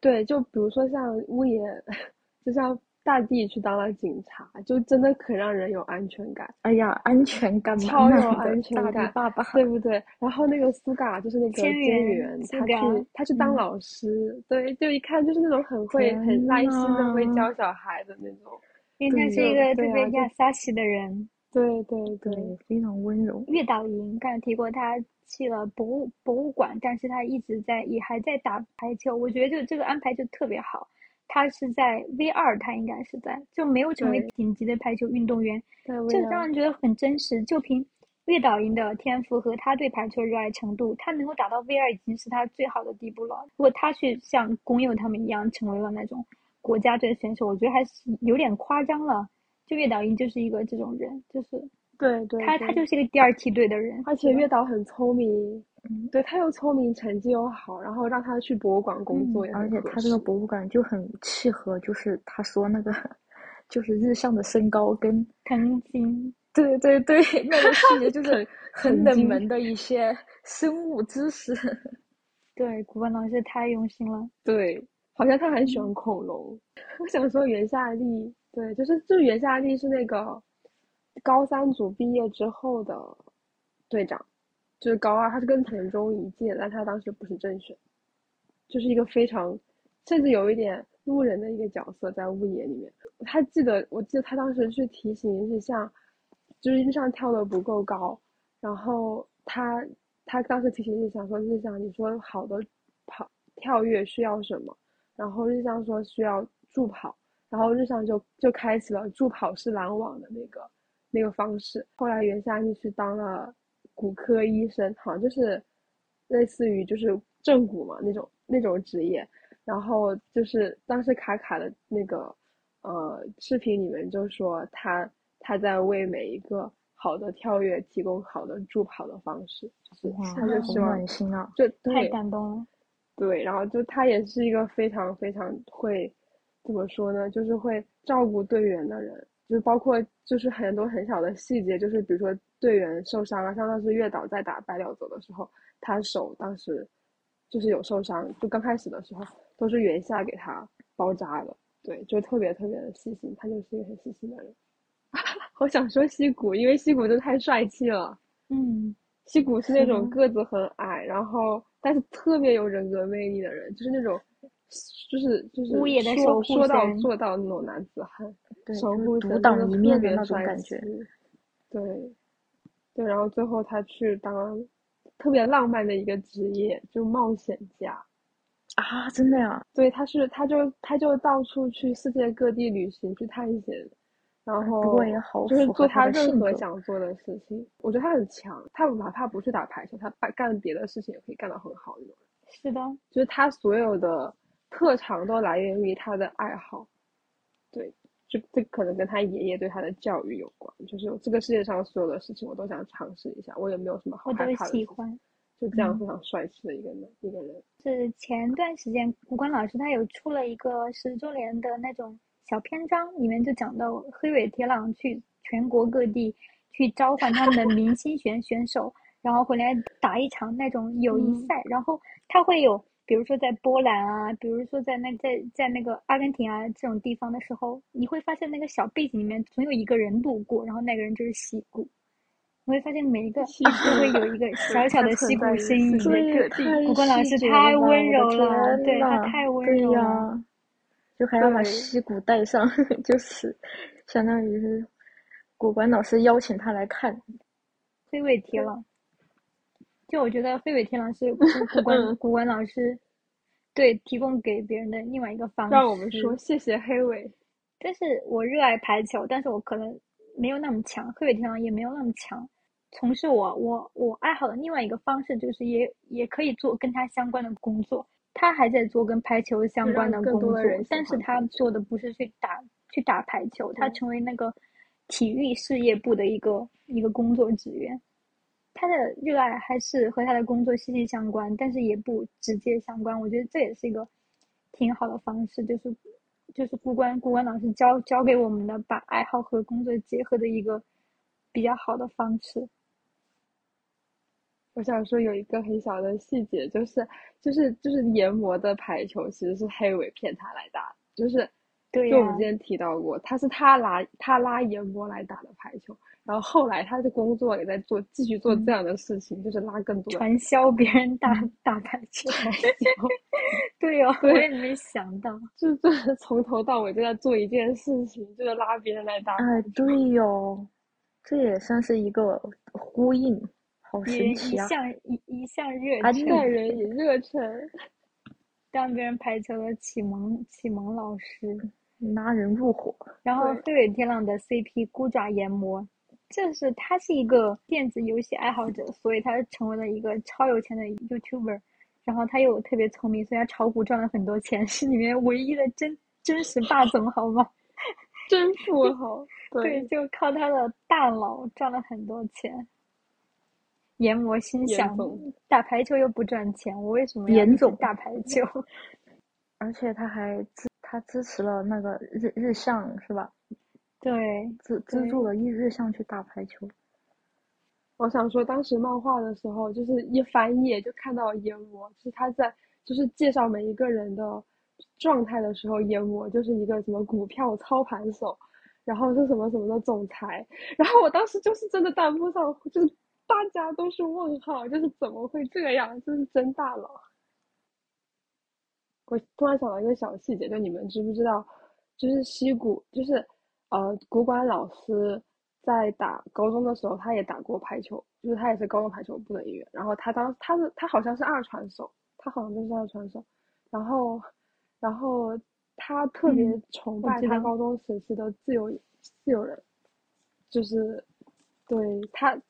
Speaker 5: 对，就比如说像屋檐，*laughs* 就像大地去当了警察，就真的可让人有安全感。
Speaker 4: 哎呀，安全感满
Speaker 5: 超有安全
Speaker 4: 大
Speaker 5: 感
Speaker 4: 爸爸，
Speaker 5: 对不对？然后那个苏嘎就是那个
Speaker 2: 千
Speaker 5: 监
Speaker 2: 源
Speaker 5: 员，他去他去当
Speaker 4: 嗯
Speaker 5: 老师，对，就一看就是那种很会、很耐心的会教小孩的那种。
Speaker 2: 因为他是一个特别亚萨西的人。
Speaker 5: 对对对，
Speaker 4: 非常温柔。
Speaker 2: 月岛营刚才提过，他去了博物博物馆，但是他一直在也还在打排球。我觉得就这个安排就特别好。他是在 V 二，他应该是在就没有成为顶级的排球运动员，
Speaker 5: 在
Speaker 2: 这让人觉得很真实。就凭月岛营的天赋和他对排球热爱程度，他能够打到 V 二已经是他最好的地步了。如果他去像宫佑他们一样成为了那种国家队选手，我觉得还是有点夸张了。就月岛英就是一个这种人，就是
Speaker 5: 对对，
Speaker 2: 他，他就是一个第二梯队的人，
Speaker 5: 而且月岛很聪明，
Speaker 4: 嗯
Speaker 5: 对他又聪明，成绩又好，然后让他去博物馆工
Speaker 2: 嗯
Speaker 5: 作
Speaker 4: 而且他这个博物馆就很契合，就是他说那个，就是日向的身高跟，
Speaker 2: 藤井，
Speaker 4: 对对对，*laughs* 那个细节就是很冷门的一些生物知识。*laughs*
Speaker 2: 对，古本老师太用心了。
Speaker 5: 对，好像他很
Speaker 2: 嗯
Speaker 5: 喜欢恐龙。*laughs* 我想说袁夏丽，对，就是就是袁夏丽是那个高三组毕业之后的队长，就是高二，他是跟藤中一届，但他当时不是正选，就是一个非常甚至有一点路人的一个角色在雾野里面。他记得，我记得他当时去提醒日向，就是日向跳的不够高，然后他他当时提醒日向说：“日向，你说好的跑跳跃需要什么？”然后日向说需要助跑，然后日向就就开启了助跑式拦网的那个那个方式。后来袁夏就去当了骨科医生，好像就是类似于就是正骨嘛那种那种职业。然后就是当时卡卡的那个呃视频里面就说他他在为每一个好的跳跃提供好的助跑的方式，就是
Speaker 4: 哇，
Speaker 5: 他就
Speaker 4: 好
Speaker 5: 希望
Speaker 4: 暖心啊！
Speaker 5: 就
Speaker 2: 太感动了。
Speaker 5: 对，然后就他也是一个非常非常会怎么说呢，就是会照顾队员的人，就是包括就是很多很小的细节，就是比如说队员受伤啊，像当时月岛在打白鸟泽的时候，他手当时就是有受伤，就刚开始的时候都是原夏给他包扎的，对，就特别特别的细心，他就是一个很细心的人。*laughs* 我想说西谷，因为西谷真的太帅气了。
Speaker 2: 嗯，
Speaker 5: 西谷是那种个子很矮，然后但是特别有人格魅力的人，就是那种，就是就是说到做到那种男子汉，
Speaker 4: 对，独当一面的那种感觉。
Speaker 5: 对，对，然后最后他去当特别浪漫的一个职业，就冒险家。
Speaker 4: 啊，真的呀！
Speaker 5: 对，他是他就他就到处去世界各地旅行去探险，然后
Speaker 4: 不过也好
Speaker 5: 就是做他任何想做的事情。我觉得他很强，他哪怕不去打排球，他干干别的事情也可以干得很好那种。
Speaker 2: 是的，
Speaker 5: 就是他所有的特长都来源于他的爱好。对，就这可能跟他爷爷对他的教育有关。就是这个世界上所有的事情我都想尝试一下，我也没有什么好的事情。
Speaker 2: 喜欢。
Speaker 5: 就这样
Speaker 2: 嗯
Speaker 5: 非常帅气的一个人，一个人。
Speaker 2: 是前段时间古关老师他有出了一个十周年的那种小篇章，里面就讲到黑尾铁朗去全国各地去召唤他们的明星选 *laughs* 选手，然后回来打一场那种友谊
Speaker 5: 嗯
Speaker 2: 赛，然后他会有。比如说在波兰啊，比如说在那在在那个阿根廷啊这种地方的时候，你会发现那个小背景里面总有一个人路过，然后那个人就是西谷。你会发现每一个都会有一个小小的西谷身影。
Speaker 5: 世界各地
Speaker 4: 太
Speaker 2: 古管老师太温柔了对他太温
Speaker 4: 对呀
Speaker 2: 柔了
Speaker 6: 就还要把
Speaker 5: 对
Speaker 6: 溪谷带上，*laughs* 就是相当于是古管老师邀请他来看。
Speaker 2: 飞尾贴了。就我觉得飞尾天狼是 *laughs* 古古管
Speaker 5: 嗯
Speaker 2: 古管老师对提供给别人的另外一个方式。
Speaker 5: 让我们说谢谢黑尾。*laughs*
Speaker 2: 但是我热爱排球，但是我可能没有那么强，黑尾天狼也没有那么强。从事我我我爱好的另外一个方式，就是也也可以做跟他相关的工作。他还在做跟排球相关
Speaker 5: 的
Speaker 2: 工作但是他做的不是去打去打排球，他成为那个体育事业部的一个一个工作职员。他的热爱还是和他的工作息息相关，但是也不直接相关。我觉得这也是一个挺好的方式，就是就是顾关顾关老师教教给我们的，把爱好和工作结合的一个比较好的方式。
Speaker 5: 我想说有一个很小的细节，就是就是就是研磨的排球其实是黑尾骗他来打的，就是
Speaker 2: 对呀
Speaker 5: 就我们之前提到过，他是他拉他拉研磨来打的排球，然后后来他的工作也在做继续做这样的事情，就是拉更多
Speaker 2: 传销别人打打排球，对哦，我也没想到。
Speaker 5: 就就是从头到尾就在做一件事情，就是拉别人来打。
Speaker 6: 哎，对哟，这也算是一个呼应，好神奇啊！
Speaker 2: 向一一向热
Speaker 6: 啊
Speaker 2: 忱，
Speaker 5: 待 *laughs* 人以热忱，*laughs*
Speaker 2: 当别人排球的启蒙启蒙老师。
Speaker 6: 拉人入伙，
Speaker 2: 然后飞尾天狼的 CP 孤爪研磨，就是他是一个电子游戏爱好者，所以他成为了一个超有钱的 YouTuber。然后他又特别聪明，所以他炒股赚了很多钱，是里面唯一的真真实霸总，好吗？*laughs*
Speaker 5: 真富豪。
Speaker 2: 对，就靠他的大脑赚了很多钱。研磨心想，打排球又不赚钱，我为什么
Speaker 6: 严总
Speaker 2: 打排球？*laughs*
Speaker 6: 而且他还支他支持了那个日日向是吧？
Speaker 2: 对，
Speaker 6: 资资助了一日上去打排球。
Speaker 5: 我想说，当时漫画的时候，就是一翻页就看到研磨，就是他在就是介绍每一个人的状态的时候，研磨就是一个什么股票操盘手，然后是什么什么的总裁，*laughs* 然后我当时就是真的弹幕上就是大家都是问号，就是怎么会这样，就是真大佬。我突然想到一个小细节，就你们知不知道，就是西谷，就是呃，古管老师在打高中的时候，他也打过排球，就是他也是高中排球部的一员。然后他当他是他好像是二传手，他好像就是二传手。然后，然后他特别
Speaker 2: 嗯
Speaker 5: 崇拜他
Speaker 2: 道
Speaker 5: 高中时期的自由自由人，就是对他，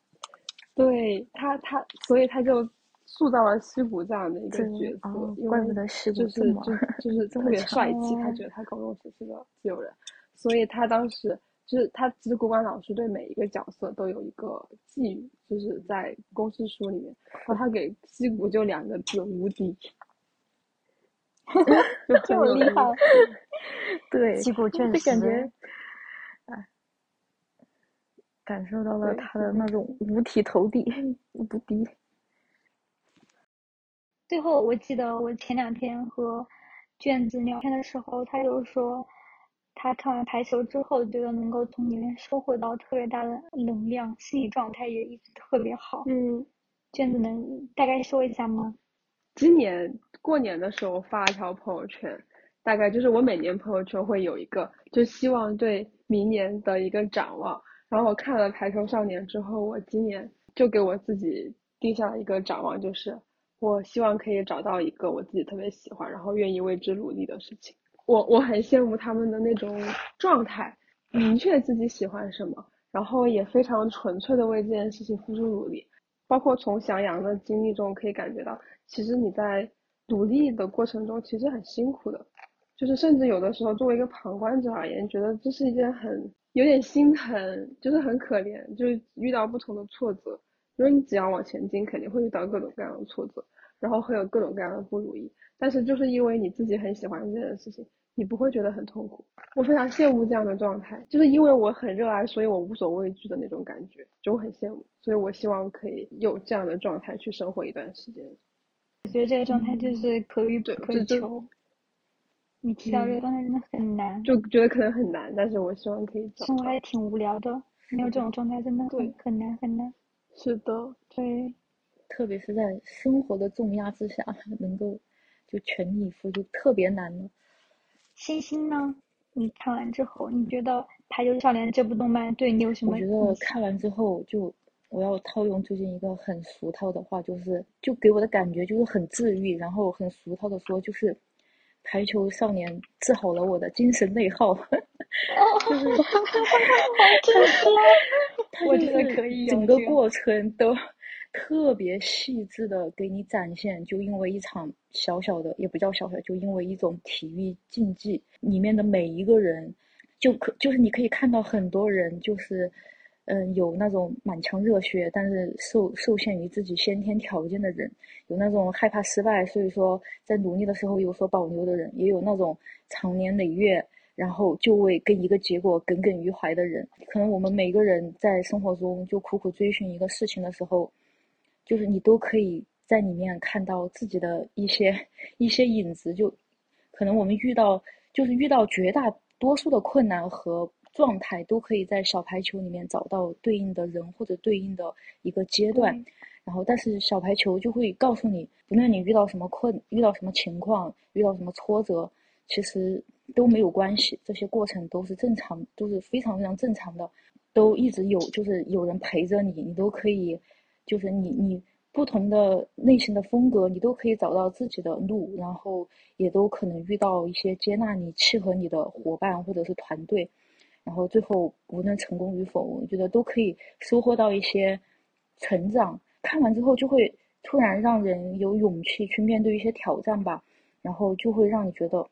Speaker 5: 对他他，所以他就塑造了西谷这样的一个
Speaker 6: 这
Speaker 5: 角色，
Speaker 6: 哦
Speaker 5: 因为
Speaker 6: 怪不得西谷
Speaker 5: 就是 *laughs*
Speaker 6: 这么
Speaker 5: 就就是特别
Speaker 6: 强
Speaker 5: 帅气，他
Speaker 2: 哦
Speaker 5: 觉得他高中时期的自由人，所以他当时就是他其实国管老师对每一个角色都有一个寄语，就是在公式书里面，然后他给西谷就两个字无敌，*laughs* 就很
Speaker 2: 这么厉害 *laughs*
Speaker 6: 对，
Speaker 2: 击鼓确
Speaker 6: 就感觉，哎，感受到了他的那种五体投地、无敌。
Speaker 2: 最后，我记得我前两天和卷子聊天的时候，他就说，他看完排球之后，觉得能够从里面收获到特别大的能量，心理状态也一直特别好。
Speaker 5: 嗯。
Speaker 2: 卷子能大概说一下吗？
Speaker 5: 今年过年的时候发了条朋友圈，大概就是我每年朋友圈会有一个，就希望对明年的一个展望。然后我看了《排球少年》之后，我今年就给我自己定下了一个展望，就是我希望可以找到一个我自己特别喜欢，然后愿意为之努力的事情。我我很羡慕他们的那种状态，明确自己喜欢什么，然后也非常纯粹的为这件事情付出努力。包括从翔阳的经历中可以感觉到，其实你在努力的过程中其实很辛苦的，就是甚至有的时候作为一个旁观者而言，觉得这是一件很有点心疼，就是很可怜，就是遇到不同的挫折，因为你只要往前进，肯定会遇到各种各样的挫折，然后会有各种各样的不如意，但是就是因为你自己很喜欢这件事情，你不会觉得很痛苦。我非常羡慕这样的状态，就是因为我很热爱，所以我无所畏惧的那种感觉，就我很羡慕，所以我希望可以有这样的状态去生活一段时间。
Speaker 2: 我觉得这个状态就是可遇不可
Speaker 5: 对这就
Speaker 2: 求。你提到这个
Speaker 5: 嗯
Speaker 2: 状态真的很难，
Speaker 5: 就觉得可能很难，但是我希望可以找。
Speaker 2: 生活还挺无聊的，没有这种状态真的很
Speaker 5: 对
Speaker 2: 很难很难。
Speaker 5: 是的，
Speaker 2: 对，
Speaker 4: 特别是在生活的重压之下，能够就全力以赴，就特别难了。
Speaker 2: 星星呢？你看完之后，你觉得《排球少年》这部动漫对你有什么
Speaker 4: 我觉？得看完之后就，我要套用最近一个很俗套的话，就是就给我的感觉就是很治愈，然后很俗套的说就是，排球少年治好了我的精神内耗，就是 *laughs* 他
Speaker 2: 我觉得
Speaker 4: 就是
Speaker 2: 可以
Speaker 4: 整个过程都特别细致的给你展现，就因为一场小小的也不叫小小，就因为一种体育竞技里面的每一个人，就可就是你可以看到很多人就是。嗯，有那种满腔热血，但是受受限于自己先天条件的人，有那种害怕失败，所以说在努力的时候有所保留的人，也有那种长年累月，然后就为跟一个结果耿耿于怀的人。可能我们每个人在生活中就苦苦追寻一个事情的时候，就是你都可以在里面看到自己的一些一些影子。就可能我们遇到就是遇到绝大多数的困难和状态，都可以在小排球里面找到对应的人或者对应的一个阶段。然后，但是小排球就会告诉你，不论你遇到什么困，遇到什么情况，遇到什么挫折，其实都没有关系，这些过程都是正常，都是非常非常正常的，都一直有，就是有人陪着你，你都可以，就是你你不同的类型的风格，你都可以找到自己的路，然后也都可能遇到一些接纳你、契合你的伙伴或者是团队。然后最后无论成功与否，我觉得都可以收获到一些成长。看完之后就会突然让人有勇气去面对一些挑战吧，然后就会让你觉得，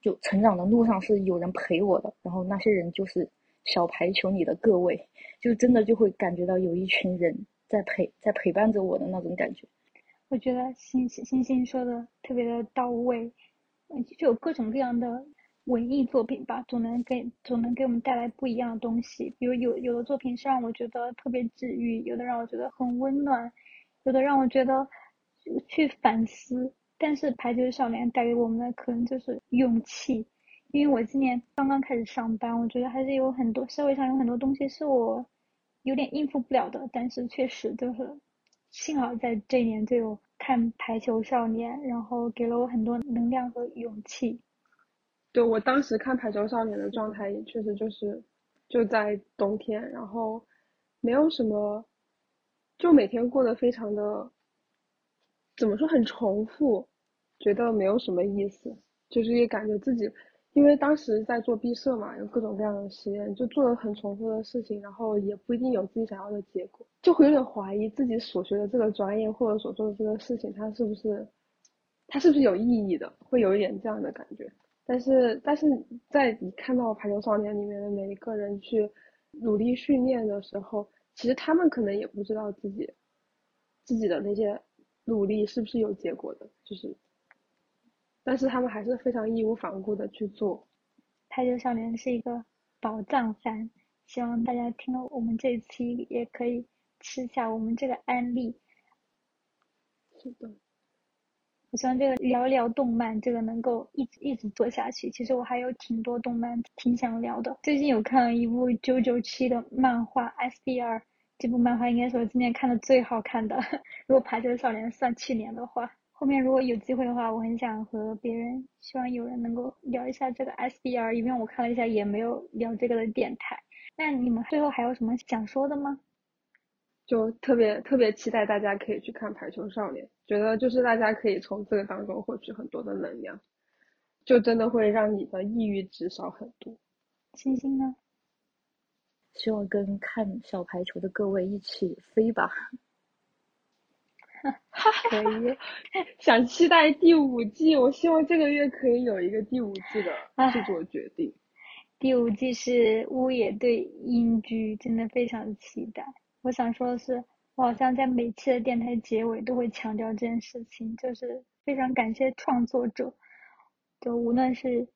Speaker 4: 就成长的路上是有人陪我的，然后那些人就是小排球里的各位，就真的就会感觉到有一群人在陪在陪伴着我的那种感觉。
Speaker 2: 我觉得星星星星说的特别的到位，就有各种各样的文艺作品吧，总能给总能给我们带来不一样的东西。比如有有的作品是让我觉得特别治愈，有的让我觉得很温暖，有的让我觉得去反思。但是《排球少年》带给我们的可能就是勇气，因为我今年刚刚开始上班，我觉得还是有很多社会上有很多东西是我有点应付不了的，但是确实就是幸好在这一年就有看《排球少年》，然后给了我很多能量和勇气。
Speaker 5: 对我当时看《排球少年》的状态也确实就是就在冬天，然后没有什么，就每天过得非常的怎么说很重复，觉得没有什么意思，就是也感觉自己因为当时在做毕设嘛，有各种各样的实验，就做了很重复的事情，然后也不一定有自己想要的结果，就会有点怀疑自己所学的这个专业或者所做的这个事情，它是不是它是不是有意义的，会有一点这样的感觉。但是，但是在你看到《排球少年》里面的每一个人去努力训练的时候，其实他们可能也不知道自己自己的那些努力是不是有结果的，就是，但是他们还是非常义无反顾的去做。
Speaker 2: 《排球少年》是一个宝藏番，希望大家听了我们这一期也可以吃下我们这个安利。
Speaker 5: 是的，
Speaker 2: 我希望这个聊聊动漫，这个能够一直一直做下去。其实我还有挺多动漫挺想聊的。最近有看了一部九九七的漫画 SBR，这部漫画应该是我今年看的最好看的。*laughs* 如果《排球少年》算去年的话，后面如果有机会的话，我很想和别人，希望有人能够聊一下这个 SBR，因为我看了一下也没有聊这个的电台。那你们最后还有什么想说的吗？
Speaker 5: 就特别特别期待大家可以去看《排球少年》，觉得就是大家可以从这个当中获取很多的能量，就真的会让你的抑郁值少很多。
Speaker 2: 星星呢？
Speaker 4: 希望跟看小排球的各位一起飞吧。*laughs*
Speaker 5: 可以，想期待第五季，我希望这个月可以有一个第五季的制作决定。
Speaker 2: 第五季是乌野对英居，真的非常期待。我想说的是，我好像在每期的电台结尾都会强调这件事情，就是非常感谢创作者，就无论是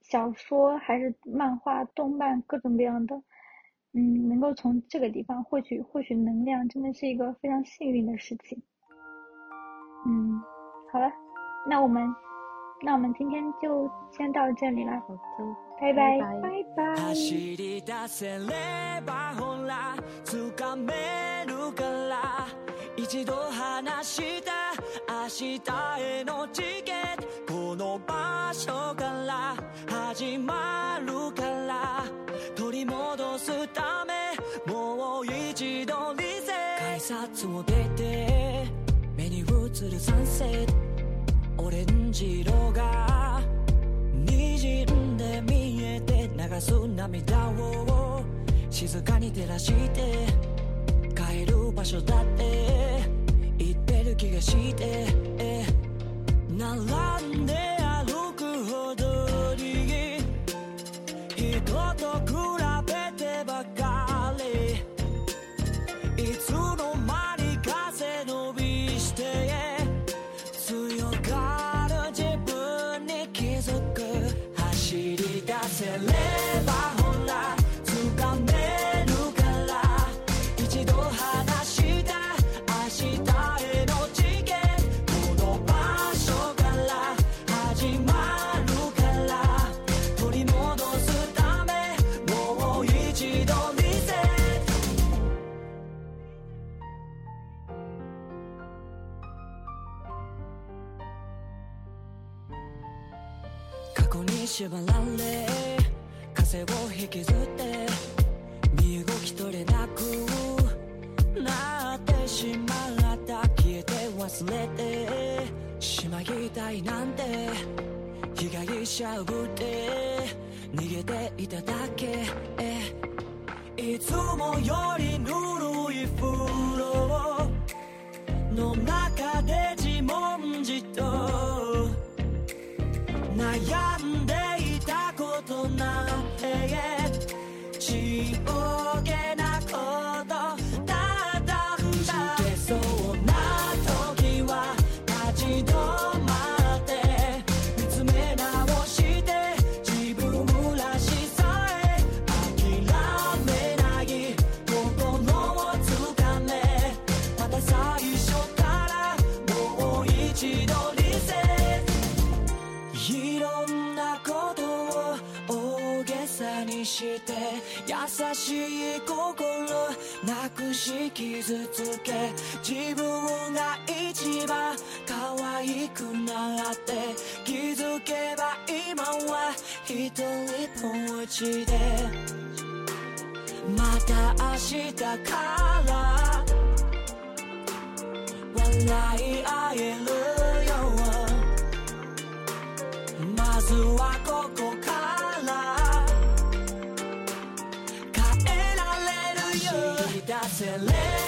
Speaker 2: 小说还是漫画、动漫各种各样的，嗯，能够从这个地方获取获取能量，真的是一个非常幸运的事情。嗯，好了，那我们那我们今天就先到这里了，
Speaker 4: 好的，
Speaker 2: 拜拜
Speaker 4: 拜拜
Speaker 2: 拜拜。
Speaker 1: 走り出せればほら掴めるから一度話した明日へのチケットこの場所から 始まるから取り戻すためもう一度リセ改札を出て目に 映るサンセットオレンジ色が滲んで見えて流す涙を静かに照らして帰る場所だって言ってる気がして並んで縛られ風を引きずって身動き取れなくなってしまった消えて忘れてしまいたいなんて被害者ぶって逃げていただけ。いつもよりぬるい風呂の中で自問自答。悩ん oh. しい心なくし傷つけ自分が一番可愛くなって気づけば今は一人ぼっちでまた明日から笑い合えるよまずは。ここから I said, let